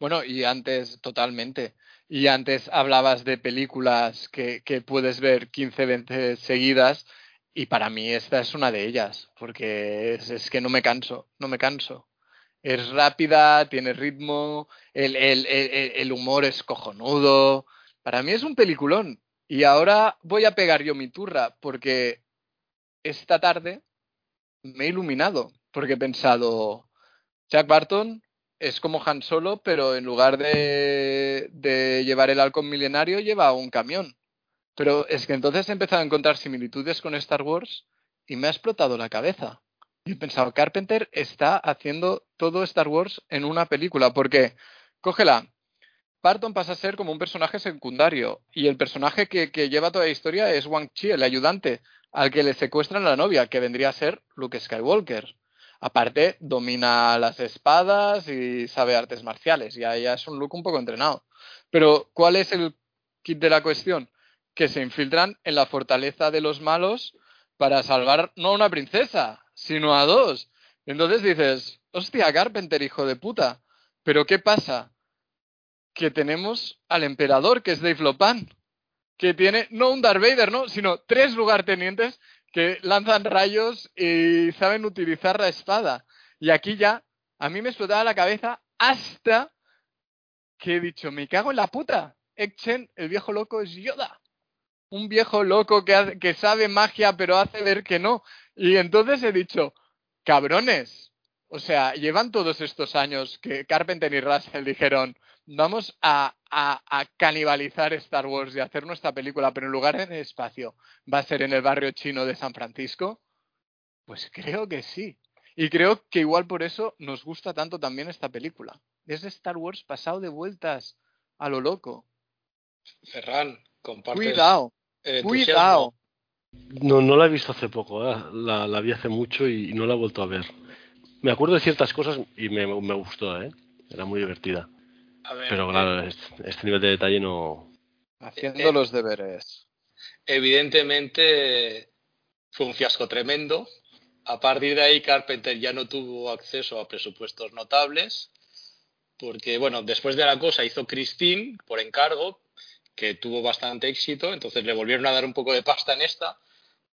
Bueno, y antes, totalmente. Y antes hablabas de películas que, puedes ver 15 veces seguidas y para mí esta es una de ellas, porque es, es que no me canso, no me canso. Es rápida, tiene ritmo, el, el, el, el humor es cojonudo. Para mí es un peliculón. Y ahora voy a pegar yo mi turra, porque esta tarde me he iluminado, porque he pensado, Jack Barton es como Han Solo, pero en lugar de, de llevar el halcón milenario, lleva un camión. Pero es que entonces he empezado a encontrar similitudes con Star Wars y me ha explotado la cabeza. Y he pensado, Carpenter está haciendo todo Star Wars en una película, porque, cógela, Barton pasa a ser como un personaje secundario, y el personaje que, que lleva toda la historia es Wang Chi, el ayudante, al que le secuestran la novia, que vendría a ser Luke Skywalker. Aparte, domina las espadas y sabe artes marciales, ya, ya es un Luke un poco entrenado. Pero, ¿cuál es el kit de la cuestión? Que se infiltran en la fortaleza de los malos para salvar no a una princesa, sino a dos. Entonces dices, hostia, Carpenter, hijo de puta. Pero ¿qué pasa? Que tenemos al emperador, que es Dave Lopan, que tiene no un Darth Vader, no, sino tres lugartenientes que lanzan rayos y saben utilizar la espada. Y aquí ya, a mí me explotaba la cabeza hasta que he dicho, me cago en la puta. Ekchen, el viejo loco, es Yoda. Un viejo loco que, que sabe magia, pero hace ver que no. Y entonces he dicho, cabrones. O sea, llevan todos estos años que Carpenter y Russell dijeron, vamos a, a- a canibalizar Star Wars y hacer nuestra película, pero en lugar en el espacio, va a ser en el barrio chino de San Francisco. Pues creo que sí. Y creo que igual por eso nos gusta tanto también esta película. Es Star Wars pasado de vueltas a lo loco. Ferran, compartes Cuidado, cuidado. No, no la he visto hace poco, ¿eh? la, la vi hace mucho y no la he vuelto a ver. Me acuerdo de ciertas cosas y me, me gustó, ¿eh? Era muy divertida. A ver, Pero eh, claro, es- este nivel de detalle no... Haciendo Eh, los deberes. evidentemente fue un fiasco tremendo. A partir de ahí, Carpenter ya no tuvo acceso a presupuestos notables, porque, bueno, después de la cosa hizo Christine por encargo, que tuvo bastante éxito, entonces le volvieron a dar un poco de pasta en esta,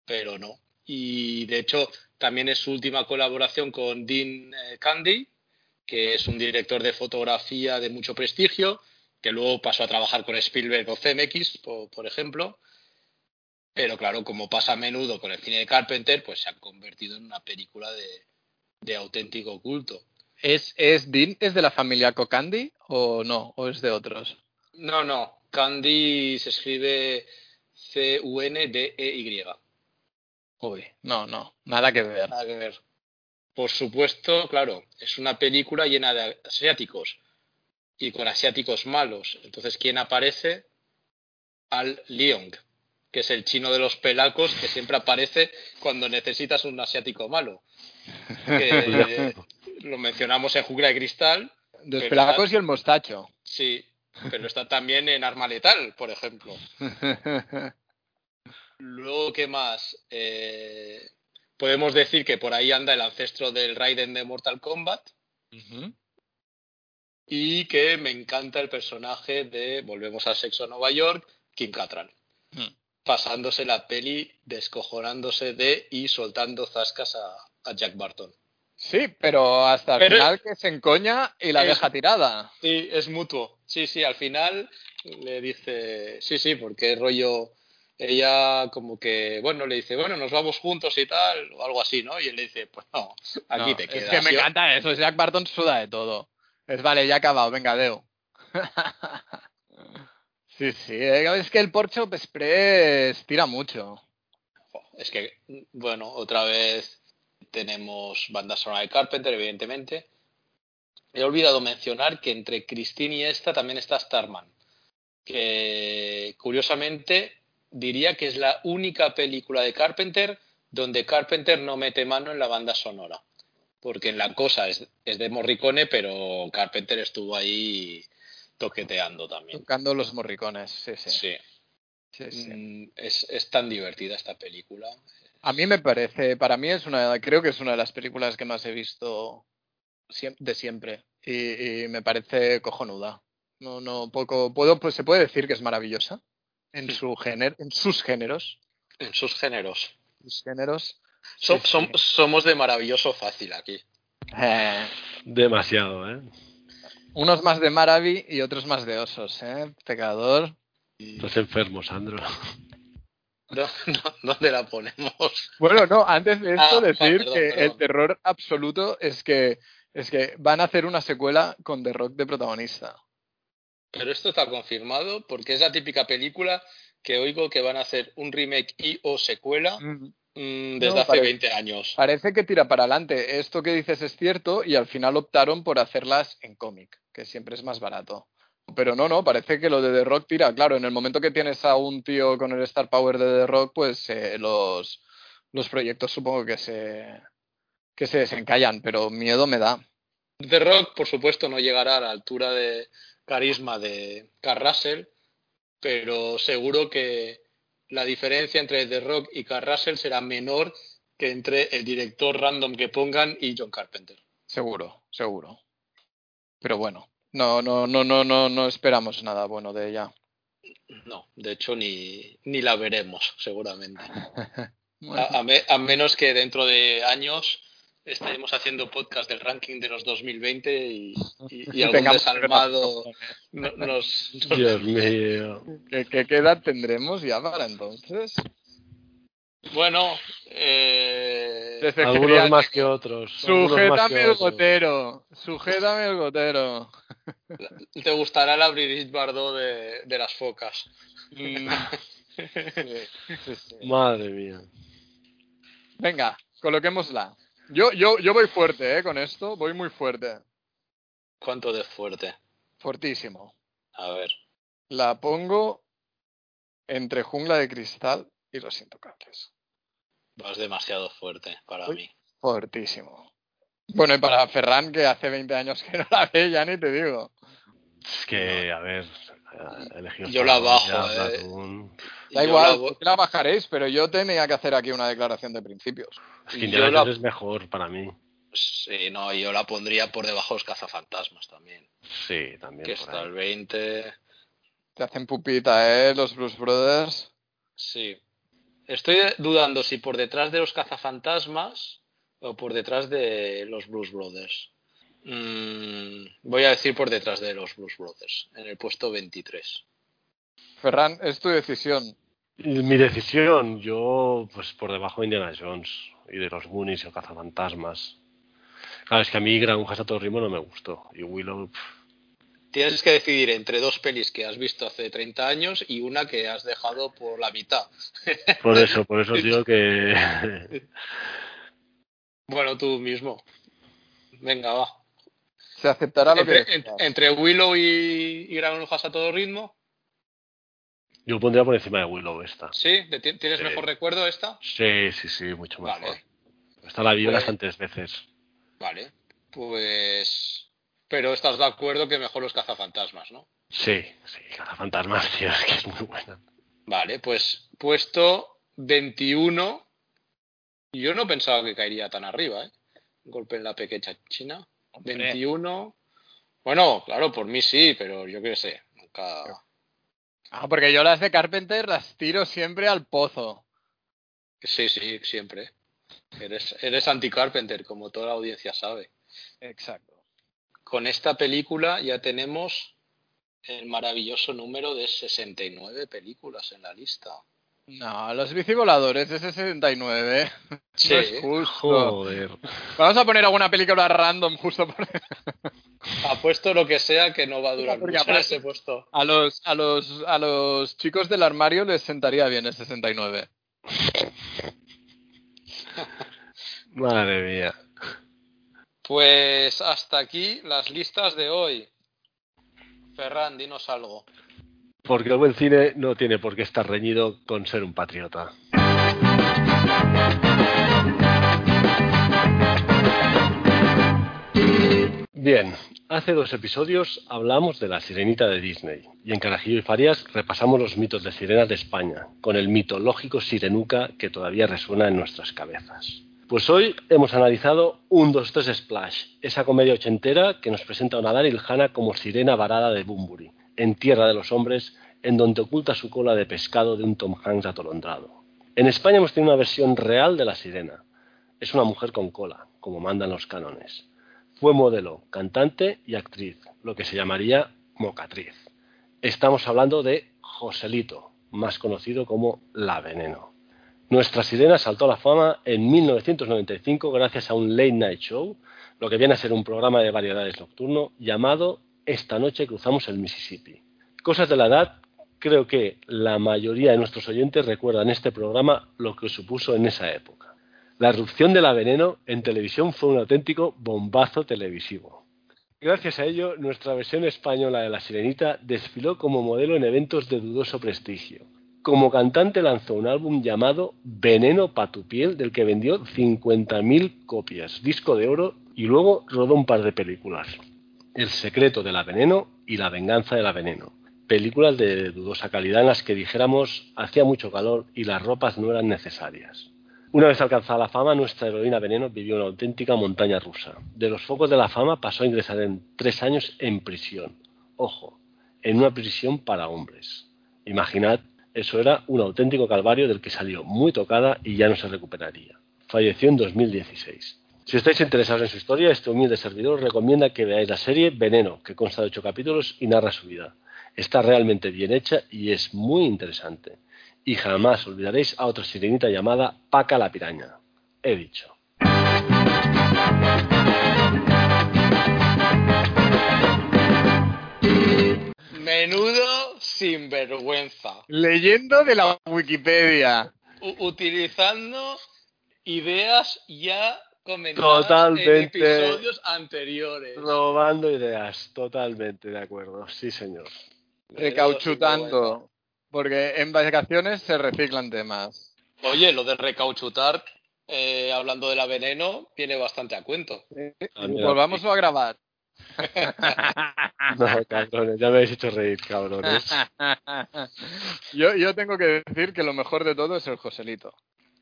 pero no. Y de hecho, también es su última colaboración con Dean eh, Candy, que es un director de fotografía de mucho prestigio, que luego pasó a trabajar con Spielberg o CMX, por, por ejemplo. Pero claro, como pasa a menudo con el cine de Carpenter, pues se ha convertido en una película de, de auténtico culto. ¿Es, ¿Es Dean? ¿Es de la familia Cocandi o no? ¿O es de otros? No, no, Candy se escribe C-U-N-D-E-Y. Uy, no, no, nada que ver. Nada que ver. Por supuesto, claro, es una película llena de asiáticos y con asiáticos malos. Entonces, ¿quién aparece? Al Leong, que es el chino de los pelacos que siempre aparece cuando necesitas un asiático malo. Que lo mencionamos en Jungla de Cristal, Los pelacos y el mostacho. sí, pero está también en Arma Letal, por ejemplo. Luego, ¿qué más? Eh, podemos decir que por ahí anda el ancestro del Raiden de Mortal Kombat y que me encanta el personaje de Volvemos al sexo Nueva York, Kim Cattrall. Hmm. Pasándose la peli, descojonándose de y soltando zascas a, a Jack Barton. Sí, pero hasta el Pero- final que se encoña y la Es- deja tirada. Sí, es mutuo. Sí, sí, al final le dice, sí, sí, porque rollo, ella como que, bueno, le dice, bueno, nos vamos juntos y tal, o algo así, ¿no? Y él le dice, pues no, aquí No, te quedas. Es que me encanta eso. Jack Barton suda de todo. Es vale, ya ha acabado. Venga, Deo. sí, sí. eh, Es que el Porcho Express tira mucho. Es que, bueno, otra vez tenemos banda sonora de Carpenter, evidentemente. He olvidado mencionar que entre Christine y esta también está Starman, que curiosamente diría que es la única película de Carpenter donde Carpenter no mete mano en la banda sonora. Porque en la cosa es, es de Morricone, pero Carpenter estuvo ahí toqueteando también. Tocando los morricones. Sí, sí. Sí. sí, sí. Mm, Es, es tan divertida esta película. A mí me parece, para mí es una, creo que es una de las películas que más he visto de siempre y, y me parece cojonuda. No, no, poco, puedo, pues se puede decir que es maravillosa en su género, en sus géneros, En sus géneros. sus géneros. Som- somos de maravilloso fácil aquí. Eh, Demasiado, ¿eh? unos más de Maravi y otros más de osos, ¿eh? Pecador. Estás enfermo, Sandro. ¿Dó- dó- ¿Dónde la ponemos? Bueno, no, antes de esto Ah, decir perdón, que perdón. el terror absoluto es que es que van a hacer una secuela con The Rock de protagonista. Pero esto está confirmado porque es la típica película que oigo que van a hacer un remake y o secuela Mm. Mm, desde No, hace pare- 20 años. Parece que tira para adelante. Esto que dices es cierto y al final optaron por hacerlas en cómic, que siempre es más barato. Pero no, no, parece que lo de The Rock tira. Claro, en el momento que tienes a un tío con el Star Power de The Rock, pues eh, los, los proyectos supongo que se, que se desencallan, pero miedo me da. The Rock, por supuesto, no llegará a la altura de carisma de Carl Russell, pero seguro que la diferencia entre The Rock y Carl Russell será menor que entre el director random que pongan y John Carpenter. Seguro, seguro. Pero bueno, no, no, no, no, no, no esperamos nada bueno de ella. No, de hecho ni, ni la veremos, seguramente. Bueno, A, a me- a menos que dentro de años estemos haciendo podcast del ranking de los 2020 y, y, y algún desalmado nos, nos- Dios mío. ¿Qué, qué, qué edad tendremos ya para entonces? Bueno, eh, Algunos más que otros. Sujétame el otros. gotero, sujétame el gotero. te gustará la Brigitte Bardot de, de las focas. Mm. Sí, sí, sí. Madre mía. Venga, coloquémosla. Yo, yo, yo voy fuerte, ¿eh? Con esto, voy muy fuerte. ¿Cuánto de fuerte? Fuertísimo. A ver. La pongo entre Jungla de Cristal y Los Intocables. Vas demasiado fuerte para Uy. mí. Fuertísimo. Bueno, y para Ferran, que hace 20 años que no la ve, ya ni te digo. Es que, a ver, elegido Yo la bajo, ya, eh. Da Yo igual, la bajaréis, pero yo tenía que hacer aquí una declaración de principios. Es que Indiana la- Jones es mejor para mí. Sí, no, yo la pondría por debajo de los cazafantasmas también. Sí, también. Que por está ahí. el 20. Te hacen pupita, ¿eh? Los Blues Brothers. Sí. Estoy dudando si por detrás de los cazafantasmas o por detrás de los Blues Brothers. Mm, voy a decir por detrás de los Blues Brothers, en el puesto 23. Ferran, es tu decisión. Mi decisión, yo, pues por debajo de Indiana Jones y de los Moonies y el Cazafantasmas. Claro, es que a mí Granujas a todo ritmo no me gustó. Y Willow, pff, Tienes que decidir entre dos pelis que has visto hace 30 años y una que has dejado por la mitad. por eso, por eso digo que. Bueno, tú mismo. Venga, va. Se aceptará lo que Entre, en- entre Willow y, y Granujas a todo ritmo, yo pondría por encima de Willow esta. ¿sí? ¿Te- ¿Tienes Sí. mejor recuerdo esta? Sí, sí, sí, mucho mejor. Vale. Esta la vi Pues- bastantes veces. Vale, pues... Pero estás de acuerdo que mejor los cazafantasmas, ¿no? Sí, sí, Cazafantasmas, tío, es que es muy buena. Vale, pues puesto 21. Yo no pensaba que caería tan arriba, ¿eh? Un golpe en la pequeña china. 21. Bueno, claro, por mí sí, pero yo qué sé. Nunca. Ah, porque yo las de Carpenter las tiro siempre al pozo. Sí, sí, siempre. Eres, eres anti-Carpenter, como toda la audiencia sabe. Exacto. Con esta película ya tenemos el maravilloso número de 69 películas en la lista. No, los bicivoladores de 69. Sí, No es justo. Joder. Vamos a poner alguna película random justo por... apuesto lo que sea que no va a durar mucho ese puesto. A los, a, los, a los chicos del armario les sentaría bien el 69. Madre mía. Pues hasta aquí las listas de hoy. Ferran, dinos algo. Porque el buen cine no tiene por qué estar reñido con ser un patriota. Bien, hace dos episodios hablamos de la sirenita de Disney y en Carajillo y Farias repasamos los mitos de sirenas de España, con el mitológico sirenuca que todavía resuena en nuestras cabezas. Pues hoy hemos analizado un 2-3 Splash, esa comedia ochentera que nos presenta a una Daryl Hannah como sirena varada de Bumburi, en Tierra de los Hombres, en donde oculta su cola de pescado de un Tom Hanks atolondrado. En España hemos tenido una versión real de la sirena. Es una mujer con cola, como mandan los cánones. Fue modelo, cantante y actriz, lo que se llamaría mocatriz. Estamos hablando de Joselito, más conocido como La Veneno. Nuestra sirena saltó a la fama en 1995 gracias a un late night show, lo que viene a ser un programa de variedades nocturno llamado Esta noche cruzamos el Mississippi. Cosas de la edad creo que la mayoría de nuestros oyentes recuerdan este programa lo que supuso en esa época. La erupción de la veneno en televisión fue un auténtico bombazo televisivo. Gracias a ello, nuestra versión española de La Sirenita desfiló como modelo en eventos de dudoso prestigio. Como cantante lanzó un álbum llamado Veneno pa' tu piel, del que vendió 50.000 copias, disco de oro, y luego rodó un par de películas. El secreto de la veneno y La venganza de la veneno. Películas de dudosa calidad en las que dijéramos hacía mucho calor y las ropas no eran necesarias. Una vez alcanzada la fama, nuestra heroína Veneno vivió una auténtica montaña rusa. De los focos de la fama pasó a ingresar en tres años en prisión. Ojo, en una prisión para hombres. Imaginad, eso era un auténtico calvario del que salió muy tocada y ya no se recuperaría. Falleció en 2016. Si estáis interesados en su historia, este humilde servidor os recomienda que veáis la serie Veneno, que consta de ocho capítulos y narra su vida. Está realmente bien hecha y es muy interesante. Y jamás olvidaréis a otra sirenita llamada Paca la piraña. He dicho. Menudo sinvergüenza. Leyendo de la Wikipedia. U- utilizando ideas ya comentadas Totalmente. en episodios anteriores. Robando ideas, totalmente de acuerdo. Sí, señor. Recauchutando. Porque en vacaciones se reciclan temas. Oye, lo de recauchutar, eh, hablando de la veneno, viene bastante a cuento. Ah, mira. Volvámoslo a grabar. No, cabrones, ya me habéis hecho reír, cabrones. yo, yo tengo que decir que lo mejor de todo es el Joselito.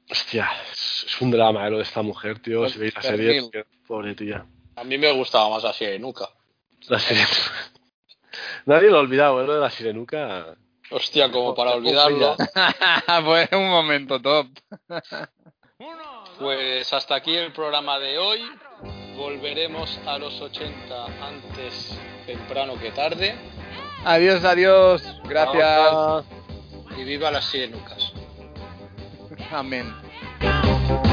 Hostia, es un drama eh, lo de esta mujer, tío. Si veis la serie, pobre tía. A mí me gustaba más la sirenuca. La serie. Nadie lo ha olvidado, ¿eh? Lo de la sirenuca. Hostia, como para olvidarlo. Fue un momento top. Pues hasta aquí el programa de hoy. Volveremos a los 80 antes temprano que tarde. Adiós, adiós. Gracias. Y viva las sirenucas. Amén.